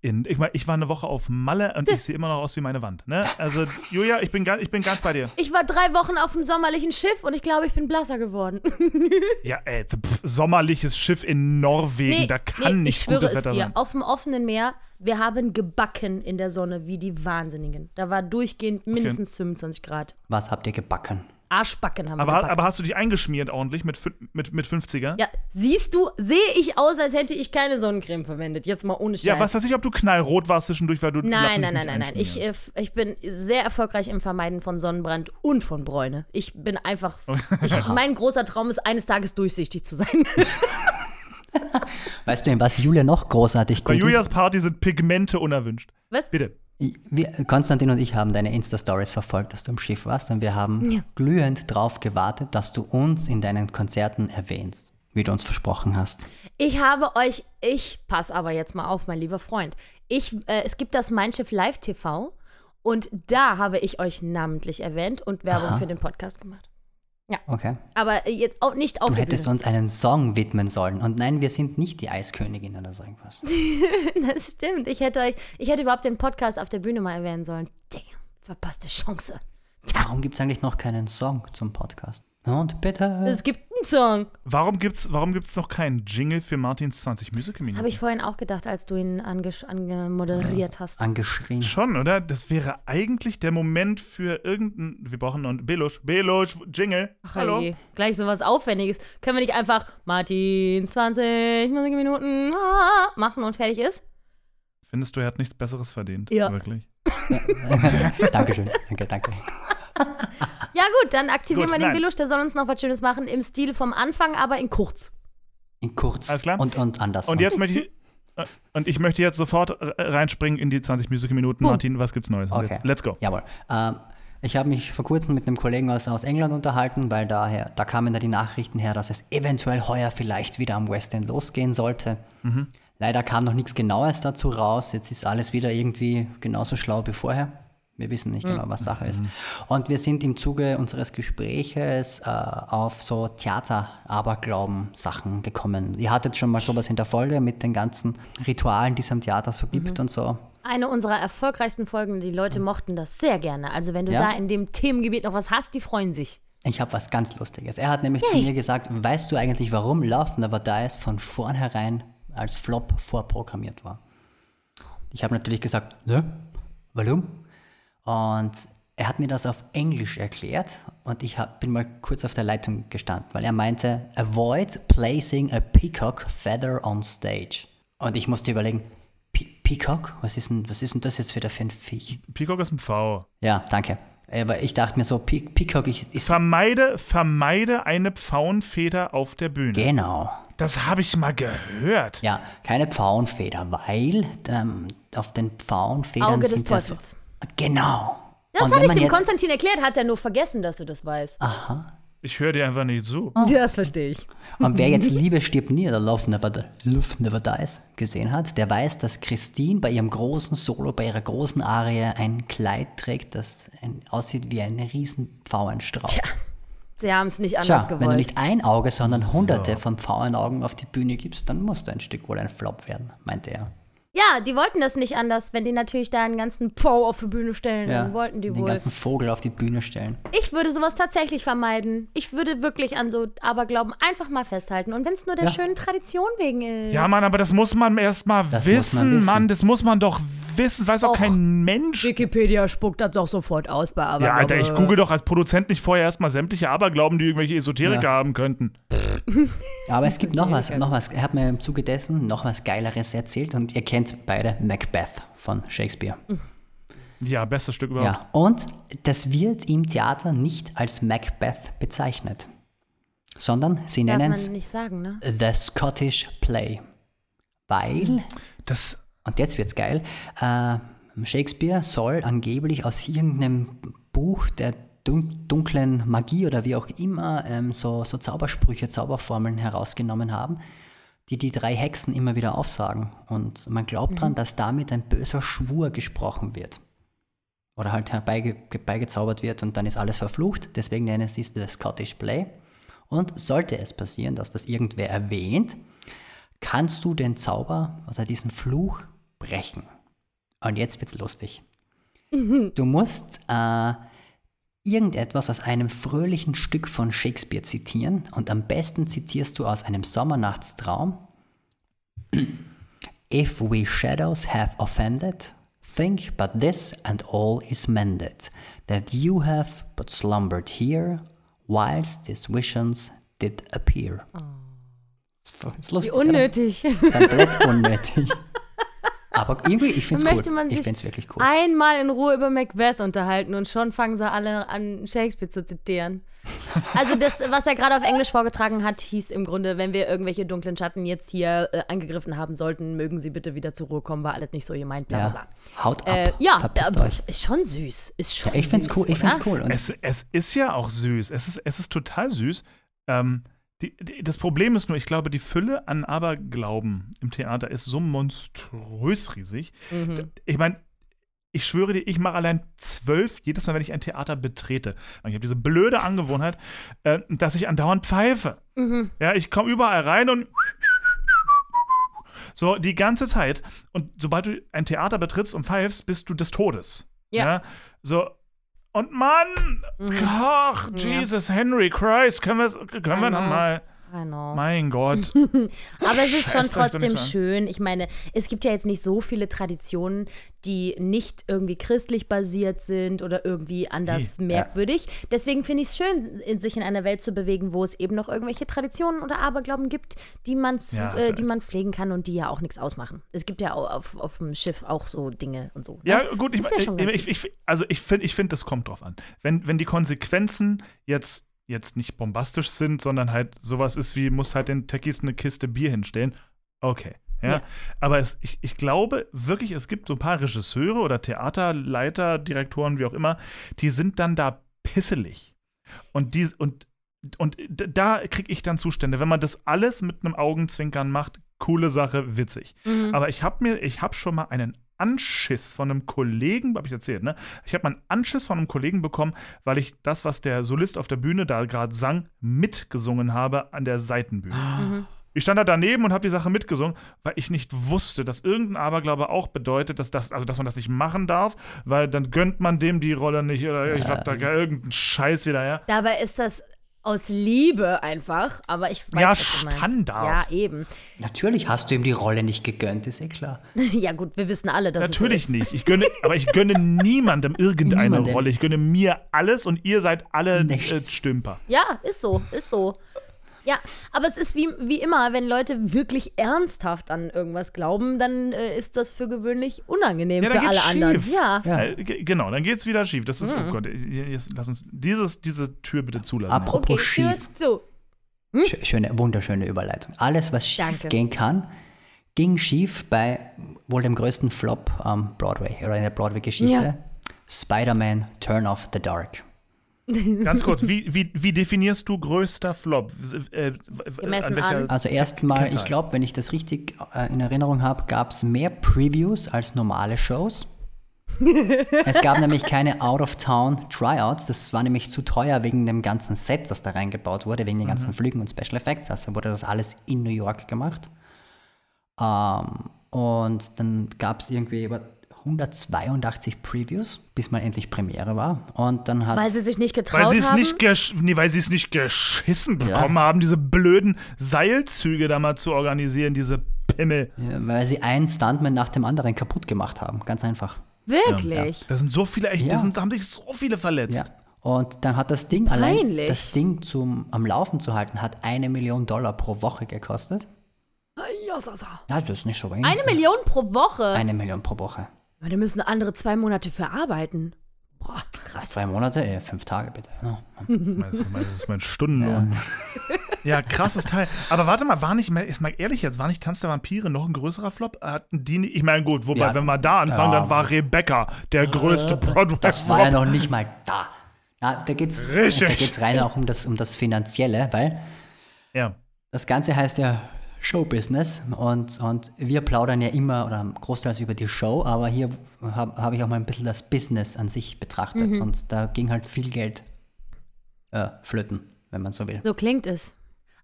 In, ich, mein, ich war eine Woche auf Malle und ich sehe immer noch aus wie meine Wand. Ne? Also, Julia, ich bin, ganz, ich bin ganz bei dir. Ich war drei Wochen auf dem sommerlichen Schiff und ich glaube, ich bin blasser geworden. Ja, ey, pff, sommerliches Schiff in Norwegen, da kann nee, nicht ich schwöre gutes es Wetter dir. sein. Auf dem offenen Meer, wir haben gebacken in der Sonne wie die Wahnsinnigen. Da war durchgehend mindestens 25 Grad. Was habt ihr gebacken? Arschbacken haben Aber, wir ha- gebacken. aber hast du dich eingeschmiert ordentlich mit, mit, mit 50er? ja, siehst du, sehe ich aus, als hätte ich keine Sonnencreme verwendet. Jetzt mal ohne Scheiß. Ja, was weiß ich, ob du knallrot warst zwischendurch, weil du Nein, nein, nein, nein, nein. Ich, äh, ich bin sehr erfolgreich im Vermeiden von Sonnenbrand und von Bräune. Ich bin einfach. Ich, mein großer Traum ist, eines Tages durchsichtig zu sein. Weißt du, in was Julia noch großartig Bei Julias Party sind Pigmente unerwünscht. Was? Bitte. Wir, Konstantin und ich haben deine Insta-Stories verfolgt, dass du im Schiff warst und wir haben Ja. glühend drauf gewartet, dass du uns in deinen Konzerten erwähnst, wie du uns versprochen hast. Ich habe euch, ich pass aber jetzt mal auf, mein lieber Freund. Ich, äh, es gibt das Mein Schiff Live TV und da habe ich euch namentlich erwähnt und Werbung Aha. für den Podcast gemacht. Okay. Aber jetzt auch nicht auf Du hättest uns einen Song widmen sollen. Und nein, wir sind nicht die Eiskönigin oder so irgendwas. Das stimmt. Ich hätte euch, ich hätte überhaupt den Podcast auf der Bühne mal erwähnen sollen. Damn, verpasste Chance. Warum gibt es eigentlich noch keinen Song zum Podcast? Und bitte. Es gibt einen Song. Warum gibt's, warum gibt's noch keinen Jingle für Martins 20 Musical Das Minuten? habe ich vorhin auch gedacht, als du ihn angemoderiert hast. Angeschrien. Schon, oder? Das wäre eigentlich der Moment für irgendein. Wir brauchen noch einen Belusch. Belusch, Jingle. Ach, Hallo. je. Gleich sowas Aufwendiges. Können wir nicht einfach Martin 20 Minuten ah, machen und fertig ist? Findest du, er hat nichts Besseres verdient? Ja. Wirklich? Dankeschön. Danke, danke. Ja gut, dann aktivieren Gut, wir den. Belusch, der soll uns noch was Schönes machen im Stil vom Anfang, aber in kurz. In kurz Alles klar. und, und anders. Und jetzt möchte ich. Und ich möchte jetzt sofort reinspringen in die 20 Musical Minuten. Boom. Martin, was gibt's Neues? Okay. Let's go. Jawohl. Ähm, ich habe mich vor kurzem mit einem Kollegen aus, aus England unterhalten, weil daher, da kamen da die Nachrichten her, dass es eventuell heuer vielleicht wieder am West End losgehen sollte. Leider kam noch nichts Genaues dazu raus. Jetzt ist alles wieder irgendwie genauso schlau wie vorher. Wir wissen nicht genau, was Sache ist. Und wir sind im Zuge unseres Gespräches äh, auf so Theater-Aberglauben-Sachen gekommen. Ihr hattet schon mal sowas in der Folge mit den ganzen Ritualen, die es am Theater so gibt und so. Eine unserer erfolgreichsten Folgen, die Leute mochten das sehr gerne. Also wenn du Ja? da in dem Themengebiet noch was hast, die freuen sich. Ich habe was ganz Lustiges. Er hat nämlich zu Yay. mir gesagt, weißt du eigentlich, warum Love Never Dies von vornherein als Flop vorprogrammiert war? Ich habe natürlich gesagt, ne? Warum? Und er hat mir das auf Englisch erklärt und ich hab, bin mal kurz auf der Leitung gestanden, weil er meinte, avoid placing a peacock feather on stage. Und ich musste überlegen, Pe Peacock? Was ist, denn, was ist denn das jetzt wieder für ein Viech? Peacock ist ein V. Ja, danke. Aber ich dachte mir so, Pe Peacock ist, ist Vermeide, vermeide eine Pfauenfeder auf der Bühne. genau. Das habe ich mal gehört. Ja, keine Pfauenfeder, weil ähm, auf den Pfauenfedern Auge des sind Teufels. Genau. Das habe ich dem Konstantin erklärt, hat er nur vergessen, dass du das weißt. Aha. Ich höre dir einfach nicht zu. Das verstehe ich. Und wer jetzt Liebe stirbt nie oder Love Never, Love Never Dies gesehen hat, der weiß, dass Christine bei ihrem großen Solo, bei ihrer großen Arie ein Kleid trägt, das ein, aussieht wie ein riesen Pfauenstrauß. Tja, Sie haben es nicht Tja, anders wenn du gewollt. nicht ein Auge, sondern hunderte von Pfauenaugen auf die Bühne gibst, dann muss dein Stück wohl ein Flop werden, meinte er. Ja, die wollten das nicht anders, wenn die natürlich da einen ganzen Pfau auf die Bühne stellen. dann wollten die den wohl. ganzen Vogel auf die Bühne stellen. Ich würde sowas tatsächlich vermeiden. Ich würde wirklich an so Aberglauben einfach mal festhalten. Und wenn es nur der Ja. schönen Tradition wegen ist. Ja, Mann, aber das muss man erst mal Das wissen, man wissen. Mann. Das muss man doch wissen. Das weiß auch Och. kein Mensch. Wikipedia spuckt das doch sofort aus bei Ja, Aberglauben. Alter, ich google doch als Produzent nicht vorher erstmal sämtliche Aberglauben, die irgendwelche Esoteriker Ja. haben könnten. Aber es gibt noch was, noch was. Er hat mir im Zuge dessen noch was Geileres erzählt und ihr kennt beide Macbeth von Shakespeare. Ja, bestes Stück überhaupt. Ja, und das wird im Theater nicht als Macbeth bezeichnet, sondern sie nennen es nicht sagen, ne? The Scottish Play. Weil, Das, und jetzt wird's geil, äh, Shakespeare soll angeblich aus irgendeinem Buch der dun dunklen Magie oder wie auch immer ähm, so, so Zaubersprüche, Zauberformeln herausgenommen haben, die die drei Hexen immer wieder aufsagen. Und man glaubt dran, dass damit ein böser Schwur gesprochen wird. Oder halt herbeige herbeigezaubert wird und dann ist alles verflucht. Deswegen nennen sie es The Scottish Play. Und sollte es passieren, dass das irgendwer erwähnt, kannst du den Zauber oder diesen Fluch brechen. Und jetzt wird's lustig. Du musst äh, irgendetwas aus einem fröhlichen Stück von Shakespeare zitieren und am besten zitierst du aus einem Sommernachtstraum. If we shadows have offended, think but this and all is mended, that you have but slumbered here, whilst these visions did appear. Ist Wie lustig, oder? unnötig. Komplett unnötig. Aber irgendwie, ich finde es Möchte cool. man Ich sich finde es wirklich cool. einmal in Ruhe über Macbeth unterhalten und schon fangen sie alle an, Shakespeare zu zitieren. Also das, was er gerade auf Englisch vorgetragen hat, hieß im Grunde, wenn wir irgendwelche dunklen Schatten jetzt hier äh, angegriffen haben sollten, mögen sie bitte wieder zur Ruhe kommen, war alles nicht so gemeint, bla bla bla. Ja, haut ab. Äh, ja, Verpisst aber euch. ist schon süß. Ist schon Ja, ich finde es süß, cool. Ich find's oder? cool. Es, es ist ja auch süß. Es ist, es ist total süß. Ähm, die, die, das Problem ist nur, ich glaube, die Fülle an Aberglauben im Theater ist so monströs riesig. Mhm. Ich meine, ich schwöre dir, ich mache allein zwölf jedes Mal, wenn ich ein Theater betrete. Ich habe diese blöde Angewohnheit, äh, dass ich andauernd pfeife. Mhm. Ja, ich komme überall rein und so die ganze Zeit. Und sobald du ein Theater betrittst und pfeifst, bist du des Todes. Ja. so. Und Mann, ach, Ja. Jesus, Henry Christ, können, können wir I noch mal. Mein Gott. Aber es ist schon Scheiß trotzdem schön. Ich meine, es gibt ja jetzt nicht so viele Traditionen, die nicht irgendwie christlich basiert sind oder irgendwie anders Nee, merkwürdig. Deswegen finde ich es schön, in, sich in einer Welt zu bewegen, wo es eben noch irgendwelche Traditionen oder Aberglauben gibt, die man, zu, Ja, äh, die man pflegen kann und die ja auch nichts ausmachen. Es gibt ja auch auf, auf dem Schiff auch so Dinge und so. Ne? Ja, gut, ich, ja ich, ich, also ich finde, ich find, das kommt drauf an. Wenn, wenn die Konsequenzen jetzt, jetzt nicht bombastisch sind, sondern halt sowas ist wie, muss halt den Techies eine Kiste Bier hinstellen, okay. Ja, Ja. aber es, ich, ich glaube wirklich, es gibt so ein paar Regisseure oder Theaterleiter, Direktoren, wie auch immer, die sind dann da pisselig. Und, die, und, und da kriege ich dann Zustände. Wenn man das alles mit einem Augenzwinkern macht, coole Sache, witzig. Mhm. Aber ich habe mir, ich habe schon mal einen Anschiss von einem Kollegen, habe ich erzählt, ne? Ich habe mal einen Anschiss von einem Kollegen bekommen, weil ich das, was der Solist auf der Bühne da gerade sang, mitgesungen habe an der Seitenbühne. Mhm. Ich stand da daneben und habe die Sache mitgesungen, weil ich nicht wusste, dass irgendein Aberglaube auch bedeutet, dass, das, also dass man das nicht machen darf, weil dann gönnt man dem die Rolle nicht oder ich hab da gar irgendeinen Scheiß wieder, ja. Dabei ist das aus Liebe einfach, aber ich weiß, Ja, was du meinst. Standard. Ja, eben. Natürlich hast du ihm die Rolle nicht gegönnt, ist eh klar. Ja gut, wir wissen alle, dass Natürlich es so ist. nicht. Ich gönne, aber ich gönne niemandem irgendeine Niemandem. Rolle. Ich gönne mir alles und ihr seid alle äh, Nichts. Stümper. Ja, ist so, ist so. Ja, aber es ist wie, wie immer, wenn Leute wirklich ernsthaft an irgendwas glauben, dann äh, ist das für gewöhnlich unangenehm Ja, für alle geht's anderen. schief. Ja. Ja. Äh, ge- genau, dann geht's wieder schief. Das ist, Mhm. oh Gott, jetzt, lass uns dieses, diese Tür bitte zulassen. Apropos Okay, Tür schief. zu. Sch- Schöne, wunderschöne Überleitung. Alles, was schief Danke. gehen kann, ging schief bei wohl dem größten Flop am Broadway oder in der Broadway-Geschichte. Ja. Spider-Man Turn Off the Dark. Ganz kurz, wie, wie, wie definierst du größter Flop? Äh, Gemessen an- Also erstmal, ich glaube, wenn ich das richtig äh, in Erinnerung habe, gab es mehr Previews als normale Shows. es gab nämlich keine Out-of-Town-Tryouts. Das war nämlich zu teuer wegen dem ganzen Set, was da reingebaut wurde, wegen den ganzen Flügen und Special Effects. Also wurde das alles in New York gemacht. Ähm, und dann gab es irgendwie über 182 Previews, bis mal endlich Premiere war. Und dann hat Weil sie sich nicht getraut Weil sie es haben. nicht, gesch nee, weil sie es nicht geschissen Ja. bekommen haben, diese blöden Seilzüge da mal zu organisieren, diese Pimmel. Ja, weil sie einen Stuntman nach dem anderen kaputt gemacht haben. Ganz einfach. Wirklich? Da sind so viele, echt, Ja. da, sind, da haben sich so viele verletzt. Ja. Und dann hat das Ding allein, Peinlich. das Ding zum am Laufen zu halten, hat eine Million Dollar pro Woche gekostet. Ja. Ja, das ist nicht so wenig. Eine Million pro Woche? Eine Million pro Woche. Ja, Da müssen andere zwei Monate für arbeiten. Boah, krass. Zwei Monate, äh, fünf Tage bitte. Ja. Das ist mein, das ist mein Stundenlohn. Ja. krasses Teil. Aber warte mal, war nicht, mal- ist mal ehrlich jetzt, war nicht Tanz der Vampire noch ein größerer Flop? Hatten die nicht, ich meine, gut, wobei, Ja. wenn wir da anfangen, Ja. dann war Rebecca der größte Broadway. Das war ja noch nicht mal da. Na, da geht's, Richtig. da geht's rein auch um das, um das Finanzielle, weil Ja. das Ganze heißt ja Showbusiness und, und wir plaudern ja immer oder großteils über die Show, aber hier habe hab ich auch mal ein bisschen das Business an sich betrachtet und da ging halt viel Geld äh, flöten, wenn man so will. So klingt es.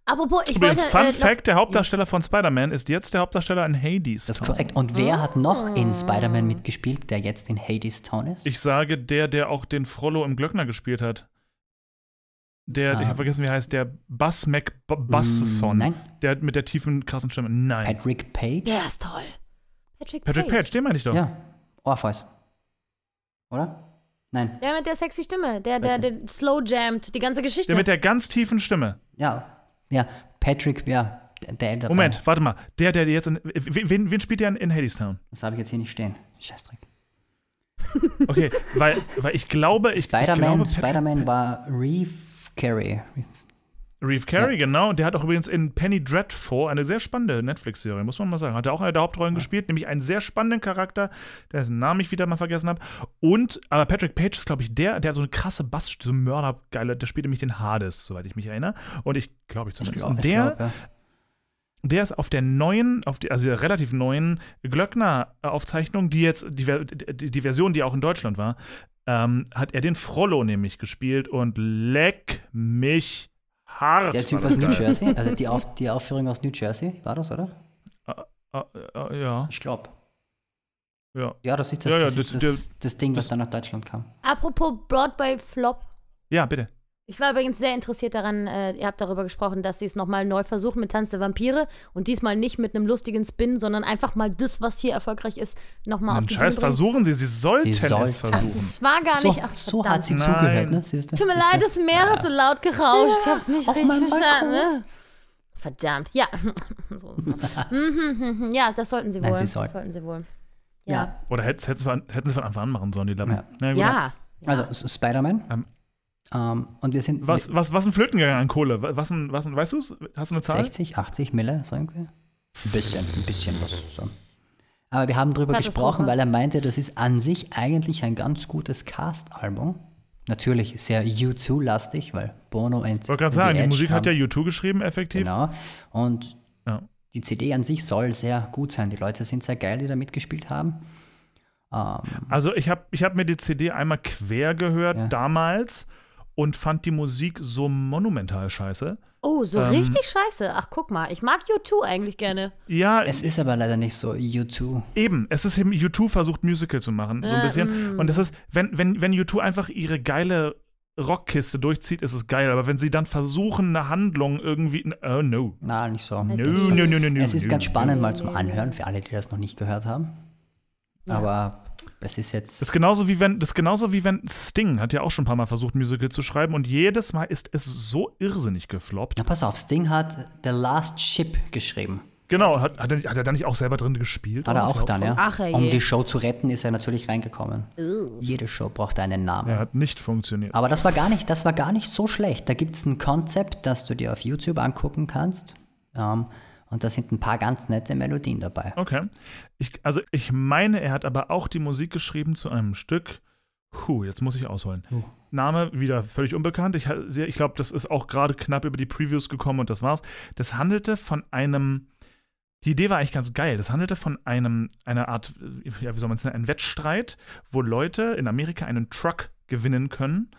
Apropos, ich Übrigens, wollte. Fun äh, Fact: der Hauptdarsteller von Spider-Man ist jetzt der Hauptdarsteller in Hades. Das ist korrekt. Und wer hat noch in Spider-Man mitgespielt, der jetzt in Hades Town ist? Ich sage, der, der auch den Frollo im Glöckner gespielt hat. Der, ich Ah. habe vergessen, wie er heißt, der Buzz McBusson. Mm, nein. Der mit der tiefen, krassen Stimme. Nein. Patrick Page? Der ist toll. Patrick, Patrick Page, den meine ich doch. Ja. Orpheus. Oder? Nein. Der mit der sexy Stimme, der, der, der slow jammt, die ganze Geschichte. Der mit der ganz tiefen Stimme. Ja. Ja. Patrick, ja. Der, der ältere. Moment, warte mal. Der, der jetzt in. Wen, wen spielt der in, in Hadestown? Das habe ich jetzt hier nicht stehen. Scheißdreck. Okay, weil, weil ich glaube, ich, ich Spider-Man Spider-Man war Reeve Carey. Reeve Carey, genau. Der hat auch übrigens in Penny Dreadful eine sehr spannende Netflix-Serie, muss man mal sagen. Hat er auch eine der Hauptrollen gespielt, nämlich einen sehr spannenden Charakter, dessen Namen ich wieder mal vergessen habe. Und, aber Patrick Page ist, glaube ich, der, der so eine krasse Bass, so Mördergeile, der spielt nämlich den Hades, soweit ich mich erinnere. Und ich glaube ich zumindest. Und der, glaub, ja. der ist auf der neuen, auf die, also der relativ neuen Glöckner-Aufzeichnung, die jetzt, die, die, die Version, die auch in Deutschland war, ähm, hat er den Frollo nämlich gespielt und leck mich hart. Der Typ aus New. Jersey, also die, Auf, die Aufführung aus New Jersey, war das, oder? Ah, ah, ja, Ich glaube. ja. Ja, das ist das, Ja, ja, das, ist das- das, das, Ding, was dann nach Deutschland kam. Apropos Broadway Flop. Ja, bitte. Ich war übrigens sehr interessiert daran, äh, ihr habt darüber gesprochen, dass sie es nochmal neu versuchen mit Tanz der Vampire und diesmal nicht mit einem lustigen Spin, sondern einfach mal das, was hier erfolgreich ist, nochmal auf die Scheiß Bühne versuchen sie, sie sollten, Sie sollten. es versuchen. es war gar So, nicht. Ach, so hat sie Nein. zugehört, ne? Du? Tut mir leid, das Meer hat so laut gerauscht. Ich hab's nicht auf richtig verstanden. Ne? Verdammt. Ja. so, so. Mhm, ja, das sollten sie wohl. Nein, sie das sollten. sie wohl. Ja. Ja. Oder hätten, hätten, sie von, sie Anfang an machen sollen, die Lappen. Ja. Na gut. Ja. Also Spider-Man. Ähm. Ähm, und wir sind Was, was, was ein Flöten gegangen an Kohle? Was ein, was ein, weißt du es? Hast du eine Zahl? 60, 80 Mille, so irgendwie. Ein bisschen, ein bisschen was. So. Aber wir haben drüber gesprochen, weil er meinte, das ist an sich eigentlich ein ganz gutes Cast-Album. Natürlich sehr U2-lastig, weil Bono und Ich wollte gerade The sagen, die Musik hat ja U2 geschrieben, effektiv. Genau. Und Ja. die CD an sich soll sehr gut sein. Die Leute sind sehr geil, die da mitgespielt haben. Ähm, Also ich habe ich hab mir die CD einmal quer gehört Ja. damals und fand die Musik so monumental scheiße. Oh, so Ähm. richtig scheiße. Ach, guck mal. Ich mag U2 eigentlich gerne. Ja, es ist aber leider nicht so U2. eben. Es ist eben, U2 versucht Musical zu machen, so ein Äh, bisschen. mm. Und das ist, wenn, wenn, wenn U2 einfach ihre geile Rockkiste durchzieht, ist es geil. Aber wenn sie dann versuchen, eine Handlung irgendwie. Oh no. Na, nicht so. Es No, ist no, no, no, no. Es ist no, ganz no. spannend mal zum Anhören, für alle, die das noch nicht gehört haben. Aber es ist jetzt. Das ist genauso wie wenn, das ist genauso wie wenn Sting hat ja auch schon ein paar Mal versucht, Musical zu schreiben und jedes Mal ist es so irrsinnig gefloppt. Na, pass auf, Sting hat The Last Ship geschrieben. Genau, hat, hat, er, hat er da nicht auch selber drin gespielt? Hat er oder? auch dann, ja. Ach, um die Show zu retten, ist er natürlich reingekommen. Jede Show braucht einen Namen. Er hat nicht funktioniert. Aber das war gar nicht, das war gar nicht so schlecht. Da gibt es ein Konzept, das du dir auf YouTube angucken kannst. Ähm, und da sind ein paar ganz nette Melodien dabei. Okay. Ich, also ich meine, er hat aber auch die Musik geschrieben zu einem Stück. Puh, jetzt muss ich ausholen. Name wieder völlig unbekannt. Ich, ich glaube, das ist auch gerade knapp über die Previews gekommen und das war's. Das handelte von einem. Die Idee war eigentlich ganz geil. Das handelte von einem, einer Art, äh, ja, wie soll man es nennen, ein Wettstreit, wo Leute in Amerika einen Truck gewinnen können.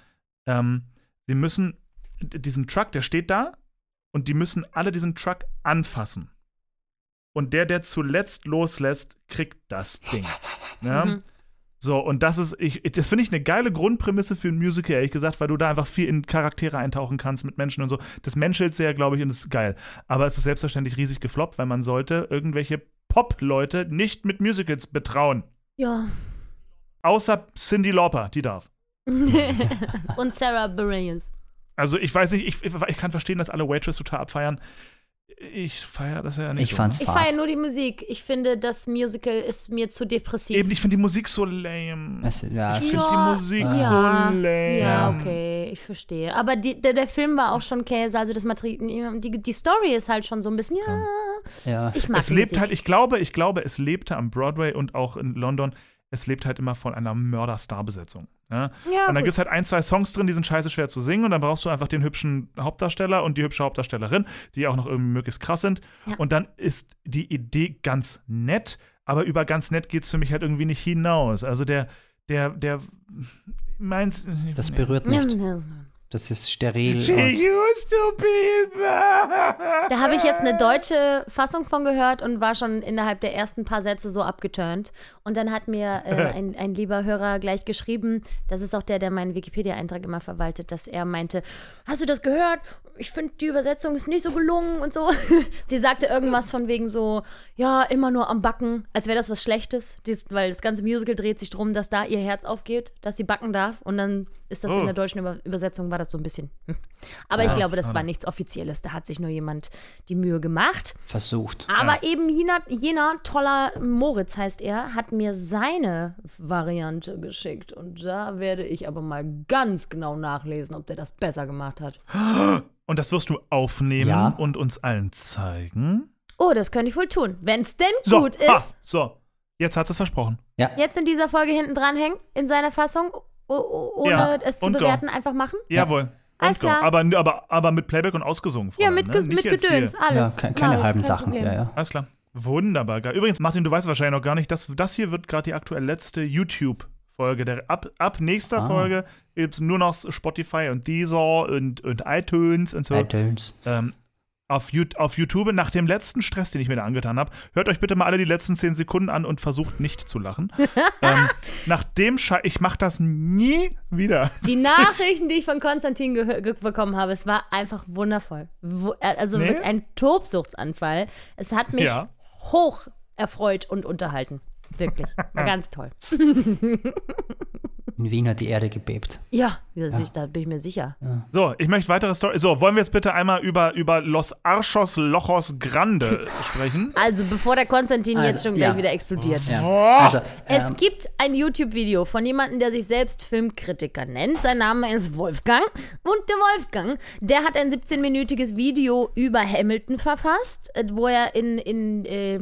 Ähm, sie müssen diesen Truck, der steht da, und die müssen alle diesen Truck anfassen. Und der, der zuletzt loslässt, kriegt das Ding. Ja? Mhm. So, und das ist, ich, das finde ich eine geile Grundprämisse für ein Musical, ehrlich gesagt, weil du da einfach viel in Charaktere eintauchen kannst mit Menschen und so. Das menschelt sehr, glaube ich, und ist geil. Aber es ist selbstverständlich riesig gefloppt, weil man sollte irgendwelche Pop-Leute nicht mit Musicals betrauen. Ja. Außer Cindy Lauper, die darf. Und Sarah Bareilles. Also ich weiß nicht, ich, ich kann verstehen, dass alle Waitress total abfeiern. Ich feiere das ja nicht Ich so. fand's Ich fad. feiere nur die Musik. Ich finde, das Musical ist mir zu depressiv. Eben, ich finde die Musik so lame. Es, ja, Ich finde Ja. die Musik Ja. so lame. Ja, okay, ich verstehe. Aber die, der, der Film war auch schon Käse, also das Material, die, die Story ist halt schon so ein bisschen, ja, ja. ich mag Es lebt Musik. halt, ich glaube, ich glaube, es lebte am Broadway und auch in London. Es lebt halt immer von einer Mörder-Star-Besetzung. Ja? Ja, und dann gibt es halt ein, zwei Songs drin, die sind scheiße schwer zu singen. Und dann brauchst du einfach den hübschen Hauptdarsteller und die hübsche Hauptdarstellerin, die auch noch irgendwie möglichst krass sind. Ja. Und dann ist die Idee ganz nett, aber über ganz nett geht es für mich halt irgendwie nicht hinaus. Also der, der, der meins. Das berührt nicht. Das ist steril. She Und used to be mine. Da habe ich jetzt eine deutsche Fassung von gehört und war schon innerhalb der ersten paar Sätze so abgeturnt. Und dann hat mir äh, ein, ein lieber Hörer gleich geschrieben, das ist auch der, der meinen Wikipedia-Eintrag immer verwaltet, dass er meinte, hast du das gehört? Ich finde, die Übersetzung ist nicht so gelungen und so. Sie sagte irgendwas von wegen so, ja, immer nur am Backen, als wäre das was Schlechtes, Dies, weil das ganze Musical dreht sich darum, dass da ihr Herz aufgeht, dass sie backen darf. Und dann ist das Oh. in der deutschen Über Übersetzung, war das so ein bisschen. hm. Aber ich glaube, das war nichts Offizielles. Da hat sich nur jemand die Mühe gemacht. versucht. Aber eben jener, jener toller Moritz heißt er, hat mir seine Variante geschickt. Und da werde ich aber mal ganz genau nachlesen, ob der das besser gemacht hat. Und das wirst du aufnehmen Ja. und uns allen zeigen. Oh, das könnte ich wohl tun. Wenn es denn So, gut ha, ist, so. Jetzt hat es versprochen. Ja, jetzt in dieser Folge hinten dranhängen, in seiner Fassung, o- ohne Ja, es zu und go. bewerten, einfach machen. Jawohl. Alles go. klar. Aber, aber, aber mit Playback und ausgesungen. Ja, Fräulein, mit, ne? Mit Gedöns, ja alles. ke- keine Mach, halben kein Sachen. Ja, ja. Alles klar. Wunderbar. geil. Übrigens, Martin, du weißt wahrscheinlich noch gar nicht, dass das hier wird gerade die aktuell letzte YouTube-Folge. Der- Ab, ab nächster Ah. Folge gibt es nur noch Spotify und Deezer und, und iTunes und so. iTunes. ähm, auf, auf YouTube nach dem letzten Stress, den ich mir da angetan habe. Hört euch bitte mal alle die letzten 10 Sekunden an und versucht nicht zu lachen. ähm, nach dem Schei ich mache das nie wieder. Die Nachrichten, die ich von Konstantin bekommen habe, es war einfach wundervoll. Wo, äh, also Nee? wirklich ein Tobsuchtsanfall. Es hat mich Ja. hoch erfreut und unterhalten. Wirklich. War ganz toll. In Wien hat die Erde gebebt. Ja, ja. sich- da bin ich mir sicher. So, ich möchte weitere Story. So, wollen wir jetzt bitte einmal über, über Los Archos Lochos Grande sprechen? Also, bevor der Konstantin Also, jetzt schon gleich ja. wieder explodiert. Ja. Also, Es ähm, gibt ein YouTube-Video von jemandem, der sich selbst Filmkritiker nennt. Sein Name ist Wolfgang. Und der Wolfgang, der hat ein 17-minütiges Video über Hamilton verfasst, äh, wo er in, in äh,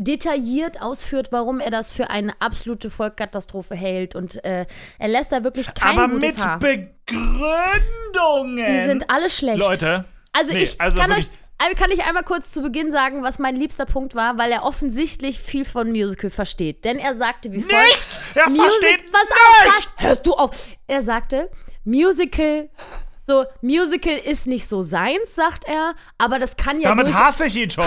detailliert ausführt, warum er das für eine absolute Vollkatastrophe hält. Und äh, er lässt da wirklich kein Aber gutes mit Haar. Begründungen. Die sind alle schlecht. Leute. Also nee, ich also kann euch also kann ich einmal kurz zu Beginn sagen, was mein liebster Punkt war, weil er offensichtlich viel von Musical versteht. Denn er sagte wie folgt: Er versteht pass auf, pass, hörst du auf. Er sagte, Musical, so, Musical ist nicht so seins, sagt er, aber das kann ja Damit durch, hasse ich ihn schon.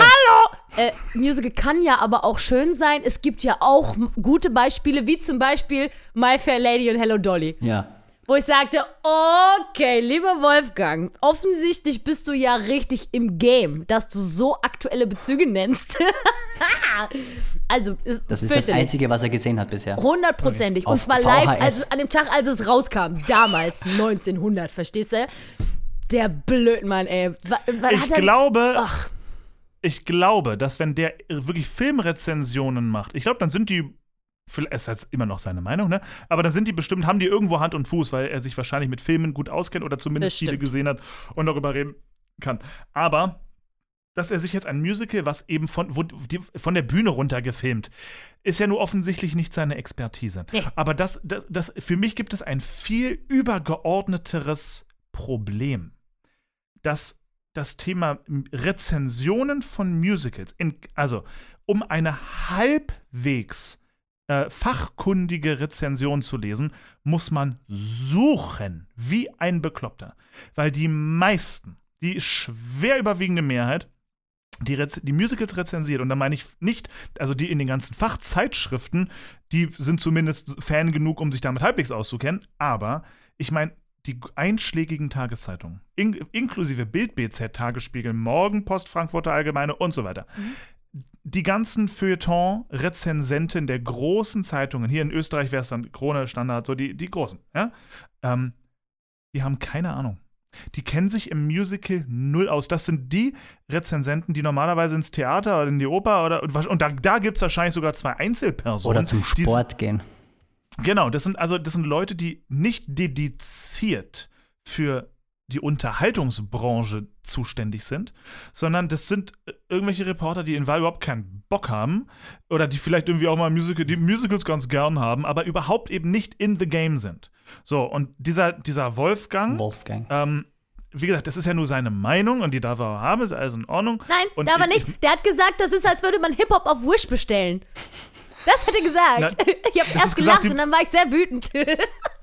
äh, Musical kann ja aber auch schön sein. Es gibt ja auch gute Beispiele, wie zum Beispiel My Fair Lady und Hello Dolly. ja. Wo ich sagte, okay, lieber Wolfgang, offensichtlich bist du ja richtig im Game, dass du so aktuelle Bezüge nennst. also, ist Das ist das. Einzige, was er gesehen hat bisher. Hundertprozentig. Und zwar live, also an dem Tag, als es rauskam. Damals, 1900, verstehst du? Der Blödmann, ey. Wa- wa- Ich er- glaube, Ach, ich glaube, dass wenn der wirklich Filmrezensionen macht, ich glaube, dann sind die, es ist jetzt immer noch seine Meinung, ne? Aber dann sind die bestimmt, haben die irgendwo Hand und Fuß, weil er sich wahrscheinlich mit Filmen gut auskennt oder zumindest viele gesehen hat und darüber reden kann. Aber dass er sich jetzt ein Musical, was eben von, wo, die, von der Bühne runter gefilmt, ist ja nur offensichtlich nicht seine Expertise. Nee. Aber das, das, das, für mich gibt es ein viel übergeordneteres Problem, dass das Thema Rezensionen von Musicals, in, also um eine halbwegs äh, fachkundige Rezension zu lesen, muss man suchen, wie ein Bekloppter. Weil die meisten, die schwer überwiegende Mehrheit, die, Rez die Musicals rezensiert, und da meine ich nicht, also die in den ganzen Fachzeitschriften, die sind zumindest Fan genug, um sich damit halbwegs auszukennen, aber ich meine, die einschlägigen Tageszeitungen, in inklusive Bild, BZ, Tagesspiegel, Morgenpost, Frankfurter Allgemeine und so weiter. Die ganzen Feuilleton-Rezensenten der großen Zeitungen, hier in Österreich wäre es dann Krone, Standard, so die, die großen, ja, ähm, die haben keine Ahnung. Die kennen sich im Musical null aus. Das sind die Rezensenten, die normalerweise ins Theater oder in die Oper oder und da, da gibt es wahrscheinlich sogar zwei Einzelpersonen. Oder zum die- Sport gehen. Genau, das sind also das sind Leute, die nicht dediziert für die Unterhaltungsbranche zuständig sind, sondern das sind äh, irgendwelche Reporter, die in Wahl überhaupt keinen Bock haben oder die vielleicht irgendwie auch mal Musical, die Musicals ganz gern haben, aber überhaupt eben nicht in the game sind. So, und dieser, dieser Wolfgang, Wolfgang. ähm, wie gesagt, das ist ja nur seine Meinung und die darf er auch haben, ist alles in Ordnung. Nein, Und da aber ich- nicht. Der hat gesagt, das ist, als würde man Hip-Hop auf Wish bestellen. Das hat er gesagt. Na, ich habe das erst ist gesagt, gelacht die- und dann war ich sehr wütend.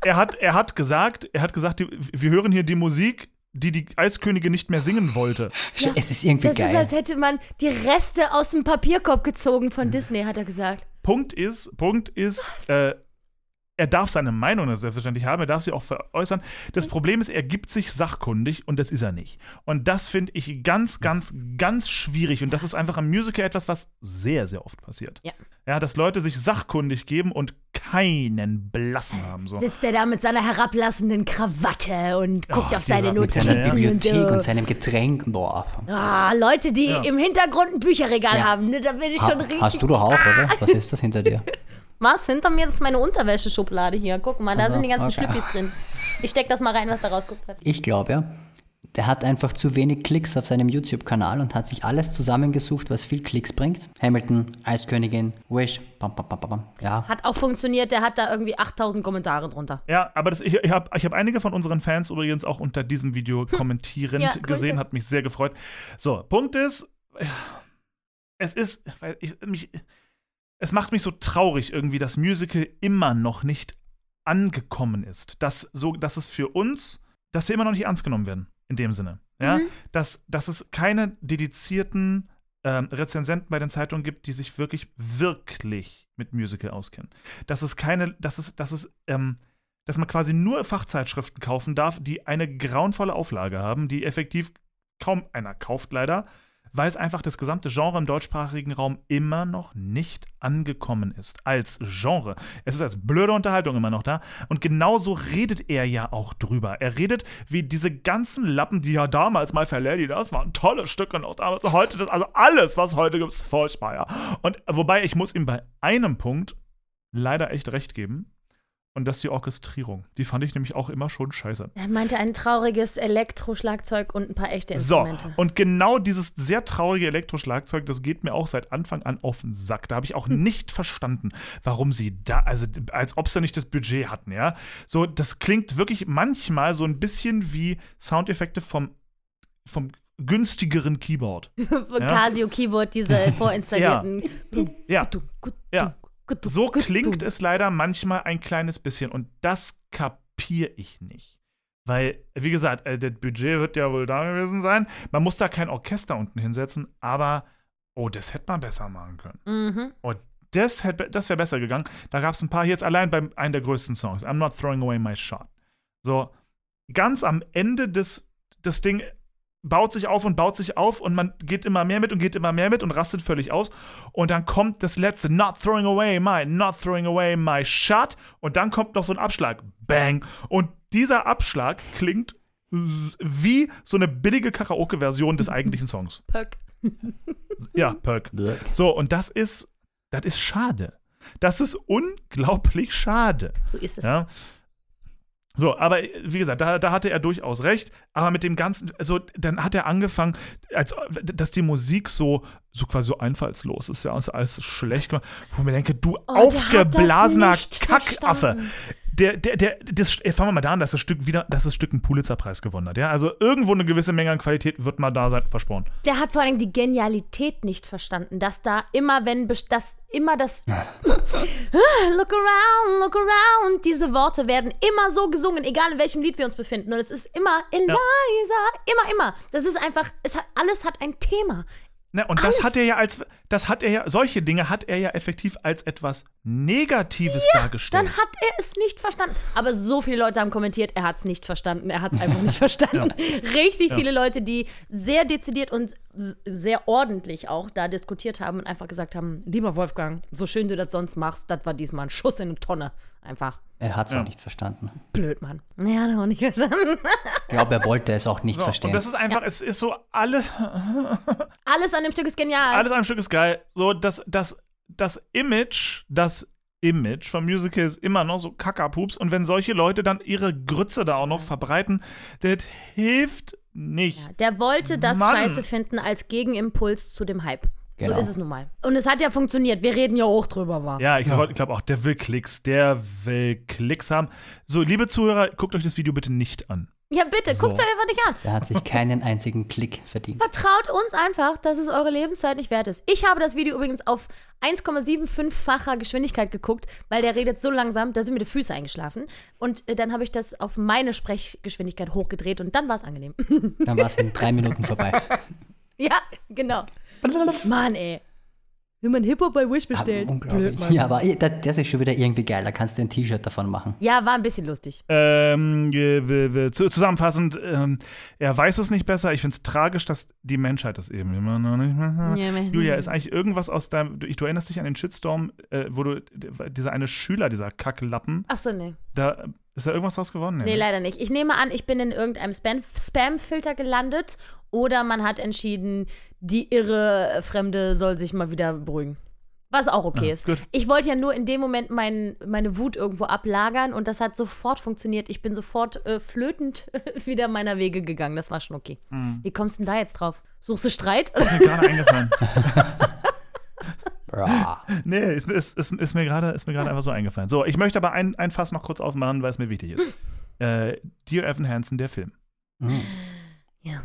er hat, er hat gesagt, er hat gesagt, die, wir hören hier die Musik, die die Eiskönigin nicht mehr singen wollte. Ja, es ist irgendwie das geil. ist, als hätte man die Reste aus dem Papierkorb gezogen von Disney, hat er gesagt. Punkt ist, Punkt ist, äh, er darf seine Meinung selbstverständlich haben, er darf sie auch veräußern. Das Problem ist, er gibt sich sachkundig und das ist er nicht. Und das finde ich ganz, ganz, ganz schwierig. Und das ist einfach im Musical etwas, was sehr, sehr oft passiert. Ja. Ja, dass Leute sich sachkundig geben und keinen Blassen haben. So. Sitzt er da mit seiner herablassenden Krawatte und guckt Oh, auf seine Mit Notizen Bibliothek und und so. seinem Getränk. Boah. Ah, Leute, die Ja. im Hintergrund ein Bücherregal Ja. haben, ne, da bin ich Ha, schon richtig. hast du doch auch, oder? Was ist das hinter dir? Was? Hinter mir ist meine Unterwäscheschublade hier. Guck mal, da Ach so, sind die ganzen okay. Schlüppis drin. Ich steck das mal rein, was da rausguckt hat. Ich glaube ja, der hat einfach zu wenig Klicks auf seinem YouTube-Kanal und hat sich alles zusammengesucht, was viel Klicks bringt. Hamilton, Eiskönigin, Wish, bam, bam, bam, bam, bam. Ja, Hat auch funktioniert, der hat da irgendwie 8000 Kommentare drunter. Ja, aber das, ich, ich habe ich hab einige von unseren Fans übrigens auch unter diesem Video kommentierend Ja, gesehen, hat mich sehr gefreut. So, Punkt ist, es ist, weil ich, mich, es macht mich so traurig irgendwie, dass Musical immer noch nicht angekommen ist. Dass, so, dass es für uns, dass wir immer noch nicht ernst genommen werden, in dem Sinne. Ja? Mhm. Dass, dass es keine dedizierten ähm, Rezensenten bei den Zeitungen gibt, die sich wirklich, wirklich mit Musical auskennen. Dass es keine, dass es, dass es, ähm, dass man quasi nur Fachzeitschriften kaufen darf, die eine grauenvolle Auflage haben, die effektiv kaum einer kauft, leider, weil es einfach das gesamte Genre im deutschsprachigen Raum immer noch nicht angekommen ist. Als Genre. Es ist als blöde Unterhaltung immer noch da. Und genauso redet er ja auch drüber. Er redet wie diese ganzen Lappen, die ja damals mal Verlady, das waren tolle Stücke noch damals. Heute, das, also alles, was heute gibt, ist furchtbar, ja. Und wobei ich muss ihm bei einem Punkt leider echt recht geben. Und das ist die Orchestrierung. Die fand ich nämlich auch immer schon scheiße. Er meinte ein trauriges Elektroschlagzeug und ein paar echte So, Instrumente. und genau dieses sehr traurige Elektroschlagzeug, das geht mir auch seit Anfang an auf den Sack. Da habe ich auch Hm. nicht verstanden, warum sie da, also als ob sie nicht das Budget hatten, ja. So, das klingt wirklich manchmal so ein bisschen wie Soundeffekte vom, vom günstigeren Keyboard. Von Casio Keyboard, diese vorinstallierten. Ja. Ja. So klingt es leider manchmal ein kleines bisschen und das kapiere ich nicht. Weil, wie gesagt, äh, das Budget wird ja wohl da gewesen sein. Man muss da kein Orchester unten hinsetzen, aber oh, das hätte man besser machen können. Mhm. Oh, das, hätte- das wäre besser gegangen. Da gab es ein paar, jetzt allein bei einem der größten Songs, I'm Not Throwing Away My Shot. So, ganz am Ende des, das Ding baut sich auf und baut sich auf und man geht immer mehr mit und geht immer mehr mit und rastet völlig aus. Und dann kommt das letzte, not throwing away my, not throwing away my shot. Und dann kommt noch so ein Abschlag. Bang. Und dieser Abschlag klingt wie so eine billige Karaoke-Version des eigentlichen Songs. Pöck. Ja, Perk. So, und das ist, das ist schade. Das ist unglaublich schade. So ist es. Ja. So, aber wie gesagt, da, da hatte er durchaus recht. Aber mit dem Ganzen, also dann hat er angefangen, als, dass die Musik so, so quasi so einfallslos ist, ja, ist alles schlecht gemacht. Wo ich mir denke, du Oh, aufgeblasener Kackaffe. Der, der, der, das, fangen wir mal da an, dass das Stück wieder, dass das Stück einen Pulitzerpreis gewonnen hat. Ja, also irgendwo eine gewisse Menge an Qualität wird mal da sein, versprochen. Der hat vor allem die Genialität nicht verstanden, dass da immer, wenn, dass immer das Look around, look around, diese Worte werden immer so gesungen, egal in welchem Lied wir uns befinden. Und es ist immer Eliza, immer, immer. Das ist einfach, es hat, alles hat ein Thema. Ne, und Alles. das hat er ja als, das hat er ja, solche Dinge hat er ja effektiv als etwas Negatives dargestellt. Dann hat er es nicht verstanden. Aber so viele Leute haben kommentiert, er hat es nicht verstanden. Er hat es einfach nicht verstanden. Richtig viele Leute, die sehr dezidiert und sehr ordentlich auch da diskutiert haben und einfach gesagt haben, lieber Wolfgang, so schön du das sonst machst, das war diesmal ein Schuss in eine Tonne. Einfach Er hat es Ja. auch nicht verstanden. blöd, Mann. Ja, hat er auch nicht verstanden. Ich glaube, er wollte es auch nicht so, verstehen. und das ist einfach, es ist so alle, Alles an dem Stück ist genial. alles an einem Stück ist geil. So, das, das, das Image, das Image vom Musical ist immer noch so Kackerpups. Und wenn solche Leute dann ihre Grütze da auch noch verbreiten, das hilft nicht. Ja, der wollte das Mann. scheiße finden als Gegenimpuls zu dem Hype. Genau. So ist es nun mal. Und es hat ja funktioniert. Wir reden ja auch drüber, war. Ja, ich glaube glaub auch, der will Klicks, der will Klicks haben. So, liebe Zuhörer, guckt euch das Video bitte nicht an. Ja, bitte, So. guckt euch einfach nicht an. er hat sich keinen einzigen Klick verdient. Vertraut uns einfach, dass es eure Lebenszeit nicht wert ist. Ich habe das Video übrigens auf 1,75-facher Geschwindigkeit geguckt, weil der redet so langsam, da sind mir die Füße eingeschlafen. Und äh, dann habe ich das auf meine Sprechgeschwindigkeit hochgedreht und dann war es angenehm. Dann war es in drei Minuten vorbei. ja, genau. Mann, ey. Wenn man Hip-Hop bei Wish bestellt. Ah, Unglaublich. Blöd, Mann. ja, aber eh, das, das ist schon wieder irgendwie geil. Da kannst du ein T-Shirt davon machen. Ja, war ein bisschen lustig. Ähm, äh, zusammenfassend, ähm, er weiß es nicht besser. Ich finde es tragisch, dass die Menschheit das eben immer noch nicht mehr. Ja, Julia, ist eigentlich irgendwas aus deinem. Du, du erinnerst dich an den Shitstorm, äh, wo du. Dieser eine Schüler, dieser Kacklappen, Achso, nee. da ist da irgendwas draus geworden? Nee, ne? leider nicht. Ich nehme an, ich bin in irgendeinem Spam- Spam-Filter gelandet oder man hat entschieden, die irre Fremde soll sich mal wieder beruhigen. Was auch okay Ja, ist. gut. Ich wollte ja nur in dem Moment mein, meine Wut irgendwo ablagern und das hat sofort funktioniert. Ich bin sofort äh, flötend wieder meiner Wege gegangen. Das war schon okay. Hm. Wie kommst du denn da jetzt drauf? Suchst du Streit? Ist mir gerade eingefallen. Nee, ist, ist, ist, ist mir gerade ist mir gerade einfach so eingefallen. So, ich möchte aber ein, ein Fass noch kurz aufmachen, weil es mir wichtig ist. äh, Dear Evan Hansen, der Film. Mhm. ja.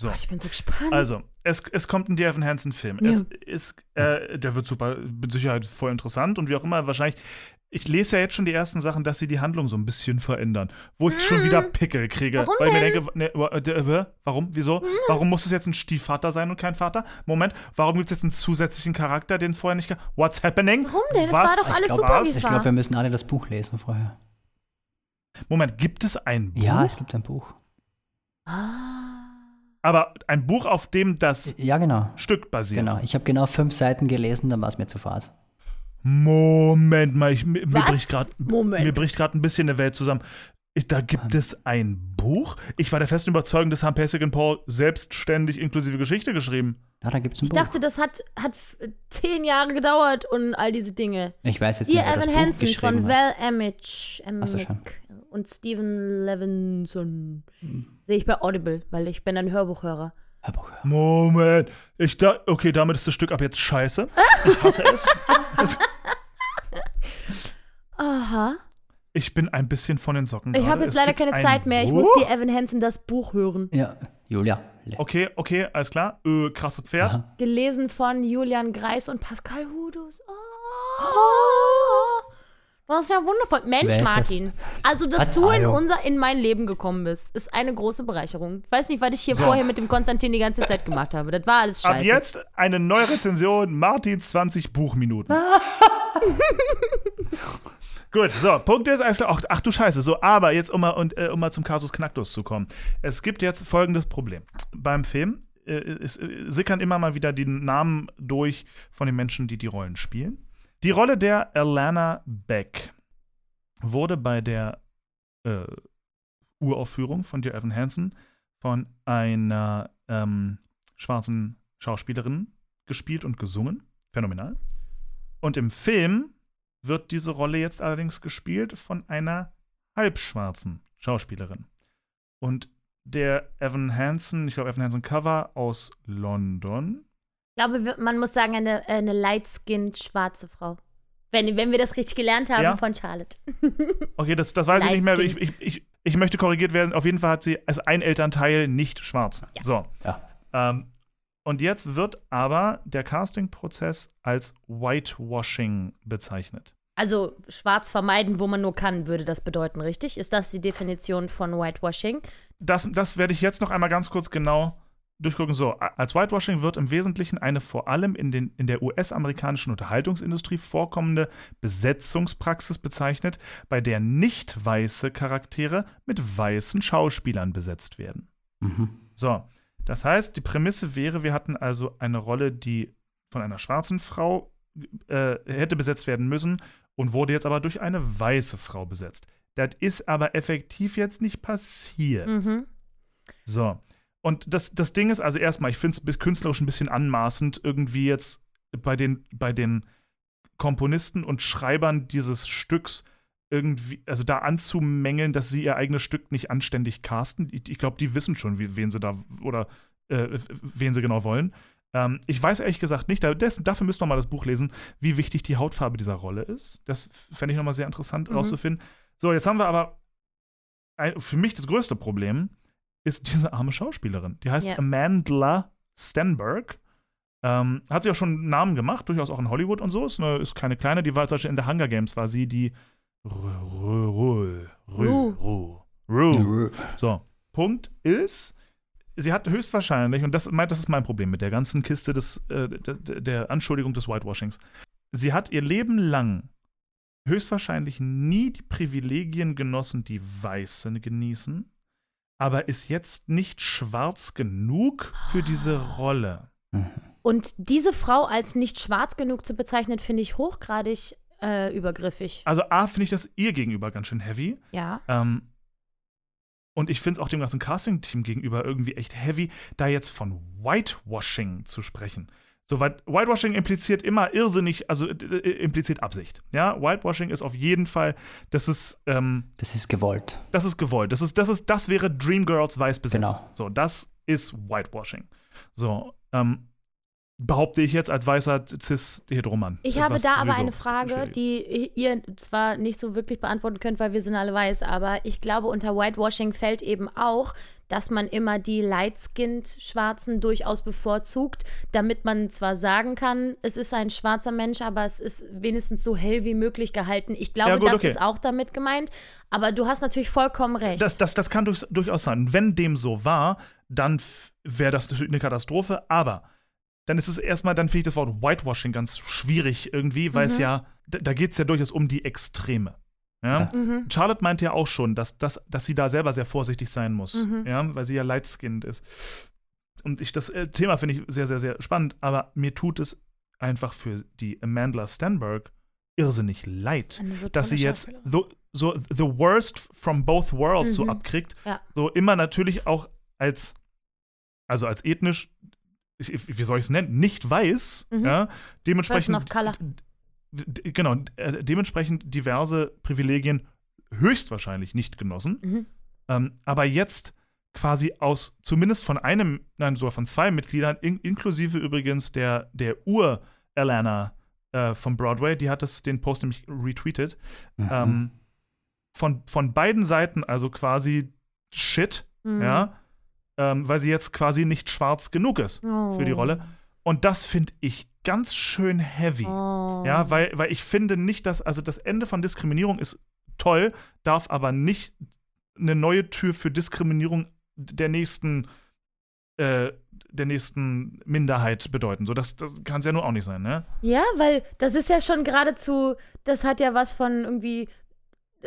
So. Oh, ich bin so gespannt. Also, es, es kommt ein Dear Evan Hansen Film. Ja. Es ist, äh, der wird super, mit Sicherheit voll interessant und wie auch immer, wahrscheinlich. Ich lese ja jetzt schon die ersten Sachen, dass sie die Handlung so ein bisschen verändern. Wo ich schon wieder Pickel kriege. Warum weil ich mir denn? denke, ne, äh, äh, warum? Wieso? Warum muss es jetzt ein Stiefvater sein und kein Vater? Moment, warum gibt es jetzt einen zusätzlichen Charakter, den es vorher nicht gab? What's happening? Warum denn? Das Was? war doch alles glaub, super, was? wie es Ich glaube, wir müssen alle das Buch lesen vorher. Moment, gibt es ein Buch? Ja, es gibt ein Buch. ah. Aber ein Buch, auf dem das Ja, genau. Stück basiert. Genau. Ich habe genau fünf Seiten gelesen, dann war es mir zu fad. Moment mal, ich, mir, Was? bricht gerade Moment. mir bricht gerade ein bisschen eine Welt zusammen. Ich- Da gibt es ein Buch. Ich war der festen Überzeugung, dass haben Pesig und Paul selbstständig inklusive Geschichte geschrieben. Ja, da gibt es ein Ich Buch. dachte, das hat, hat zehn Jahre gedauert und all diese Dinge. ich weiß jetzt Hier nicht, wer das Evan Buch Hansen geschrieben von hat. Val Emmich Ach so, und Steven Levinson. Hm. Sehe ich bei Audible, weil ich bin ein Hörbuchhörer. Hörbuch. Moment. Ich da, okay, damit ist das Stück ab jetzt scheiße. Ich hasse es. es. Aha. Ich bin ein bisschen von den Socken. Ich habe jetzt Es leider keine ein Zeit mehr. Ich Buch. muss dir Evan Hansen das Buch hören. Ja, Julia. Okay, okay, alles klar. Äh, krasses Pferd. Aha. Gelesen von Julian Greis und Pascal Hudus. Oh. Das ist ja wundervoll. Mensch? Martin. Also, dass Was? du in, unser, in mein Leben gekommen bist, ist eine große Bereicherung. Ich weiß nicht, was ich hier So. vorher mit dem Konstantin die ganze Zeit gemacht habe. Das war alles scheiße. Ab jetzt eine neue Rezension, Martins 20 Buchminuten. Gut, so, Punkt ist, alles klar. Ach, ach du Scheiße, so, aber jetzt, um mal, und, äh, um mal zum Kasus Knacktus zu kommen. Es gibt jetzt folgendes Problem. Beim Film äh, es, äh, sickern immer mal wieder die Namen durch von den Menschen, die die Rollen spielen. Die Rolle der Alana Beck wurde bei der äh, Uraufführung von Dear Evan Hansen von einer ähm, schwarzen Schauspielerin gespielt und gesungen. Phänomenal. Und im Film wird diese Rolle jetzt allerdings gespielt von einer halbschwarzen Schauspielerin. Und der Evan Hansen, ich glaube Evan Hansen Cover aus London. Ich glaube, man muss sagen, eine, eine light-skinned schwarze Frau. Wenn, wenn wir das richtig gelernt haben Ja. von Charlotte. Okay, das, das weiß ich nicht mehr. Ich, ich, ich, ich möchte korrigiert werden. Auf jeden Fall hat sie als ein Elternteil nicht schwarz. Ja. So. Ja. Ähm, und jetzt wird aber der Castingprozess als Whitewashing bezeichnet. Also schwarz vermeiden, wo man nur kann, würde das bedeuten, richtig? Ist das die Definition von Whitewashing? Das, das werde ich jetzt noch einmal ganz kurz genau durchgucken. So, als Whitewashing wird im Wesentlichen eine vor allem in, den, in der US-amerikanischen Unterhaltungsindustrie vorkommende Besetzungspraxis bezeichnet, bei der nicht weiße Charaktere mit weißen Schauspielern besetzt werden. Mhm. So, das heißt, die Prämisse wäre, wir hatten also eine Rolle, die von einer schwarzen Frau äh, hätte besetzt werden müssen und wurde jetzt aber durch eine weiße Frau besetzt. Das ist aber effektiv jetzt nicht passiert. Mhm. So. Und das, das Ding ist also erstmal, ich finde es künstlerisch ein bisschen anmaßend, irgendwie jetzt bei den, bei den Komponisten und Schreibern dieses Stücks irgendwie, also da anzumängeln, dass sie ihr eigenes Stück nicht anständig casten. Ich, ich glaube, die wissen schon, wie, wen sie da oder äh, wen sie genau wollen. Ähm, ich weiß ehrlich gesagt nicht, da, des, dafür müsst ihr mal das Buch lesen, wie wichtig die Hautfarbe dieser Rolle ist. Das fände ich nochmal sehr interessant Mhm. rauszufinden. So, jetzt haben wir aber ein, für mich das größte Problem ist diese arme Schauspielerin. Die heißt Ja. Amandla Stenberg. Ähm, hat sie auch schon einen Namen gemacht, durchaus auch in Hollywood und so. Ist, eine, ist keine kleine. Die war zum Beispiel in The Hunger Games, war sie die Ru- Ru- Ru- Ru. Ru- Ru. So, Punkt ist, sie hat höchstwahrscheinlich, und das, das ist mein Problem mit der ganzen Kiste des, äh, der, der Anschuldigung des Whitewashings, sie hat ihr Leben lang höchstwahrscheinlich nie die Privilegien genossen, die Weiße genießen, aber ist jetzt nicht schwarz genug für diese Rolle. Mhm. Und diese Frau als nicht schwarz genug zu bezeichnen, finde ich hochgradig äh, übergriffig. Also A, finde ich das ihr gegenüber ganz schön heavy. Ja. Ähm, und ich finde es auch dem ganzen Casting-Team gegenüber irgendwie echt heavy, da jetzt von Whitewashing zu sprechen. So, weil Whitewashing impliziert immer irrsinnig, also äh, äh, impliziert Absicht. Ja, Whitewashing ist auf jeden Fall, das ist, ähm, Das ist gewollt. das ist gewollt. Das ist, das ist, das wäre Dreamgirls weiß besetzt. Genau. So, das ist Whitewashing. So, ähm, behaupte ich jetzt als weißer cis-heteromann. Ich habe da aber eine Frage, die ihr zwar nicht so wirklich beantworten könnt, weil wir sind alle weiß, aber ich glaube, unter Whitewashing fällt eben auch, dass man immer die light-skinned Schwarzen durchaus bevorzugt, damit man zwar sagen kann, es ist ein schwarzer Mensch, aber es ist wenigstens so hell wie möglich gehalten. Ich glaube, Ja, gut, das okay. ist auch damit gemeint, aber du hast natürlich vollkommen recht. Das, das, das kann durch, durchaus sein. Wenn dem so war, dann wäre das natürlich eine Katastrophe. Aber dann ist es erstmal, dann finde ich das Wort Whitewashing ganz schwierig irgendwie, weil es Mhm. ja, da, da geht es ja durchaus um die Extreme. Ja? Ja. mhm. Charlotte meinte ja auch schon, dass, dass, dass sie da selber sehr vorsichtig sein muss, Mhm. ja? weil sie ja light-skinned ist. Und ich das äh, Thema finde ich sehr, sehr, sehr spannend, aber mir tut es einfach für die Amanda Stenberg irrsinnig leid so dass sie jetzt Schauspielerin. so, so the worst from both worlds so Mhm. abkriegt. Ja. So immer natürlich auch als, also als ethnisch, ich, wie soll ich es nennen, nicht weiß, Mhm. ja, dementsprechend. Genau, äh, dementsprechend diverse Privilegien höchstwahrscheinlich nicht genossen. Mhm. Ähm, aber jetzt quasi aus, zumindest von einem, nein, sogar von zwei Mitgliedern, in, inklusive übrigens der, der Ur-Alana äh, von Broadway, die hat das, den Post nämlich retweetet, Mhm. ähm, von, von beiden Seiten, also quasi Shit, Mhm. ja, ähm, weil sie jetzt quasi nicht schwarz genug ist Oh. für die Rolle. Und das finde ich ganz schön heavy. Oh. Ja, weil, weil ich finde nicht, dass, also das Ende von Diskriminierung ist toll, darf aber nicht eine neue Tür für Diskriminierung der nächsten, äh, der nächsten Minderheit bedeuten. So, das, das kann es ja nur auch nicht sein, ne? Ja, weil das ist ja schon geradezu, das hat ja was von irgendwie,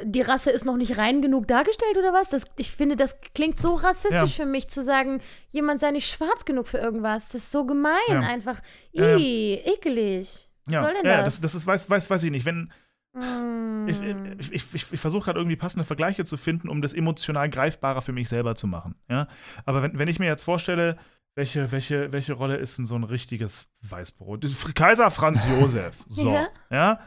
die Rasse ist noch nicht rein genug dargestellt oder was? Das, ich finde, das klingt so rassistisch für mich, zu sagen, jemand sei nicht schwarz genug für irgendwas. Das ist so gemein Ja. einfach. Ja, ja. Ih, ekelig. Was Ja, soll denn ja, das? das, das ist, weiß, weiß, weiß ich nicht. Wenn, Mm. ich ich, ich, ich, ich versuche gerade irgendwie passende Vergleiche zu finden, um das emotional greifbarer für mich selber zu machen. Ja? Aber wenn, wenn ich mir jetzt vorstelle, welche, welche, welche Rolle ist denn so ein richtiges Weißbrot? Kaiser Franz Josef. So. Ja. ja?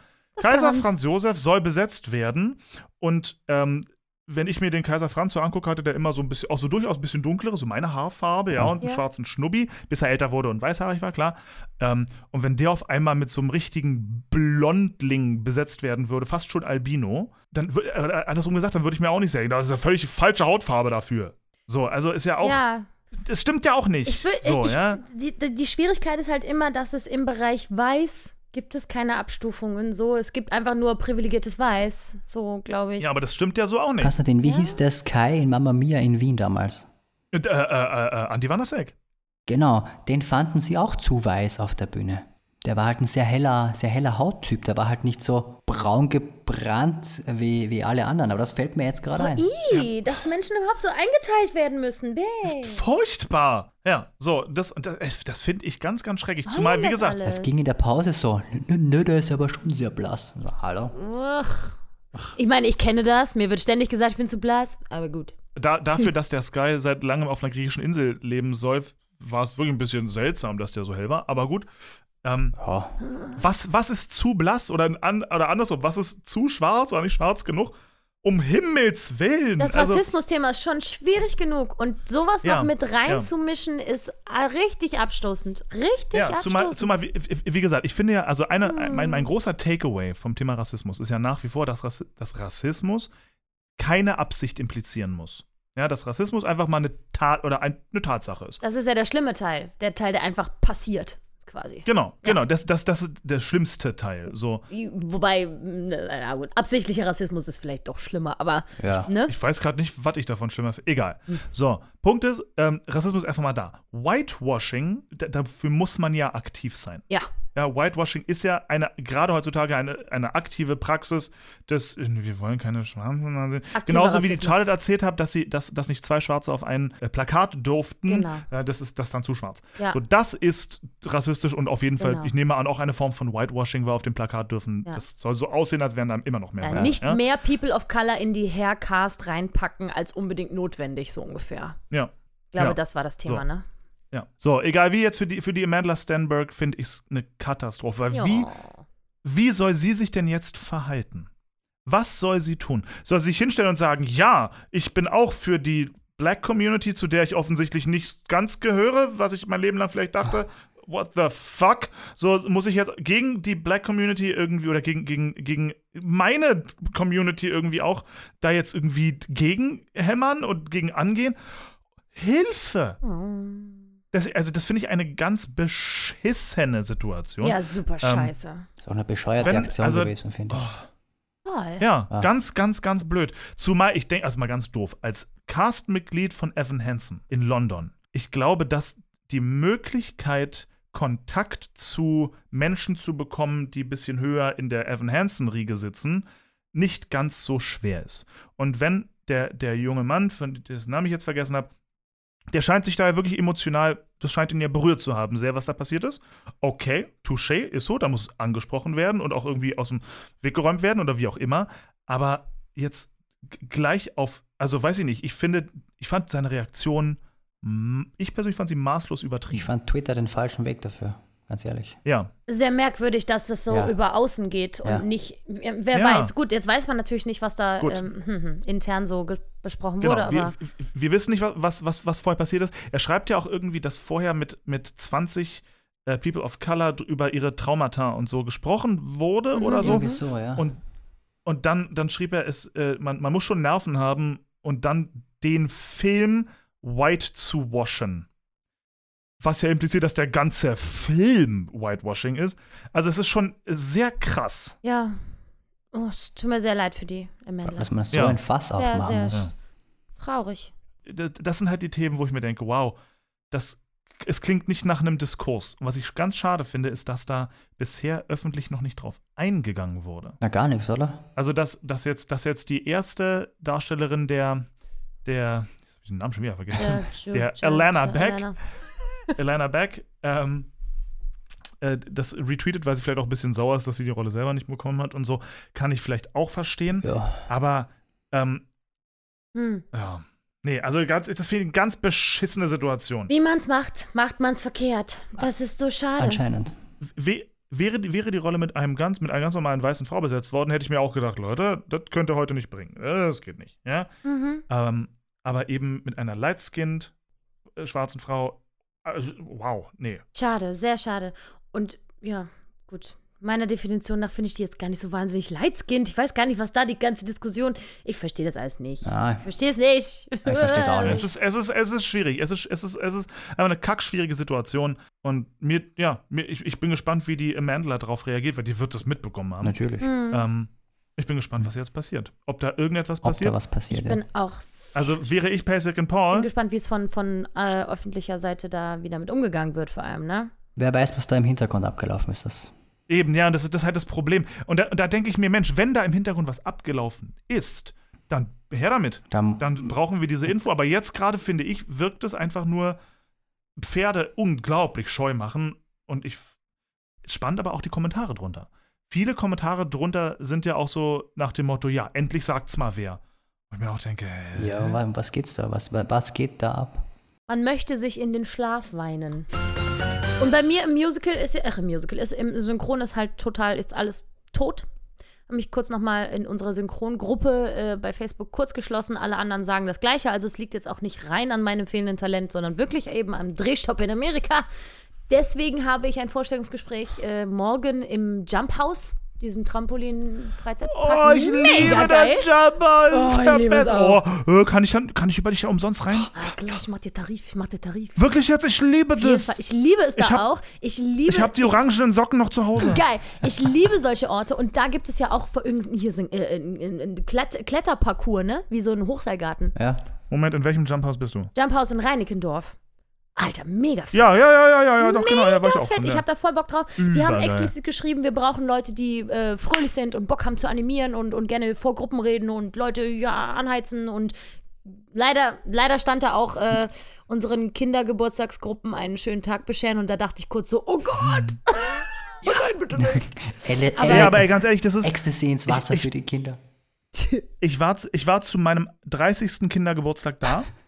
Kaiser Franz. Franz Josef soll besetzt werden und ähm, wenn ich mir den Kaiser Franz so angucke, hatte der immer so ein bisschen, auch so durchaus ein bisschen dunklere, so meine Haarfarbe, ja, und einen Ja. schwarzen Schnubbi, bis er älter wurde und weißhaarig war, klar. Ähm, und wenn der auf einmal mit so einem richtigen Blondling besetzt werden würde, fast schon Albino, dann würde, äh, andersrum gesagt, dann würde ich mir auch nicht sagen, das ist eine völlig falsche Hautfarbe dafür. So, also ist ja auch, ja, das stimmt ja auch nicht. ich, will, so, ich, ja. die, die Schwierigkeit ist halt immer, dass es im Bereich Weiß gibt es keine Abstufungen. So, es gibt einfach nur privilegiertes Weiß. So, glaube ich. ja, aber das stimmt ja so auch nicht. Konstantin, wie hieß der Sky in Mamma Mia in Wien damals? Äh, äh, äh, äh, Andi Wanasek. Genau, den fanden sie auch zu weiß auf der Bühne. Der war halt ein sehr heller, sehr heller Hauttyp. Der war halt nicht so braun gebrannt wie, wie alle anderen. Aber das fällt mir jetzt gerade ein. Ih, dass Menschen überhaupt so eingeteilt werden müssen. Bäh. Furchtbar. Ja, so, das, das, das finde ich ganz, ganz schrecklich. Warum Zumal, wie das gesagt, alles? Das ging in der Pause so. Nö, nö, der ist aber schon sehr blass. So, hallo? Uch. Ich meine, ich kenne das. Mir wird ständig gesagt, ich bin zu blass. Aber gut. da, dafür, dass der Sky seit langem auf einer griechischen Insel leben soll, war es wirklich ein bisschen seltsam, dass der so hell war. Aber gut. Ähm, Ja. was, was ist zu blass oder, an, oder andersrum, was ist zu schwarz oder nicht schwarz genug? Um Himmels Willen. Das also, Rassismus-Thema ist schon schwierig genug. Und sowas Ja, noch mit ja. reinzumischen, ist äh, richtig abstoßend. Richtig ja, abstoßend. zumal, zumal wie, wie gesagt, ich finde ja, also eine, Hm. mein, mein großer Takeaway vom Thema Rassismus ist ja nach wie vor, dass, Rassi dass Rassismus keine Absicht implizieren muss. Ja, dass Rassismus einfach mal eine Tat oder ein, eine Tatsache ist. das ist ja der schlimme Teil. Der Teil, der einfach passiert, quasi. Genau, genau. Das, das, das ist der schlimmste Teil. So, Wobei, na gut, absichtlicher Rassismus ist vielleicht doch schlimmer, aber Ja. ne? ich weiß gerade nicht, was ich davon schlimmer finde. Egal. So, Punkt ist, ähm, Rassismus ist einfach mal da. Whitewashing, da, dafür muss man ja aktiv sein. Ja. Ja, Whitewashing ist ja eine, gerade heutzutage eine, eine aktive Praxis des, wir wollen keine Schwarzen mehr sehen. Aktiver Genauso wie die Rassismus. Charlotte erzählt hat, dass sie, dass, dass nicht zwei Schwarze auf ein äh, Plakat durften. Genau. Äh, das ist das dann zu schwarz. Ja. So, das ist rassistisch und auf jeden Fall, Genau. ich nehme an, auch eine Form von Whitewashing, weil auf dem Plakat dürfen, Ja. das soll so aussehen, als wären da immer noch mehr. Ja, Weiße, nicht mehr People of Color in die Haircast reinpacken, als unbedingt notwendig, so ungefähr. Ja. Ich glaube, Ja. das war das Thema, So. ne? Ja. So, egal wie jetzt für die, für die Amanda Stenberg finde ich es eine Katastrophe. Weil wie, wie soll sie sich denn jetzt verhalten? Was soll sie tun? Soll sie sich hinstellen und sagen, ja, ich bin auch für die Black Community, zu der ich offensichtlich nicht ganz gehöre, was ich mein Leben lang vielleicht dachte. What the fuck? So muss ich jetzt gegen die Black Community irgendwie oder gegen, gegen, gegen meine Community irgendwie auch da jetzt irgendwie gegen hämmern und gegen angehen? Hilfe! Das, also, das finde ich eine ganz beschissene Situation. Ja, super scheiße. Ist auch eine bescheuerte Wenn- Aktion also- gewesen, finde ich. Toll. Ja, Ah. ganz, ganz, ganz blöd. Zumal ich denke, also mal ganz doof, als Castmitglied von Evan Hansen in London, ich glaube, dass die Möglichkeit, Kontakt zu Menschen zu bekommen, die ein bisschen höher in der Evan Hansen-Riege sitzen, nicht ganz so schwer ist. Und wenn der, der junge Mann, von dessen Namen ich jetzt vergessen habe, der scheint sich da wirklich emotional, das scheint ihn ja berührt zu haben, sehr, was da passiert ist. Okay, touché, ist so, da muss angesprochen werden und auch irgendwie aus dem Weg geräumt werden oder wie auch immer. Aber jetzt gleich auf, also weiß ich nicht, ich finde, ich fand seine Reaktion, ich persönlich fand sie maßlos übertrieben. Ich fand Twitter den falschen Weg dafür, ganz ehrlich. ja, Sehr merkwürdig, dass das so Ja. über außen geht und Ja. nicht, wer Ja. weiß. Gut, jetzt weiß man natürlich nicht, was da ähm, hm, hm, intern so besprochen genau. wurde, wir, aber wir wissen nicht, was, was, was vorher passiert ist. Er schreibt ja auch irgendwie, dass vorher mit, mit 20 äh, People of Color über ihre Traumata und so gesprochen wurde Mhm. oder so. Irgendwie so, ja. Und, und dann, dann schrieb er, es, äh, man, man muss schon Nerven haben und dann den Film white zu washen. Was ja impliziert, dass der ganze Film Whitewashing ist. Also es ist schon sehr krass. ja. Oh, es tut mir sehr leid für die Amanda. dass man so Ja. ein Fass Sehr, aufmachen sehr muss. Ja. traurig. Das, das sind halt die Themen, wo ich mir denke, wow, das, es klingt nicht nach einem Diskurs. Und was ich ganz schade finde, ist, dass da bisher öffentlich noch nicht drauf eingegangen wurde. Na, gar nichts, oder? Also, dass, dass, jetzt, dass jetzt die erste Darstellerin der, der, ich den Namen schon wieder vergessen, Ja, Der Alana Beck. Alana. Elena Beck, ähm, äh, das retweetet, weil sie vielleicht auch ein bisschen sauer ist, dass sie die Rolle selber nicht bekommen hat und so, kann ich vielleicht auch verstehen. Ja. Aber, ähm, Hm. ja. Nee, also ganz, das finde ich eine ganz beschissene Situation. Wie man's macht, macht man's verkehrt. Das ist so schade. Anscheinend. We wäre, die- wäre die Rolle mit, einem ganz, mit einer ganz normalen weißen Frau besetzt worden, hätte ich mir auch gedacht, Leute, das könnt ihr heute nicht bringen. Äh, Das geht nicht. Ja? Mhm. Ähm, aber eben mit einer light-skinned äh, schwarzen Frau, also, wow, nee. Schade, sehr schade. Und ja, gut. Meiner Definition nach finde ich die jetzt gar nicht so wahnsinnig leidskind. Ich weiß gar nicht, was da die ganze Diskussion. Ich verstehe das alles nicht. Ah, Ich verstehe es nicht. Ich versteh's auch nicht. Es ist, es ist, es ist schwierig. Es ist, es ist, es ist einfach eine kackschwierige Situation. Und mir, ja, mir, ich, ich bin gespannt, wie die Amanda darauf reagiert, weil die wird das mitbekommen haben. natürlich. Hm. Ähm, ich bin gespannt, was jetzt passiert. Ob da irgendetwas Ob da passiert. was passiert. Ich bin auch sehr Also wäre ich Pasek und bin Paul, gespannt, wie es von, von äh, öffentlicher Seite da wieder mit umgegangen wird, vor allem, ne? Wer weiß, was da im Hintergrund abgelaufen ist. Das eben, ja, und das ist das ist halt das Problem. Und da, da denke ich mir, Mensch, wenn da im Hintergrund was abgelaufen ist, dann her damit. dann, Dann brauchen wir diese Info. Aber jetzt gerade, finde ich, wirkt es einfach nur Pferde unglaublich scheu machen. Und ich spannend aber auch die Kommentare drunter. Viele Kommentare drunter sind ja auch so nach dem Motto, ja, endlich sagt's mal wer. Und ich mir auch denke, äh, ja, wa- was geht's da? Was, wa- was geht da ab? Man möchte sich in den Schlaf weinen. Und bei mir im Musical ist ja, ach, im Musical ist im Synchron ist halt total, ist alles tot. Habe mich kurz nochmal in unserer Synchrongruppe äh, bei Facebook kurz geschlossen. Alle anderen sagen das Gleiche. Also es liegt jetzt auch nicht rein an meinem fehlenden Talent, sondern wirklich eben am Drehstopp in Amerika. Deswegen habe ich ein Vorstellungsgespräch äh, morgen im Jump House, diesem Trampolin-Freizeitpark. Oh, ich liebe das Jumper. Oh, ist ich ja liebe es besser. auch. Oh, äh, kann ich dann, kann ich über dich da umsonst rein? Ah, klar, ich mach dir Tarif, ich mach dir Tarif. Wirklich jetzt, ich liebe das. Ich liebe es da Ich hab- auch. Ich liebe Ich habe die orangenen Socken noch zu Hause. Geil. Ich liebe solche Orte und da gibt es ja auch hier sind, äh, ein, ein, Klett Kletterparcours, ne? Wie so ein Hochseilgarten. Ja, Moment, in welchem Jumphouse bist du? Jumphouse in Reinickendorf. Alter, mega fett. Ja, ja, ja, ja, ja, ja, doch, genau, ja, war ich Mega auch. fett. schon, Ich ja. habe da voll Bock drauf. Die haben explizit geschrieben, wir brauchen Leute, die äh, fröhlich sind und Bock haben zu animieren und, und gerne vor Gruppen reden und Leute ja anheizen und leider, leider stand da auch äh, unseren Kindergeburtstagsgruppen einen schönen Tag bescheren und da dachte ich kurz so, oh Gott. Oh nein, bitte nicht. Elle, Aber- ja, aber ey, ganz ehrlich, das ist. Ecstasy ins Wasser ich- für die Kinder. Ich war, ich war zu meinem 30. Kindergeburtstag da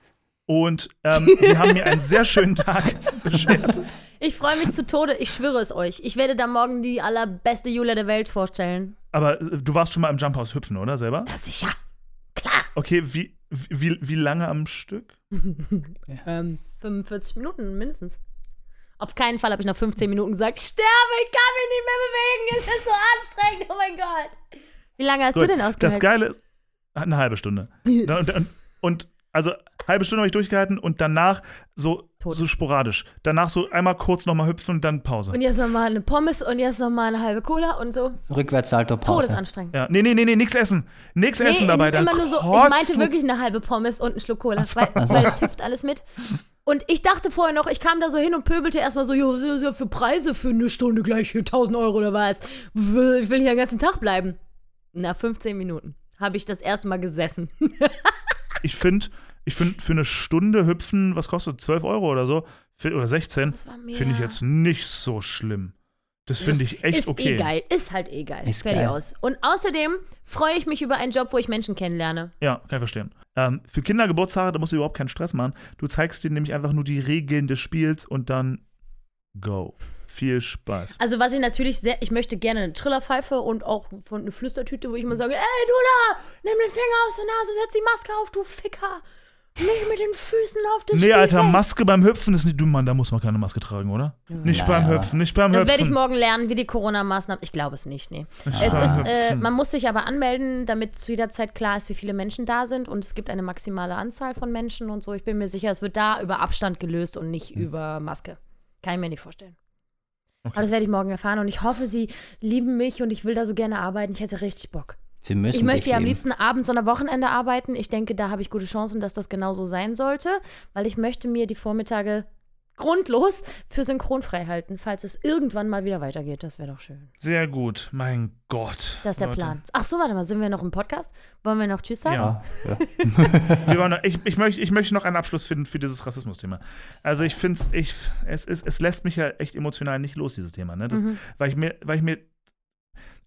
und ähm, die haben mir einen sehr schönen Tag beschert. Ich freue mich zu Tode, ich schwöre es euch. Ich werde da morgen die allerbeste Julia der Welt vorstellen. Aber äh, du warst schon mal im Jumphouse hüpfen, oder selber? Ja, sicher. Klar. Okay, wie, wie, wie lange am Stück? Ähm, 45 Minuten mindestens. Auf keinen Fall habe ich nach 15 Minuten gesagt, ich sterbe, ich kann mich nicht mehr bewegen, es ist so anstrengend, oh mein Gott. Wie lange hast du Gut, denn Das ausgehalten? Geile ist, eine halbe Stunde. und, und, und also halbe Stunde habe ich durchgehalten und danach so, Tot. so sporadisch. Danach so einmal kurz nochmal hüpfen und dann Pause. Und jetzt nochmal eine Pommes und jetzt nochmal eine halbe Cola und so. Rückwärtssalto-Pause. Todesanstrengend. Ja, nee, nee, nee, nee, nix essen. Nix essen Nee, dabei. Dann immer nur so, ich meinte du- wirklich eine halbe Pommes und einen Schluck Cola, so. weil, weil es hüpft alles mit. Und ich dachte vorher noch, ich kam da so hin und pöbelte erstmal so, jo, was ist ja für Preise für eine Stunde gleich hier 1000 Euro oder was? Ich will hier den ganzen Tag bleiben. Nach 15 Minuten habe ich das erste Mal gesessen. Ich finde, ich find, für eine Stunde hüpfen, was kostet 12 Euro oder so? Für, oder 16? Das war mehr. Finde ich jetzt nicht so schlimm. Das finde ich echt ist okay. eh geil. Ist halt eh geil. Ist Fertig geil. aus. Und außerdem freue ich mich über einen Job, wo ich Menschen kennenlerne. Ja, kann ich verstehen. Ähm, für Kindergeburtstage, da musst du überhaupt keinen Stress machen. Du zeigst denen nämlich einfach nur die Regeln des Spiels und dann go. Viel Spaß. Also was ich natürlich sehr, ich möchte gerne eine Trillerpfeife und auch von eine Flüstertüte, wo ich mal sage, ey du da, nimm den Finger aus der Nase, setz die Maske auf, du Ficker. Nicht mit den Füßen auf das Nee, Alter, Spielfeld. Maske beim Hüpfen ist nicht. Du, Mann, da muss man keine Maske tragen, oder? Nicht beim Naja. Hüpfen, nicht beim Das Hüpfen. werde ich morgen lernen, wie die Corona-Maßnahmen. Ich glaube es nicht, nee. Es beim ist, äh, man muss sich aber anmelden, damit zu jeder Zeit klar ist, wie viele Menschen da sind. Und es gibt eine maximale Anzahl von Menschen und so. Ich bin mir sicher, es wird da über Abstand gelöst und nicht Hm. über Maske. Kann ich mir nicht vorstellen. Aber das werde ich morgen erfahren und ich hoffe, sie lieben mich und ich will da so gerne arbeiten. Ich hätte richtig Bock. Sie müssen Ich möchte ja am liebsten abends oder Wochenende arbeiten. Ich denke, da habe ich gute Chancen, dass das genau so sein sollte, weil ich möchte mir die Vormittage grundlos für synchron frei halten, falls es irgendwann mal wieder weitergeht. Das wäre doch schön. Sehr gut, mein Gott. Das ist der Leute. Plan. Ach so, warte mal, sind wir noch im Podcast? Wollen wir noch Tschüss sagen? Ja. Ja, noch, ich, ich, möchte, ich möchte noch einen Abschluss finden für dieses Rassismus-Thema. Also ich finde ich, es, ist, es lässt mich ja echt emotional nicht los, dieses Thema. Ne? Das, Mhm. weil, ich mir, weil ich mir,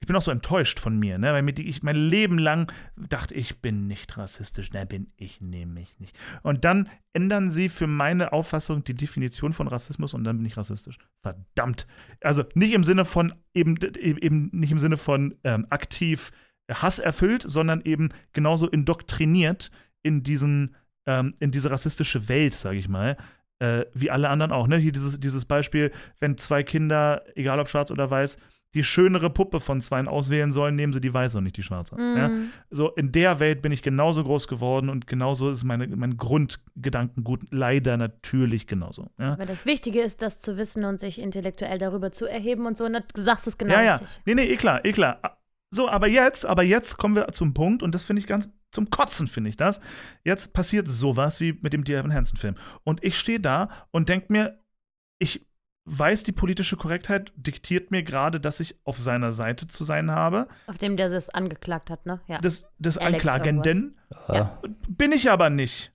ich bin auch so enttäuscht von mir, ne? weil ich mein Leben lang dachte, ich bin nicht rassistisch. Ne, bin ich nämlich nicht. Und dann ändern sie für meine Auffassung die Definition von Rassismus und dann bin ich rassistisch. Verdammt. Also nicht im Sinne von, eben, eben nicht im Sinne von ähm, aktiv Hass erfüllt, sondern eben genauso indoktriniert in diesen, ähm, in diese rassistische Welt, sage ich mal. Äh, wie alle anderen auch. Ne? Hier dieses, dieses Beispiel, wenn zwei Kinder, egal ob schwarz oder weiß, die schönere Puppe von zweien auswählen sollen, nehmen sie die weiße und nicht die schwarze. Mhm. Ja? So, in der Welt bin ich genauso groß geworden und genauso ist meine, mein Grundgedankengut leider natürlich genauso. Ja? Aber das Wichtige ist, das zu wissen und sich intellektuell darüber zu erheben und so. Und du sagst es genau ja, ja. richtig. Nee, nee, eh klar, eh klar. So, aber jetzt, aber jetzt kommen wir zum Punkt und das finde ich ganz zum Kotzen, finde ich das. Jetzt passiert sowas wie mit dem Dear Evan Hansen-Film. Und ich stehe da und denke mir, ich weiß, die politische Korrektheit diktiert mir gerade, dass ich auf seiner Seite zu sein habe. Auf dem, der es angeklagt hat, ne? Ja. Des, des Anklagenden. Ja. Bin ich aber nicht.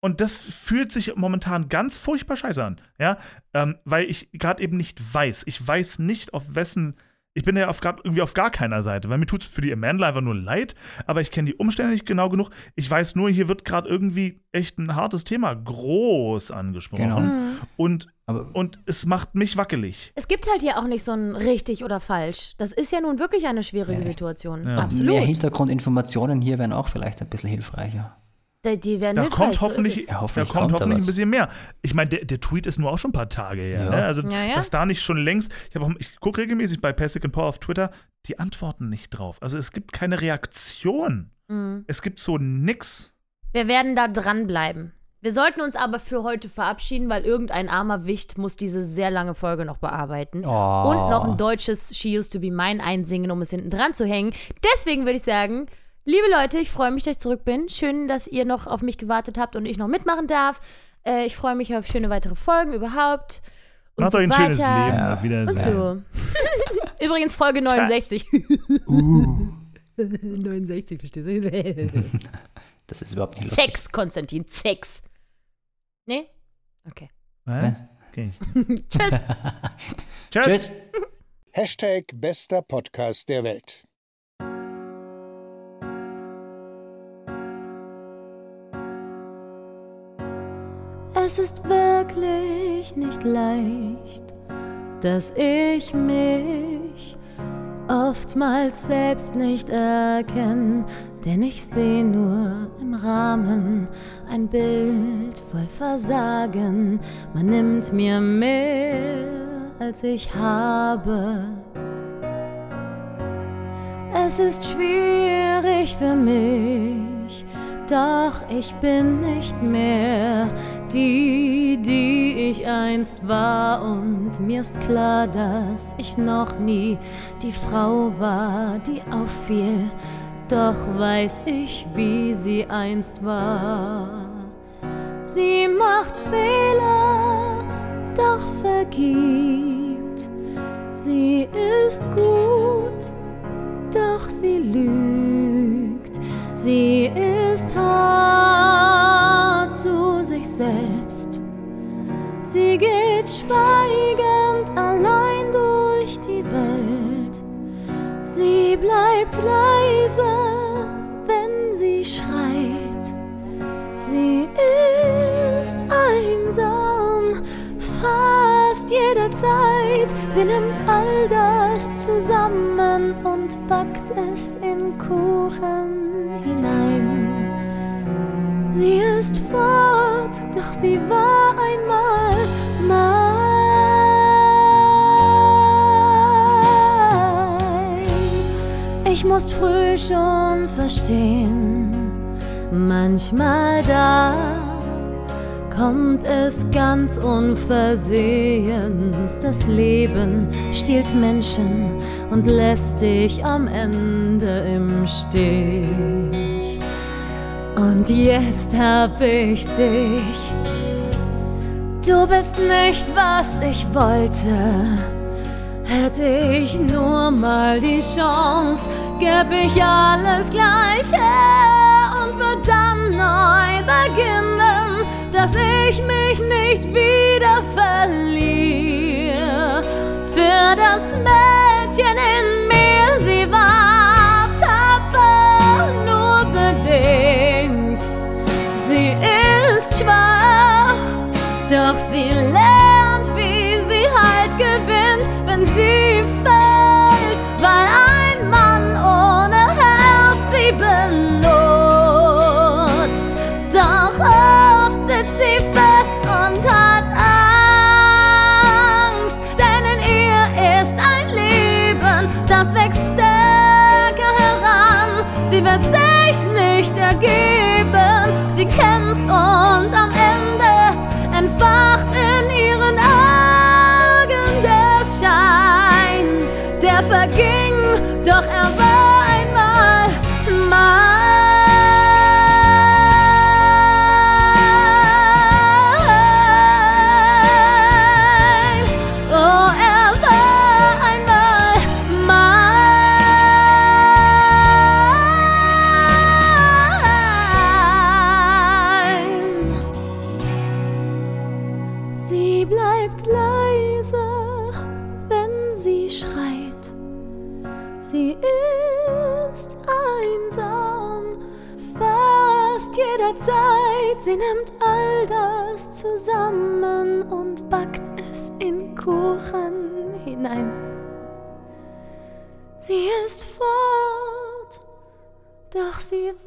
Und das fühlt sich momentan ganz furchtbar scheiße an. Ja, ähm, weil ich gerade eben nicht weiß. Ich weiß nicht, auf wessen. Ich bin ja auf grad, irgendwie auf gar keiner Seite, weil mir tut es für die Amanda einfach nur leid, aber ich kenne die Umstände nicht genau genug. Ich weiß nur, hier wird gerade irgendwie echt ein hartes Thema groß angesprochen. Genau. Mhm. Und, Aber und es macht mich wackelig. Es gibt halt hier auch nicht so ein richtig oder falsch. Das ist ja nun wirklich eine schwierige Ja. Situation. Ja. Absolut. mehr Hintergrundinformationen hier wären auch vielleicht ein bisschen hilfreicher. Die, die werden Da hilfreich, kommt so hoffentlich, es. Ja, da hoffentlich kommt kommt da hoffentlich ein bisschen mehr. Ich meine, der, der Tweet ist nur auch schon ein paar Tage her. Ja. Ne? Also, Ja, ja. dass da nicht schon längst, ich, auch- ich gucke regelmäßig bei Passic and Power auf Twitter, die antworten nicht drauf. Also es gibt keine Reaktion. Mhm. Es gibt so nix. Wir werden da dranbleiben. Wir sollten uns aber für heute verabschieden, weil irgendein armer Wicht muss diese sehr lange Folge noch bearbeiten. Oh. Und noch ein deutsches She Used to Be Mine einsingen, um es hinten dran zu hängen. Deswegen würde ich sagen, liebe Leute, ich freue mich, dass ich zurück bin. Schön, dass ihr noch auf mich gewartet habt und ich noch mitmachen darf. Äh, ich freue mich auf schöne weitere Folgen überhaupt. Und Macht so euch ein schönes weiter. Leben. Ja. Auf Wiedersehen. Und so. Übrigens Folge 69. Uh, 69, verstehst du? das ist überhaupt nicht lustig. Sex, Konstantin, Sex. Nee? Okay. Was? Okay. Tschüss. Tschüss. Tschüss. Hashtag bester Podcast der Welt. Es ist wirklich nicht leicht, dass ich mich oftmals selbst nicht erkenne, denn ich sehe nur im Rahmen ein Bild voll Versagen. Man nimmt mir mehr, als ich habe. Es ist schwierig für mich, doch ich bin nicht mehr die, die ich einst war. Und mir ist klar, dass ich noch nie die Frau war, die auffiel. Doch weiß ich, wie sie einst war. Sie macht Fehler, doch vergibt. Sie ist gut, doch sie lügt. Sie ist hart zu sich selbst. Sie geht schweigend allein durch die Welt. Sie bleibt leise, wenn sie schreit. Sie ist einsam, fast jederzeit. Sie nimmt all das zusammen und backt es in Kuchen hinein. Sie ist fort, doch sie war einmal mein. Ich muss früh schon verstehen, manchmal da kommt es ganz unversehens. Das Leben stiehlt Menschen und lässt dich am Ende im Stich. Und jetzt hab ich dich. Du bist nicht, was ich wollte. Hätte ich nur mal die Chance, gäb ich alles gleich her und würd dann neu beginnen, dass ich mich nicht wieder verliere. Für das Mädchen in mir, sie Doch sie lernt, Sie ist